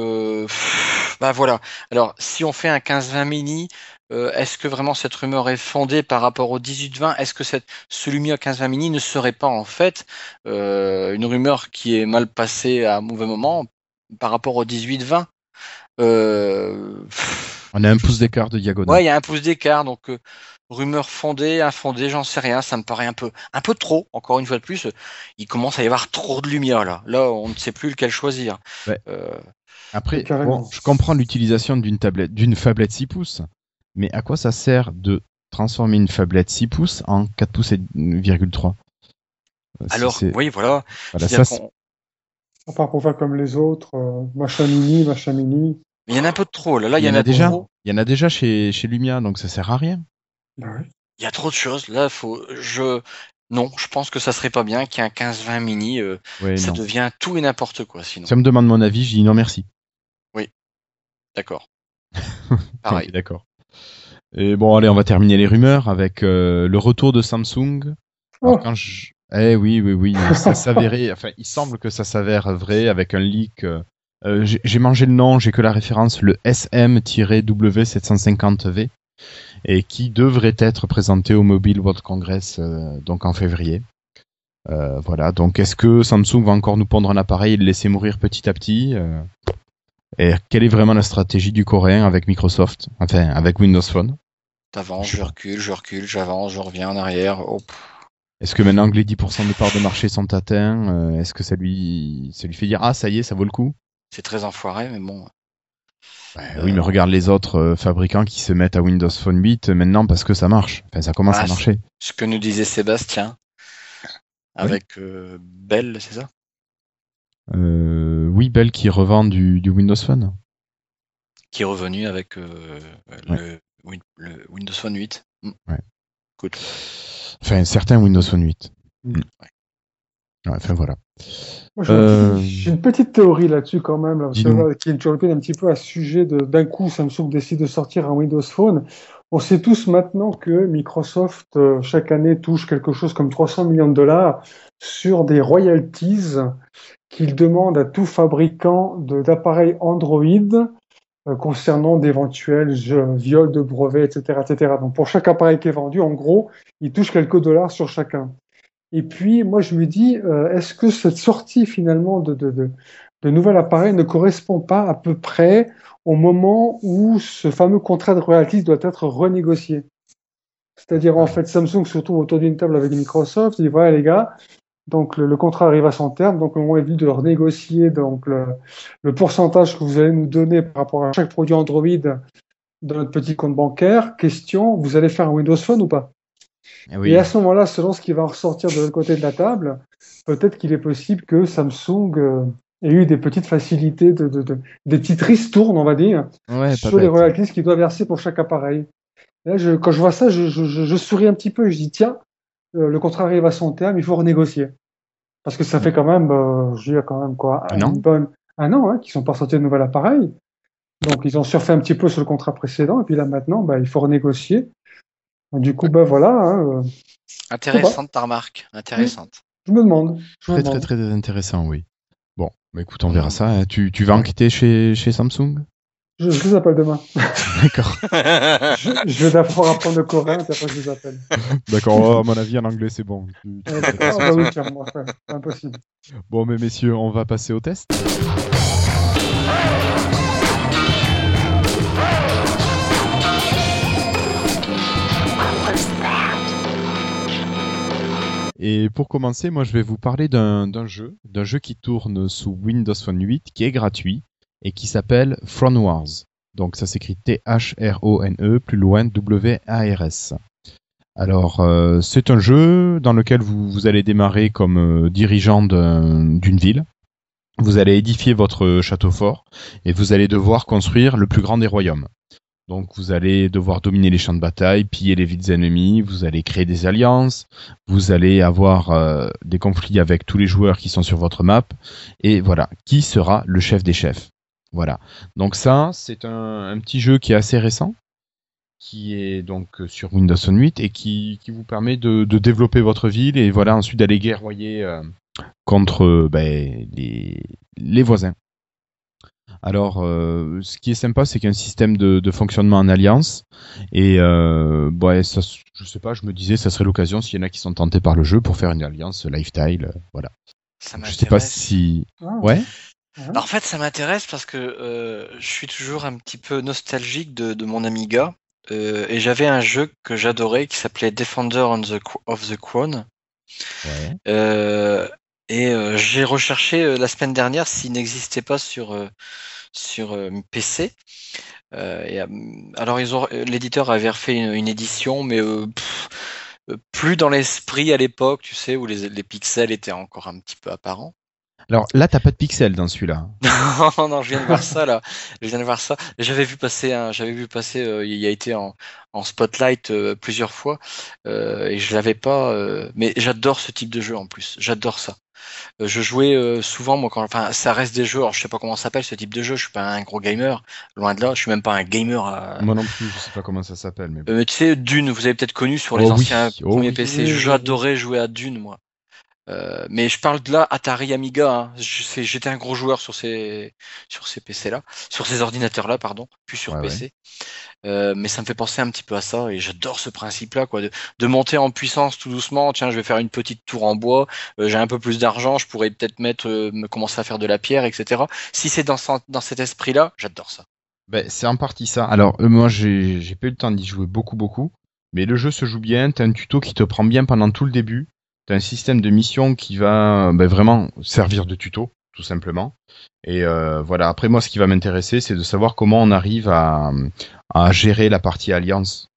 bah voilà. Alors, si on fait un 15-20 mini, euh, est-ce que vraiment cette rumeur est fondée par rapport au 18-20 Est-ce que cette, ce Lumia 15-20 mini ne serait pas en fait euh, une rumeur qui est mal passée à un mauvais moment par rapport au 18-20 euh, On a un pouce d'écart de diagonale. Ouais, il y a un pouce d'écart, donc euh, rumeur fondée, infondée, j'en sais rien, ça me paraît un peu, un peu trop. Encore une fois de plus, il commence à y avoir trop de lumière là. Là, on ne sait plus lequel choisir. Ouais. Euh, Après, bon, je comprends l'utilisation d'une tablette, d'une phablette 6 pouces, mais à quoi ça sert de transformer une phablette 6 pouces en 4 pouces et 1,3 Euh, alors, oui, voilà. ça, À part pour faire comme les autres, euh, machin mini, machin mini. il y en a un peu de trop. Là, là il y, en a déjà. trop. Il y en a déjà chez, chez Lumia, donc ça sert à rien. Bah oui. Il y a trop de choses. Là, faut, je, non, je pense que ça serait pas bien qu'il y ait un 15-20 mini. euh, Ouais, ça non. devient tout et n'importe quoi. Sinon, Ça me demande mon avis, je dis non merci. d'accord. [LAUGHS] Ok, Pareil. D'accord. Et bon, allez, on va terminer les rumeurs avec euh, le retour de Samsung. Alors, Oh. quand je... Eh oui, oui, oui, ça [LAUGHS] s'avérait, enfin, il semble que ça s'avère vrai avec un leak. euh, euh, j'ai j'ai mangé le nom, j'ai que la référence, le SM-W750V, et qui devrait être présenté au Mobile World Congress, euh, donc en février. Euh, voilà, donc est-ce que Samsung va encore nous pondre un appareil et le laisser mourir petit à petit Et quelle est vraiment la stratégie du coréen avec Microsoft, enfin avec Windows Phone? T'avances, Je recule, je recule, j'avance, je reviens en arrière. Oh. Est-ce que maintenant que les 10% de parts de marché sont atteints, euh, est-ce que ça lui, ça lui fait dire ah ça y est, ça vaut le coup? C'est très enfoiré, mais bon. Bah Oui, mais regarde les autres euh, fabricants qui se mettent à Windows Phone 8 euh, maintenant parce que ça marche. Enfin, ça commence Ah, à marcher. Ce que nous disait Sébastien avec euh, Bell, c'est ça? Euh, oui, Bell qui revend du, du Windows Phone. Qui est revenu avec euh, le, Win- le Windows Phone 8. Mm. Ouais. Cool. Enfin, certains Windows Phone 8. Mm. Ouais, enfin voilà. J'ai Euh, j'ai une petite théorie là-dessus quand même, là, parce que Dis-nous. là, qui interpelle un petit peu à ce sujet de d'un coup Samsung décide de sortir un Windows Phone. On sait tous maintenant que Microsoft euh, chaque année touche quelque chose comme 300 millions de dollars sur des royalties qu'il demande à tout fabricant d'appareils Android euh, concernant d'éventuels viols de brevets, etc., etc. Donc pour chaque appareil qui est vendu, en gros, il touche quelques dollars sur chacun. Et puis, moi, je me dis, euh, est-ce que cette sortie finalement de, de, de, de nouvel appareil ne correspond pas à peu près au moment où ce fameux contrat de royalties doit être renégocié? C'est-à-dire, en fait, Samsung se retrouve autour d'une table avec Microsoft, il dit, voilà les gars, donc le, le contrat arrive à son terme, donc moment est venu de renégocier donc, le, le pourcentage que vous allez nous donner par rapport à chaque produit Android dans notre petit compte bancaire. Question, vous allez faire un Windows Phone ou pas? Eh oui. et à ce moment-là, selon ce qui va ressortir de l'autre côté de la table, peut-être qu'il est possible que Samsung euh, ait eu des petites facilités, de, de, de- des petites ristournes, on va dire, Ouais, sur les royalties qu'il doit verser pour chaque appareil. Là, je, quand je vois ça, je, je, souris un petit peu et je dis, tiens, le contrat arrive à son terme, il faut renégocier. Parce que ça fait quand même, euh, je dis quand même quoi, Un an une bonne, un an, hein, qu'ils sont pas sortis de nouvel appareil. Donc ils ont surfé un petit peu sur le contrat précédent, et puis là maintenant, bah, il faut renégocier. Du coup, ben voilà, hein, euh, Intéressante ta remarque. Intéressante. je me demande. Je me Très très demande. très intéressant, oui. Bon, bah écoute, on verra ça. hein. Tu, tu vas enquêter chez, chez Samsung? Je, je les appelle demain. [LAUGHS] D'accord. Je, je vais d'abord apprendre le coréen, et après je les appelle. D'accord, à mon avis, en anglais, c'est bon. Euh, ah bah oui, tiens, moi, ouais, impossible. Bon, mais messieurs, on va passer au test. Et pour commencer, moi je vais vous parler d'un d'un jeu, d'un jeu qui tourne sous Windows Phone 8, qui est gratuit et qui s'appelle Front Wars. Donc ça s'écrit T-H-R-O-N-E, plus loin W-A-R-S. Alors euh, c'est un jeu dans lequel vous, vous allez démarrer comme euh, dirigeant d'un- d'une ville. Vous allez édifier votre château fort et vous allez devoir construire le plus grand des royaumes. Donc vous allez devoir dominer les champs de bataille, piller les villes ennemies, vous allez créer des alliances, vous allez avoir euh, des conflits avec tous les joueurs qui sont sur votre map, et voilà, qui sera le chef des chefs. Voilà. Donc ça, c'est un, un petit jeu qui est assez récent, qui est donc euh, sur Windows Phone 8 et qui, qui vous permet de, de développer votre ville et voilà ensuite d'aller guerroyer euh, contre euh, ben, les, les voisins. Alors, euh, ce qui est sympa, c'est qu'il y a un système de, de fonctionnement en alliance. Et euh, ouais, ça, je sais pas, je me disais, ça serait l'occasion s'il y en a qui sont tentés par le jeu pour faire une alliance lifestyle. voilà. Ça Je sais pas si. Ah, Ouais. Alors, en fait, ça m'intéresse parce que euh, je suis toujours un petit peu nostalgique de, de mon Amiga. euh, et j'avais un jeu que j'adorais qui s'appelait Defender on the, Qu- of the Crown. Ouais. Euh, et euh, j'ai recherché la semaine dernière s'il n'existait pas sur, sur PC. Et, alors, ils ont, l'éditeur avait refait une, une édition, mais pff, plus dans l'esprit à l'époque, tu sais, où les, les pixels étaient encore un petit peu apparents. Alors là, t'as pas de pixels dans celui-là. [LAUGHS] Non, non, je viens de voir ça là. Je viens de voir ça. J'avais vu passer, un, j'avais vu passer. euh, il a été en, en spotlight euh, plusieurs fois euh, et je l'avais pas. euh, mais j'adore ce type de jeu en plus. J'adore ça. Je jouais souvent moi quand. Enfin, ça reste des jeux. Alors, je sais pas comment ça s'appelle ce type de jeu. Je suis pas un gros gamer. Loin de là. Je suis même pas un gamer. à- Moi non plus, je sais pas comment ça s'appelle, mais bon. Euh, tu sais, Dune. Vous avez peut-être connu sur les Oh oui, anciens oh premiers. PC. Oui. J'adorais jouer à Dune moi. Euh, mais je parle de là Atari Amiga. Hein. J'étais un gros joueur sur ces sur ces PC là, sur ces ordinateurs là, pardon, plus sur Ouais, PC. Euh, mais ça me fait penser un petit peu à ça et j'adore ce principe là, quoi, de, de monter en puissance tout doucement. Tiens, je vais faire une petite tour en bois. euh, J'ai un peu plus d'argent, je pourrais peut-être mettre me commencer à faire de la pierre, etc. Si c'est dans ce- dans cet esprit là, j'adore ça. Ben, c'est en partie ça. Alors, euh, moi, j'ai j'ai pas eu le temps d'y jouer beaucoup, beaucoup. Mais le jeu se joue bien. T'as un tuto qui te prend bien pendant tout le début. T'as un système de mission qui va ben, vraiment servir de tuto, tout simplement. Et euh, voilà. Après, moi, ce qui va m'intéresser, c'est de savoir comment on arrive à, à gérer la partie alliance.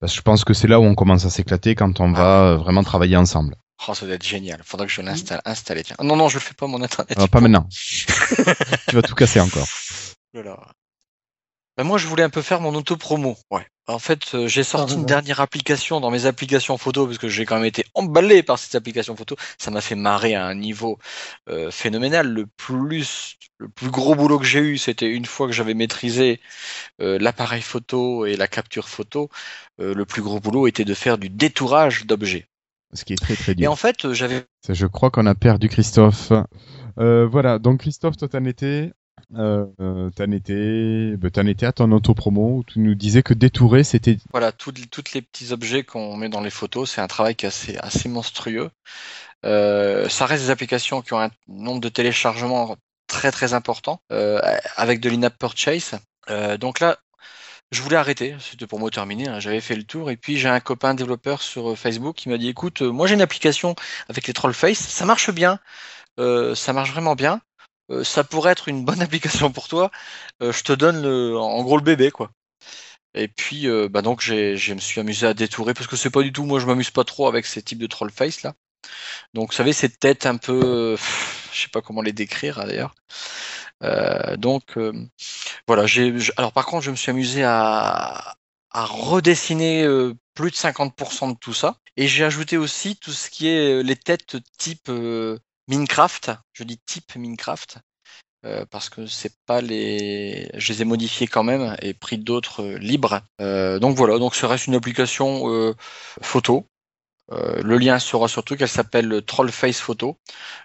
Parce que je pense que c'est là où on commence à s'éclater quand on va euh, vraiment travailler ensemble. Oh, ça doit être génial. Faudra que je l'installe. Installer. Tiens. Non, non, je le fais pas mon internet. Ah, pas maintenant. [LAUGHS] tu vas tout casser encore. Voilà. Ben, moi, je voulais un peu faire mon auto-promo. Ouais. En fait, euh, j'ai sorti une dernière application dans mes applications photo parce que j'ai quand même été emballé par cette application photo. Ça m'a fait marrer à un niveau euh, phénoménal. Le plus, le plus gros boulot que j'ai eu, c'était une fois que j'avais maîtrisé euh, l'appareil photo et la capture photo. euh, le plus gros boulot était de faire du détourage d'objets. Ce qui est très très Et dur. en fait, j'avais Je crois qu'on a perdu Christophe. Euh, voilà, donc Christophe, toi t'en étais, euh, euh, t'en étais, ben, t'en étais à ton auto-promo où tu nous disais que détourer c'était. Voilà, toutes les petits objets qu'on met dans les photos, c'est un travail qui est assez, assez monstrueux. Euh, ça reste des applications qui ont un nombre de téléchargements très très important, euh, avec de l'in-app purchase. Euh, donc là, je voulais arrêter, c'était pour moi terminer, hein, j'avais fait le tour, et puis j'ai un copain développeur sur euh, Facebook qui m'a dit, écoute, moi j'ai une application avec les Trollface, ça marche bien, euh, ça marche vraiment bien, euh, ça pourrait être une bonne [LAUGHS] application pour toi, euh, je te donne le, en gros le bébé, quoi. Et puis, euh, bah donc, je me suis amusé à détourer parce que c'est pas du tout, moi, je m'amuse pas trop avec ces types de troll face là. Donc, vous savez, ces têtes un peu, je sais pas comment les décrire hein, d'ailleurs. Donc, voilà. J'ai, alors, par contre, je me suis amusé à, à redessiner plus de 50% de tout ça. Et j'ai ajouté aussi tout ce qui est les têtes type euh, Minecraft. Je dis type Minecraft. euh, parce que c'est pas les, je les ai modifiés quand même et pris d'autres euh, libres. Euh, donc voilà, donc ça reste une application photo le lien sera sur truc, elle s'appelle Trollface Photo.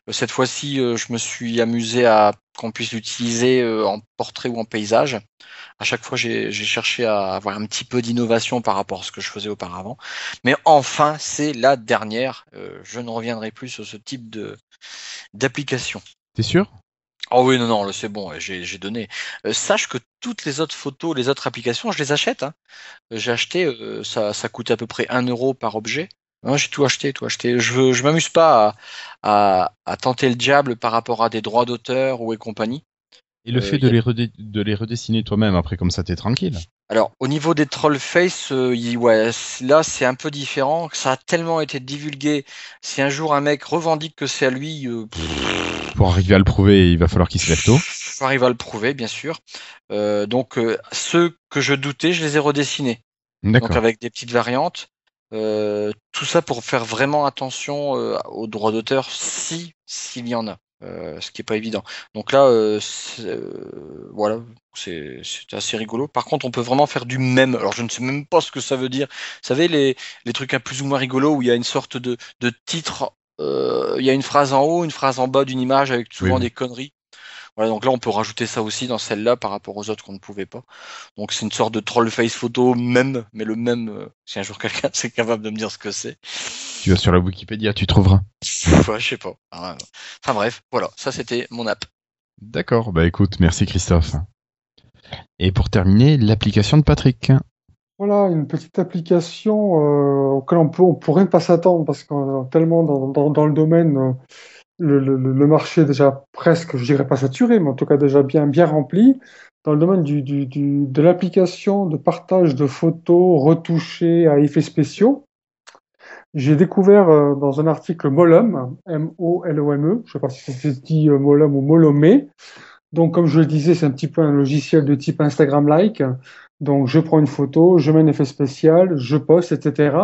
Cette fois-ci, je me suis amusé à qu'on puisse l'utiliser en portrait ou en paysage. À chaque fois, j'ai cherché à avoir un petit peu d'innovation par rapport à ce que je faisais auparavant. Mais enfin, c'est la dernière. Je ne reviendrai plus sur ce type de d'application. T'es sûr? Oh oui, non, non, c'est bon, j'ai donné. Euh, sache que toutes les autres photos, les autres applications, je les achète. Hein. J'ai acheté, euh, ça, ça coûte à peu près 1 euro par objet. Non, j'ai tout acheté, tout acheté. Je je m'amuse pas à, à, à tenter le diable par rapport à des droits d'auteur ou et compagnie. Et le Euh, fait de a- les, redé- de les redessiner toi-même, après comme ça t'es tranquille. Alors, au niveau des troll face, euh, il- ouais, c- là, c'est un peu différent. Ça a tellement été divulgué. Si un jour un mec revendique que c'est à lui, euh, Pour arriver à le prouver, il va falloir qu'il se lève tôt. faut arriver à le prouver, bien sûr. Euh, donc, euh, ceux que je doutais, je les ai redessinés. Donc, D'accord. avec des petites variantes. Euh, tout ça pour faire vraiment attention aux droits d'auteur, si s'il y en a. Euh, ce qui est pas évident. Donc là, euh, c'est, euh, voilà, c'est assez rigolo. Par contre, on peut vraiment faire du même. Alors, je ne sais même pas ce que ça veut dire. Vous savez, les, les trucs un plus ou moins rigolos où il y a une sorte de, de titre, il y a une phrase en haut, une phrase en bas d'une image avec souvent Oui, des conneries. Voilà, donc là, on peut rajouter ça aussi dans celle-là par rapport aux autres qu'on ne pouvait pas. Donc c'est une sorte de troll face photo même, mais le même, si un jour quelqu'un [LAUGHS] c'est capable de me dire ce que c'est. Tu vas sur la Wikipédia, tu trouveras. Ouais, je sais pas. Enfin bref, voilà, ça c'était mon app. D'accord, bah écoute, merci Christophe. Et pour terminer, l'application de Patrick. Voilà, une petite application euh, auquel on, peut, on pourrait ne pas s'attendre parce que tellement dans, dans, dans le domaine, euh, le, le, le marché est déjà presque, je dirais pas saturé, mais en tout cas déjà bien, bien rempli. Dans le domaine du, du, du, de l'application de partage de photos retouchées à effets spéciaux, j'ai découvert euh, dans un article Molum, M-O-L-O-M-E, je sais pas si c'est dit euh, Molum ou Molomé. Donc, comme je le disais, c'est un petit peu un logiciel de type Instagram-like. Donc, je prends une photo, je mets un effet spécial, je poste, etc.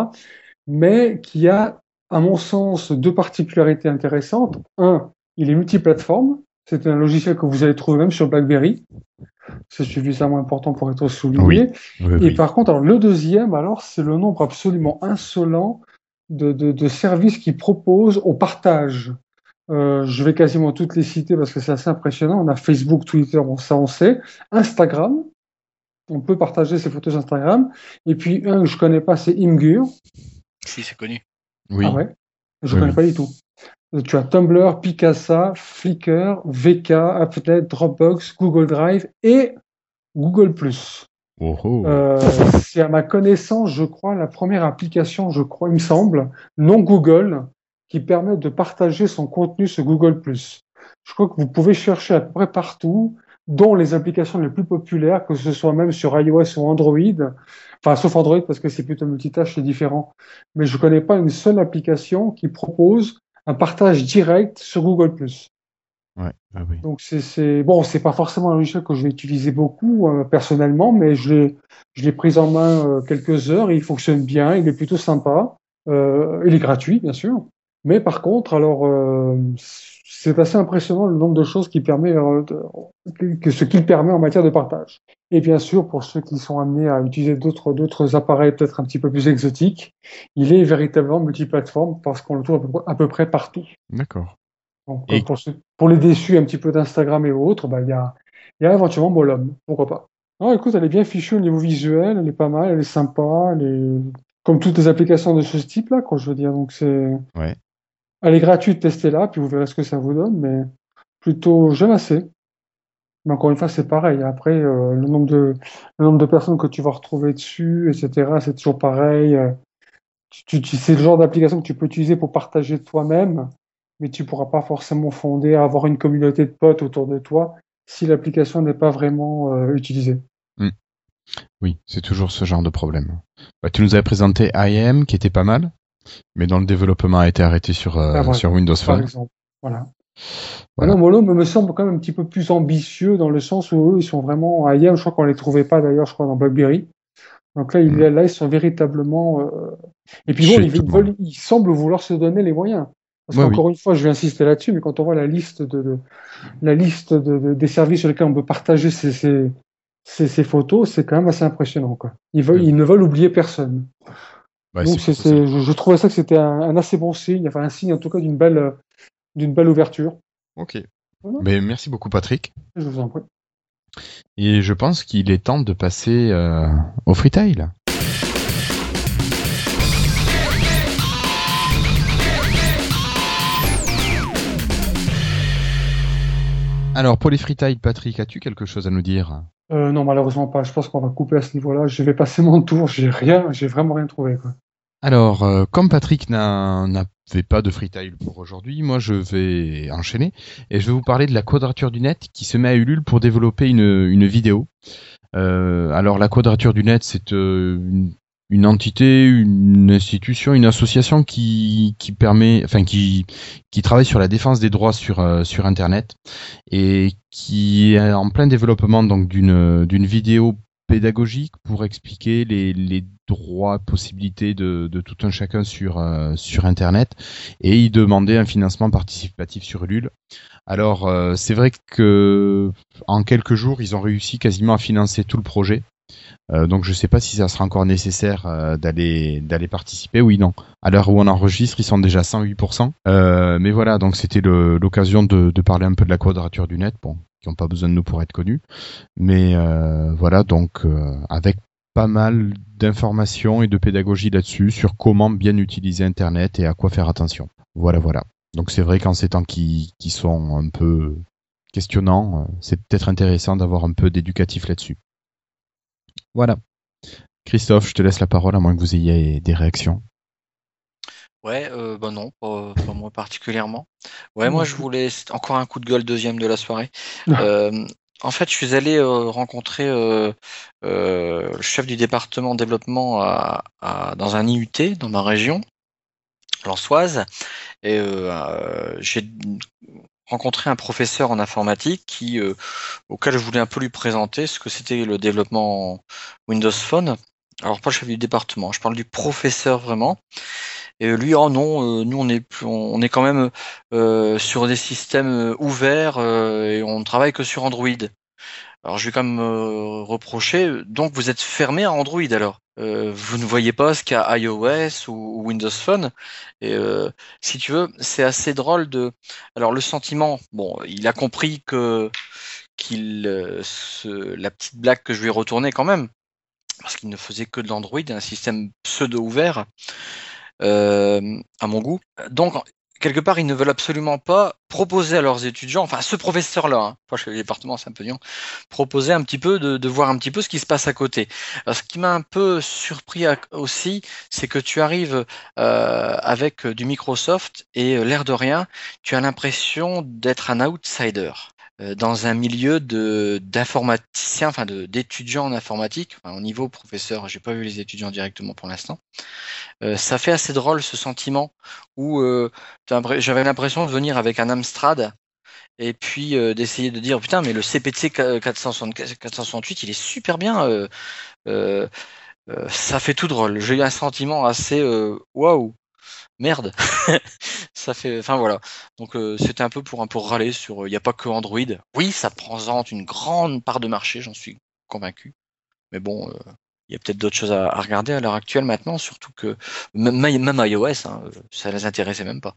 Mais qui a, à mon sens, deux particularités intéressantes. Un, il est multiplateforme. C'est un logiciel que vous allez trouver même sur BlackBerry. C'est suffisamment important pour être souligné. Oui, Et oui. par contre, alors, le deuxième, alors, c'est le nombre absolument insolent de, de, de services qui proposent au partage. Euh, je vais quasiment toutes les citer parce que c'est assez impressionnant. On a Facebook, Twitter, bon, ça on sait. Instagram, on peut partager ses photos Instagram. Et puis un que je connais pas, c'est Imgur. Si c'est connu. Oui. Ah ouais? Je Oui, connais pas du tout. Euh, Tu as Tumblr, Picasa, Flickr, VK, Applet, Dropbox, Google Drive et Google+. Oh, oh. Euh, c'est à ma connaissance, je crois, la première application, je crois, il me semble, non Google, qui permet de partager son contenu sur Google+. Je crois que vous pouvez chercher à peu près partout, dont les applications les plus populaires, que ce soit même sur iOS ou Android. Enfin, sauf Android parce que c'est plutôt multitâche, c'est différent. Mais je connais pas une seule application qui propose un partage direct sur Google+. Ouais, ah oui. Donc c'est bon, c'est pas forcément un logiciel que je vais utiliser beaucoup euh, personnellement, mais je l'ai je l'ai pris en main euh, quelques heures, et il fonctionne bien, il est plutôt sympa, euh, il est gratuit bien sûr. Mais par contre, alors euh, c'est assez impressionnant le nombre de choses qui permet euh, de- que ce qu'il permet en matière de partage. Et bien sûr, pour ceux qui sont amenés à utiliser d'autres d'autres appareils peut-être un petit peu plus exotiques, il est véritablement multiplateforme parce qu'on le trouve à peu, à peu près partout. D'accord. Donc, Et- pour, les déçus un petit peu d'Instagram et autres, bah, il y, a, il y a éventuellement Molum, pourquoi pas? Non, écoute, elle est bien fichue au niveau visuel, elle est pas mal, elle est sympa, elle est comme toutes les applications de ce type-là, quoi, je veux dire. Donc c'est, Ouais. elle est gratuite, testez-la, puis vous verrez ce que ça vous donne, mais plutôt j'aime assez. Mais encore une fois, c'est pareil. Après, euh, le nombre de le nombre de personnes que tu vas retrouver dessus, etc., c'est toujours pareil. Euh, tu, tu, c'est le genre d'application que tu peux utiliser pour partager toi-même, mais tu pourras pas forcément fonder avoir une communauté de potes autour de toi si l'application n'est pas vraiment euh, utilisée. Oui, c'est toujours ce genre de problème. Bah, tu nous avais présenté IM qui était pas mal, mais dont le développement a été arrêté sur, euh, Ah, sur Windows Par Phone. exemple. Voilà. Voilà. Voilà. Molo me semble quand même un petit peu plus ambitieux dans le sens où eux, ils sont vraiment IM, je crois qu'on les trouvait pas d'ailleurs, je crois, dans BlackBerry. Donc là, ils, Mm. là, ils sont véritablement. euh, Et puis bon, ils, veulent- ils semblent vouloir se donner les moyens. Parce Ouais, qu'encore une fois, je vais insister là-dessus, mais quand on voit la liste de, de- la liste de, de- des services sur lesquels on peut partager ces, ces, ces, ces photos, c'est quand même assez impressionnant. Quoi. Ils, veulent, ils ne veulent oublier personne. Bah, Donc je, je trouvais ça que c'était un, un assez bon signe, enfin un signe en tout cas d'une belle, d'une belle ouverture. Ok. Voilà. Mais merci beaucoup Patrick. Je vous en prie. Et je pense qu'il est temps de passer euh, au freetail. Alors pour les freetail, Patrick, as-tu quelque chose à nous dire? Euh, non, malheureusement pas. Je pense qu'on va couper à ce niveau-là. Je vais passer mon tour. J'ai rien, j'ai vraiment rien trouvé. Quoi. Alors, euh, comme Patrick n'a- n'avait pas de freetail pour aujourd'hui, moi je vais enchaîner et je vais vous parler de la quadrature du net qui se met à Ulule pour développer une, une vidéo. Euh, alors la quadrature du net, c'est euh, une, une entité, une institution, une association qui, qui permet, enfin qui, qui travaille sur la défense des droits sur, euh, sur Internet et qui est en plein développement donc d'une d'une vidéo pédagogique pour expliquer les, les droits, possibilités de, de tout un chacun sur, euh, sur Internet et y demander un financement participatif sur Ulule. Alors euh, c'est vrai que en quelques jours ils ont réussi quasiment à financer tout le projet. Euh, donc je sais pas si ça sera encore nécessaire euh, d'aller participer. Oui non. À l'heure où on enregistre, ils sont déjà à 108%. Euh, mais voilà, donc c'était l'occasion de, parler un peu de la quadrature du net. Bon, qui n'ont pas besoin de nous pour être connus. Mais voilà, donc avec pas mal d'informations et de pédagogie là-dessus sur comment bien utiliser Internet et à quoi faire attention. Voilà, voilà. Donc c'est vrai qu'en ces temps qui, sont un peu questionnants, c'est peut-être intéressant d'avoir un peu d'éducatif là-dessus. Voilà. Christophe, je te laisse la parole à moins que vous ayez des réactions. Ouais, euh, bah non, pas, pas moi particulièrement. Ouais, moi je voulais encore un coup de gueule deuxième de la soirée. Euh, en fait, je suis allé euh, rencontrer euh, le chef du département développement à, à- dans un IUT dans ma région, l'Ansoise, et j'ai rencontré un professeur en informatique qui, euh, auquel je voulais un peu lui présenter ce que c'était le développement Windows Phone. Alors pas le chef du département, je parle du professeur vraiment. Et lui, oh non, euh, nous on est plus, on, est quand même euh, sur des systèmes euh, ouverts euh, et on travaille que sur Android. Alors je vais quand même euh, reprocher, donc vous êtes fermé à Android alors. Euh, vous ne voyez pas ce qu'a iOS ou, Windows Phone. Et euh, si tu veux, c'est assez drôle de. Alors le sentiment, bon, il a compris que qu'il euh, la petite blague que je lui ai retournée quand même, parce qu'il ne faisait que de l'Android, un système pseudo ouvert euh, à mon goût. Donc, quelque part, ils ne veulent absolument pas proposer à leurs étudiants, enfin, ce professeur-là, hein, pas chez le département, c'est un peu dur, proposer un petit peu de, voir un petit peu ce qui se passe à côté. Ce qui m'a un peu surpris à- aussi, c'est que tu arrives euh, avec du Microsoft et euh, l'air de rien, tu as l'impression d'être un outsider euh, dans un milieu de d'informaticiens, enfin d'étudiants en informatique, enfin, au niveau professeur, j'ai pas vu les étudiants directement pour l'instant. Euh, ça fait assez drôle ce sentiment où euh, j'avais l'impression de venir avec un Amstrad et puis euh, d'essayer de dire putain mais le CPC 464 468 il est super bien euh, euh, euh, ça fait tout drôle j'ai eu un sentiment assez euh, waouh merde [LAUGHS] ça fait enfin voilà donc euh, c'était un peu pour un peu râler sur il n'y a pas que Android oui ça présente une grande part de marché j'en suis convaincu mais bon euh, il y a peut-être d'autres choses à, à regarder à l'heure actuelle maintenant surtout que même, même iOS hein, euh, ça les intéressait même pas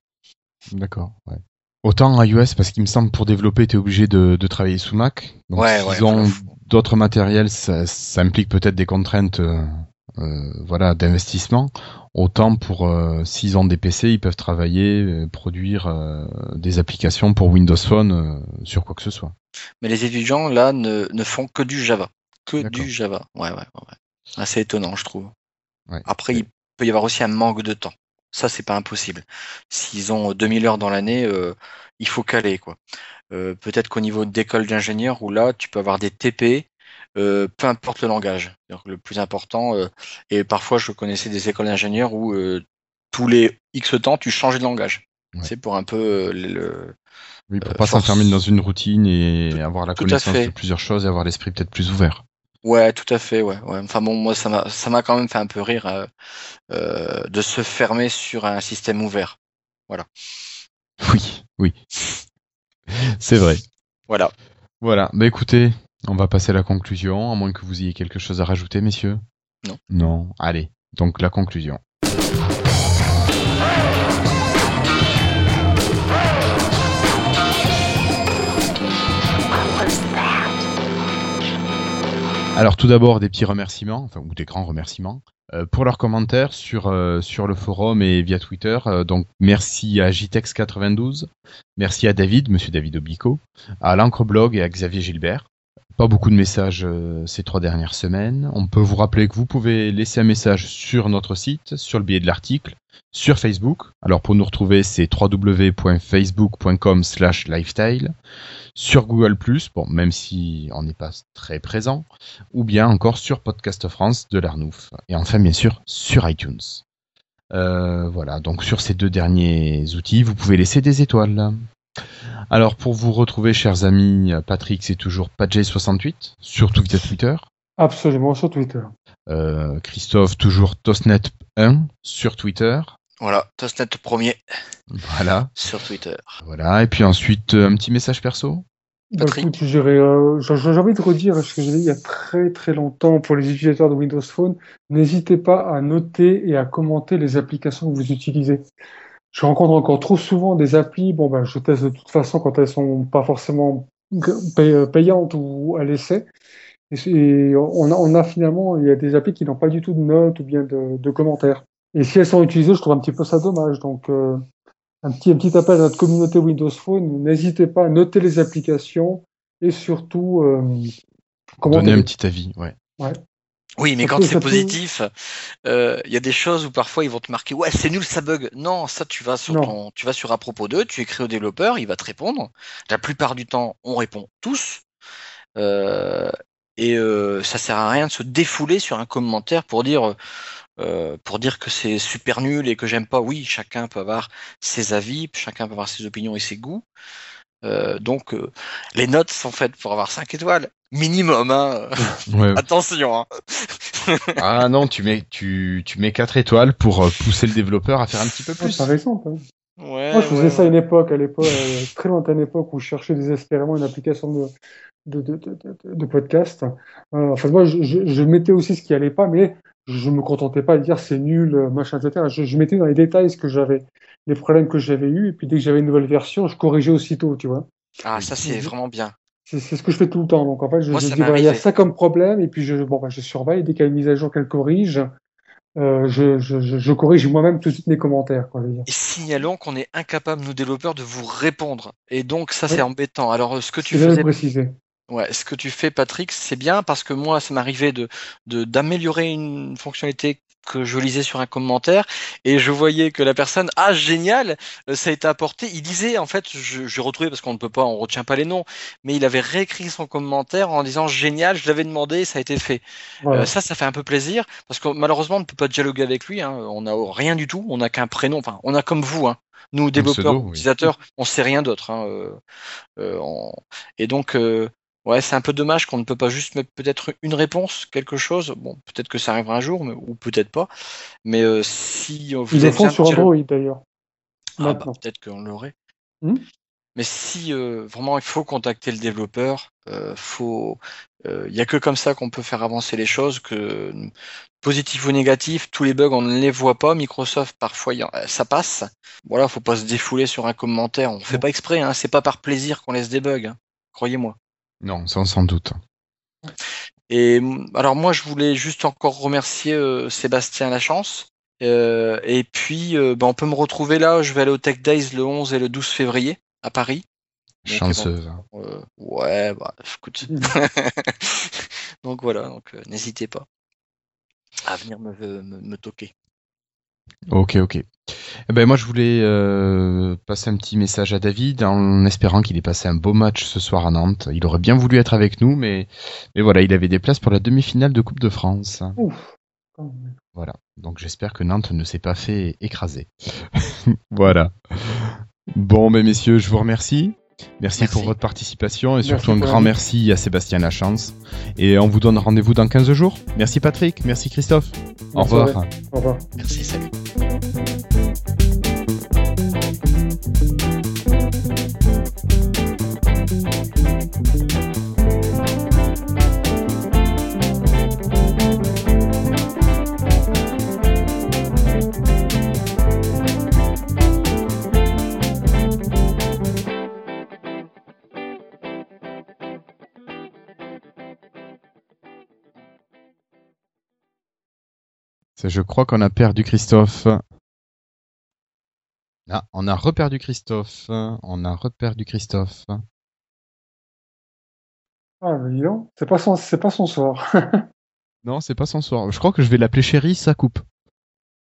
D'accord. Ouais. Autant iOS parce qu'il me semble pour développer tu es obligé de, de travailler sous Mac. Donc Ouais, s'ils ouais, ont d'autres matériels, ça, ça implique peut-être des contraintes euh, euh, voilà d'investissement. Autant pour euh, s'ils ont des PC, ils peuvent travailler, euh, produire euh, des applications pour Windows Phone euh, sur quoi que ce soit. mais les étudiants là ne, ne font que du Java. Que du Java. Ouais ouais ouais assez étonnant je trouve. Ouais. après il peut y avoir aussi un manque de temps. Ça c'est pas impossible. S'ils ont 2000 heures dans l'année euh, il faut caler quoi. Euh, peut-être qu'au niveau d'école d'ingénieur où là tu peux avoir des TP euh, peu importe le langage le plus important euh, et parfois je connaissais des écoles d'ingénieurs où euh, tous les X temps tu changeais de langage Ouais. c'est pour un peu le Oui, pour pas s'enfermer dans une routine et avoir la tout connaissance de plusieurs choses et avoir l'esprit peut-être plus ouvert. Ouais, tout à fait, ouais. ouais. Enfin bon, moi ça m'a ça m'a quand même fait un peu rire euh, euh, de se fermer sur un système ouvert. Oui, oui. [LAUGHS] C'est vrai. Voilà. Voilà, bah écoutez, on va passer à la conclusion, à moins que vous ayez quelque chose à rajouter, messieurs? Non. Non, allez. Donc la conclusion. Alors tout d'abord des petits remerciements, enfin, ou des grands remerciements, euh, pour leurs commentaires sur, euh, sur le forum et via Twitter. Euh, donc merci à JTEX92, merci à David, monsieur David Oblico, à l'Ancre Blog et à Xavier Gilbert. Pas beaucoup de messages euh, ces trois dernières semaines. On peut vous rappeler que vous pouvez laisser un message sur notre site, sur le billet de l'article, sur Facebook. Alors pour nous retrouver, c'est www.facebook.com slash lifestyle. Sur Google+, bon, même si on n'est pas très présent, ou bien encore sur Podcast France de l'Arnouf. Et enfin, bien sûr, sur iTunes. Euh, voilà, donc sur ces deux derniers outils, vous pouvez laisser des étoiles. Alors pour vous retrouver, chers amis, Patrick, c'est toujours Padjay68, surtout via Twitter. Absolument, sur Twitter. Euh, Christophe, toujours Tosnet1 sur Twitter. Voilà, Tosnet premier Voilà, sur Twitter. voilà. Et puis ensuite, euh, un petit message perso. Bah, Patrick. euh, j'ai j'ai envie de redire ce que j'ai dit il y a très très longtemps pour les utilisateurs de Windows Phone. N'hésitez pas à noter et à commenter les applications que vous utilisez. Je rencontre encore trop souvent des applis, bon ben je teste de toute façon quand elles sont pas forcément euh, payantes ou à l'essai. Et, on a, on a finalement, il y a des applis qui n'ont pas du tout de notes ou bien de, de commentaires. Et si elles sont utilisées, je trouve un petit peu ça dommage. Donc euh, un petit, un petit appel à notre communauté Windows Phone. N'hésitez pas à noter les applications et surtout euh, commenter. Donnez un petit avis, ouais. Oui, mais Ça quand c'est positif, euh, il y a des choses où parfois ils vont te marquer ouais c'est nul ça bug. Non, ça tu vas sur Non. ton, tu vas sur à propos d'eux, tu écris au développeur, il va te répondre. La plupart du temps, on répond tous. Euh, et euh, ça sert à rien de se défouler sur un commentaire pour dire euh, pour dire que c'est super nul et que j'aime pas. Oui, chacun peut avoir ses avis, chacun peut avoir ses opinions et ses goûts. Euh, donc euh, les notes sont faites pour avoir 5 étoiles minimum. Hein. [LAUGHS] Ouais. Attention. Hein. [LAUGHS] Ah non, tu mets tu, tu mets 4 étoiles pour euh, pousser le développeur à faire un petit peu Ah, plus. Par exemple. hein. Ouais, Moi, je faisais ouais, ça à une époque, à l'époque, euh, très lointaine époque où je cherchais désespérément une application de, de, de, de, podcast. Euh, enfin, moi, je, je, je mettais aussi ce qui allait pas, mais je me contentais pas de dire c'est nul, machin, etc. Je, je mettais dans les détails ce que j'avais, les problèmes que j'avais eus, et puis dès que j'avais une nouvelle version, je corrigeais aussitôt, tu vois. Ah, ça c'est vraiment bien. C'est ce que je fais tout le temps. Donc, en fait, je, Moi, je ça dis, m'est voilà, il y a ça comme problème, et puis je, bon, bah, je surveille. Dès qu'il y a une mise à jour qu'elle corrige, euh, je, je, je, corrige moi-même tout de suite mes commentaires, quoi. Et signalons qu'on est incapable, nous développeurs, de vous répondre. Et donc ça c'est embêtant. Alors euh, ce que tu faisais, préciser. ouais, ce que tu fais, Patrick, c'est bien parce que moi, ça m'arrivait de de- d'améliorer une fonctionnalité que je lisais sur un commentaire et je voyais que la personne ah génial euh, ça a été apporté il disait en fait je j'ai retrouvé parce qu'on ne peut pas on retient pas les noms mais il avait réécrit son commentaire en disant génial je l'avais demandé ça a été fait Voilà. Euh, ça, ça fait un peu plaisir parce que malheureusement, on ne peut pas dialoguer avec lui. Hein. On n'a rien du tout. On n'a qu'un prénom. Enfin, on a comme vous, hein. nous développeurs, pseudo, oui. utilisateurs, on sait rien d'autre. Hein. Euh, euh, on- Et donc, euh, ouais, c'est un peu dommage qu'on ne peut pas juste mettre peut-être une réponse, quelque chose. Bon, peut-être que ça arrivera un jour, mais, ou peut-être pas. Mais euh, si euh, vous Ils le font sur Android d'ailleurs. ah, bah, peut-être qu'on l'aurait. Hmm? Mais si euh, vraiment il faut contacter le développeur, euh, faut, il y a que comme ça qu'on peut faire avancer les choses. Que positif ou négatif, tous les bugs on ne les voit pas. Microsoft parfois en- ça passe. Voilà, faut pas se défouler sur un commentaire. On fait pas exprès, hein. C'est pas par plaisir qu'on laisse des bugs. hein. Croyez-moi. Non, ça on s'en doute. Et alors moi, je voulais juste encore remercier euh, Sébastien Lachance. Euh, et puis, euh, ben, on peut me retrouver là. Je vais aller au Tech Days le 11 et le 12 février à Paris. Donc, Chanceuse. Euh, ouais, bah, écoute. [LAUGHS] [LAUGHS] Donc voilà, donc euh, n'hésitez pas à venir me, me, me toquer. Ok, ok. Eh ben moi je voulais euh, passer un petit message à David en espérant qu'il ait passé un beau match ce soir à Nantes. Il aurait bien voulu être avec nous, mais mais voilà, il avait des places pour la demi-finale de Coupe de France. Ouf. Voilà. Donc j'espère que Nantes ne s'est pas fait écraser. [LAUGHS] voilà. Bon, ben messieurs, je vous remercie. Merci, Merci. pour votre participation et Merci surtout un grand merci à Sébastien Lachance. Et on vous donne rendez-vous dans 15 jours. Merci Patrick, merci Christophe. Au revoir. Au revoir. Merci, salut. Je crois qu'on a perdu Christophe. Ah, on a reperdu Christophe. On a reperdu Christophe. Ah, mais donc, c'est pas son, c'est pas son soir. [LAUGHS] Non, c'est pas son soir. Je crois que je vais l'appeler chérie, ça coupe.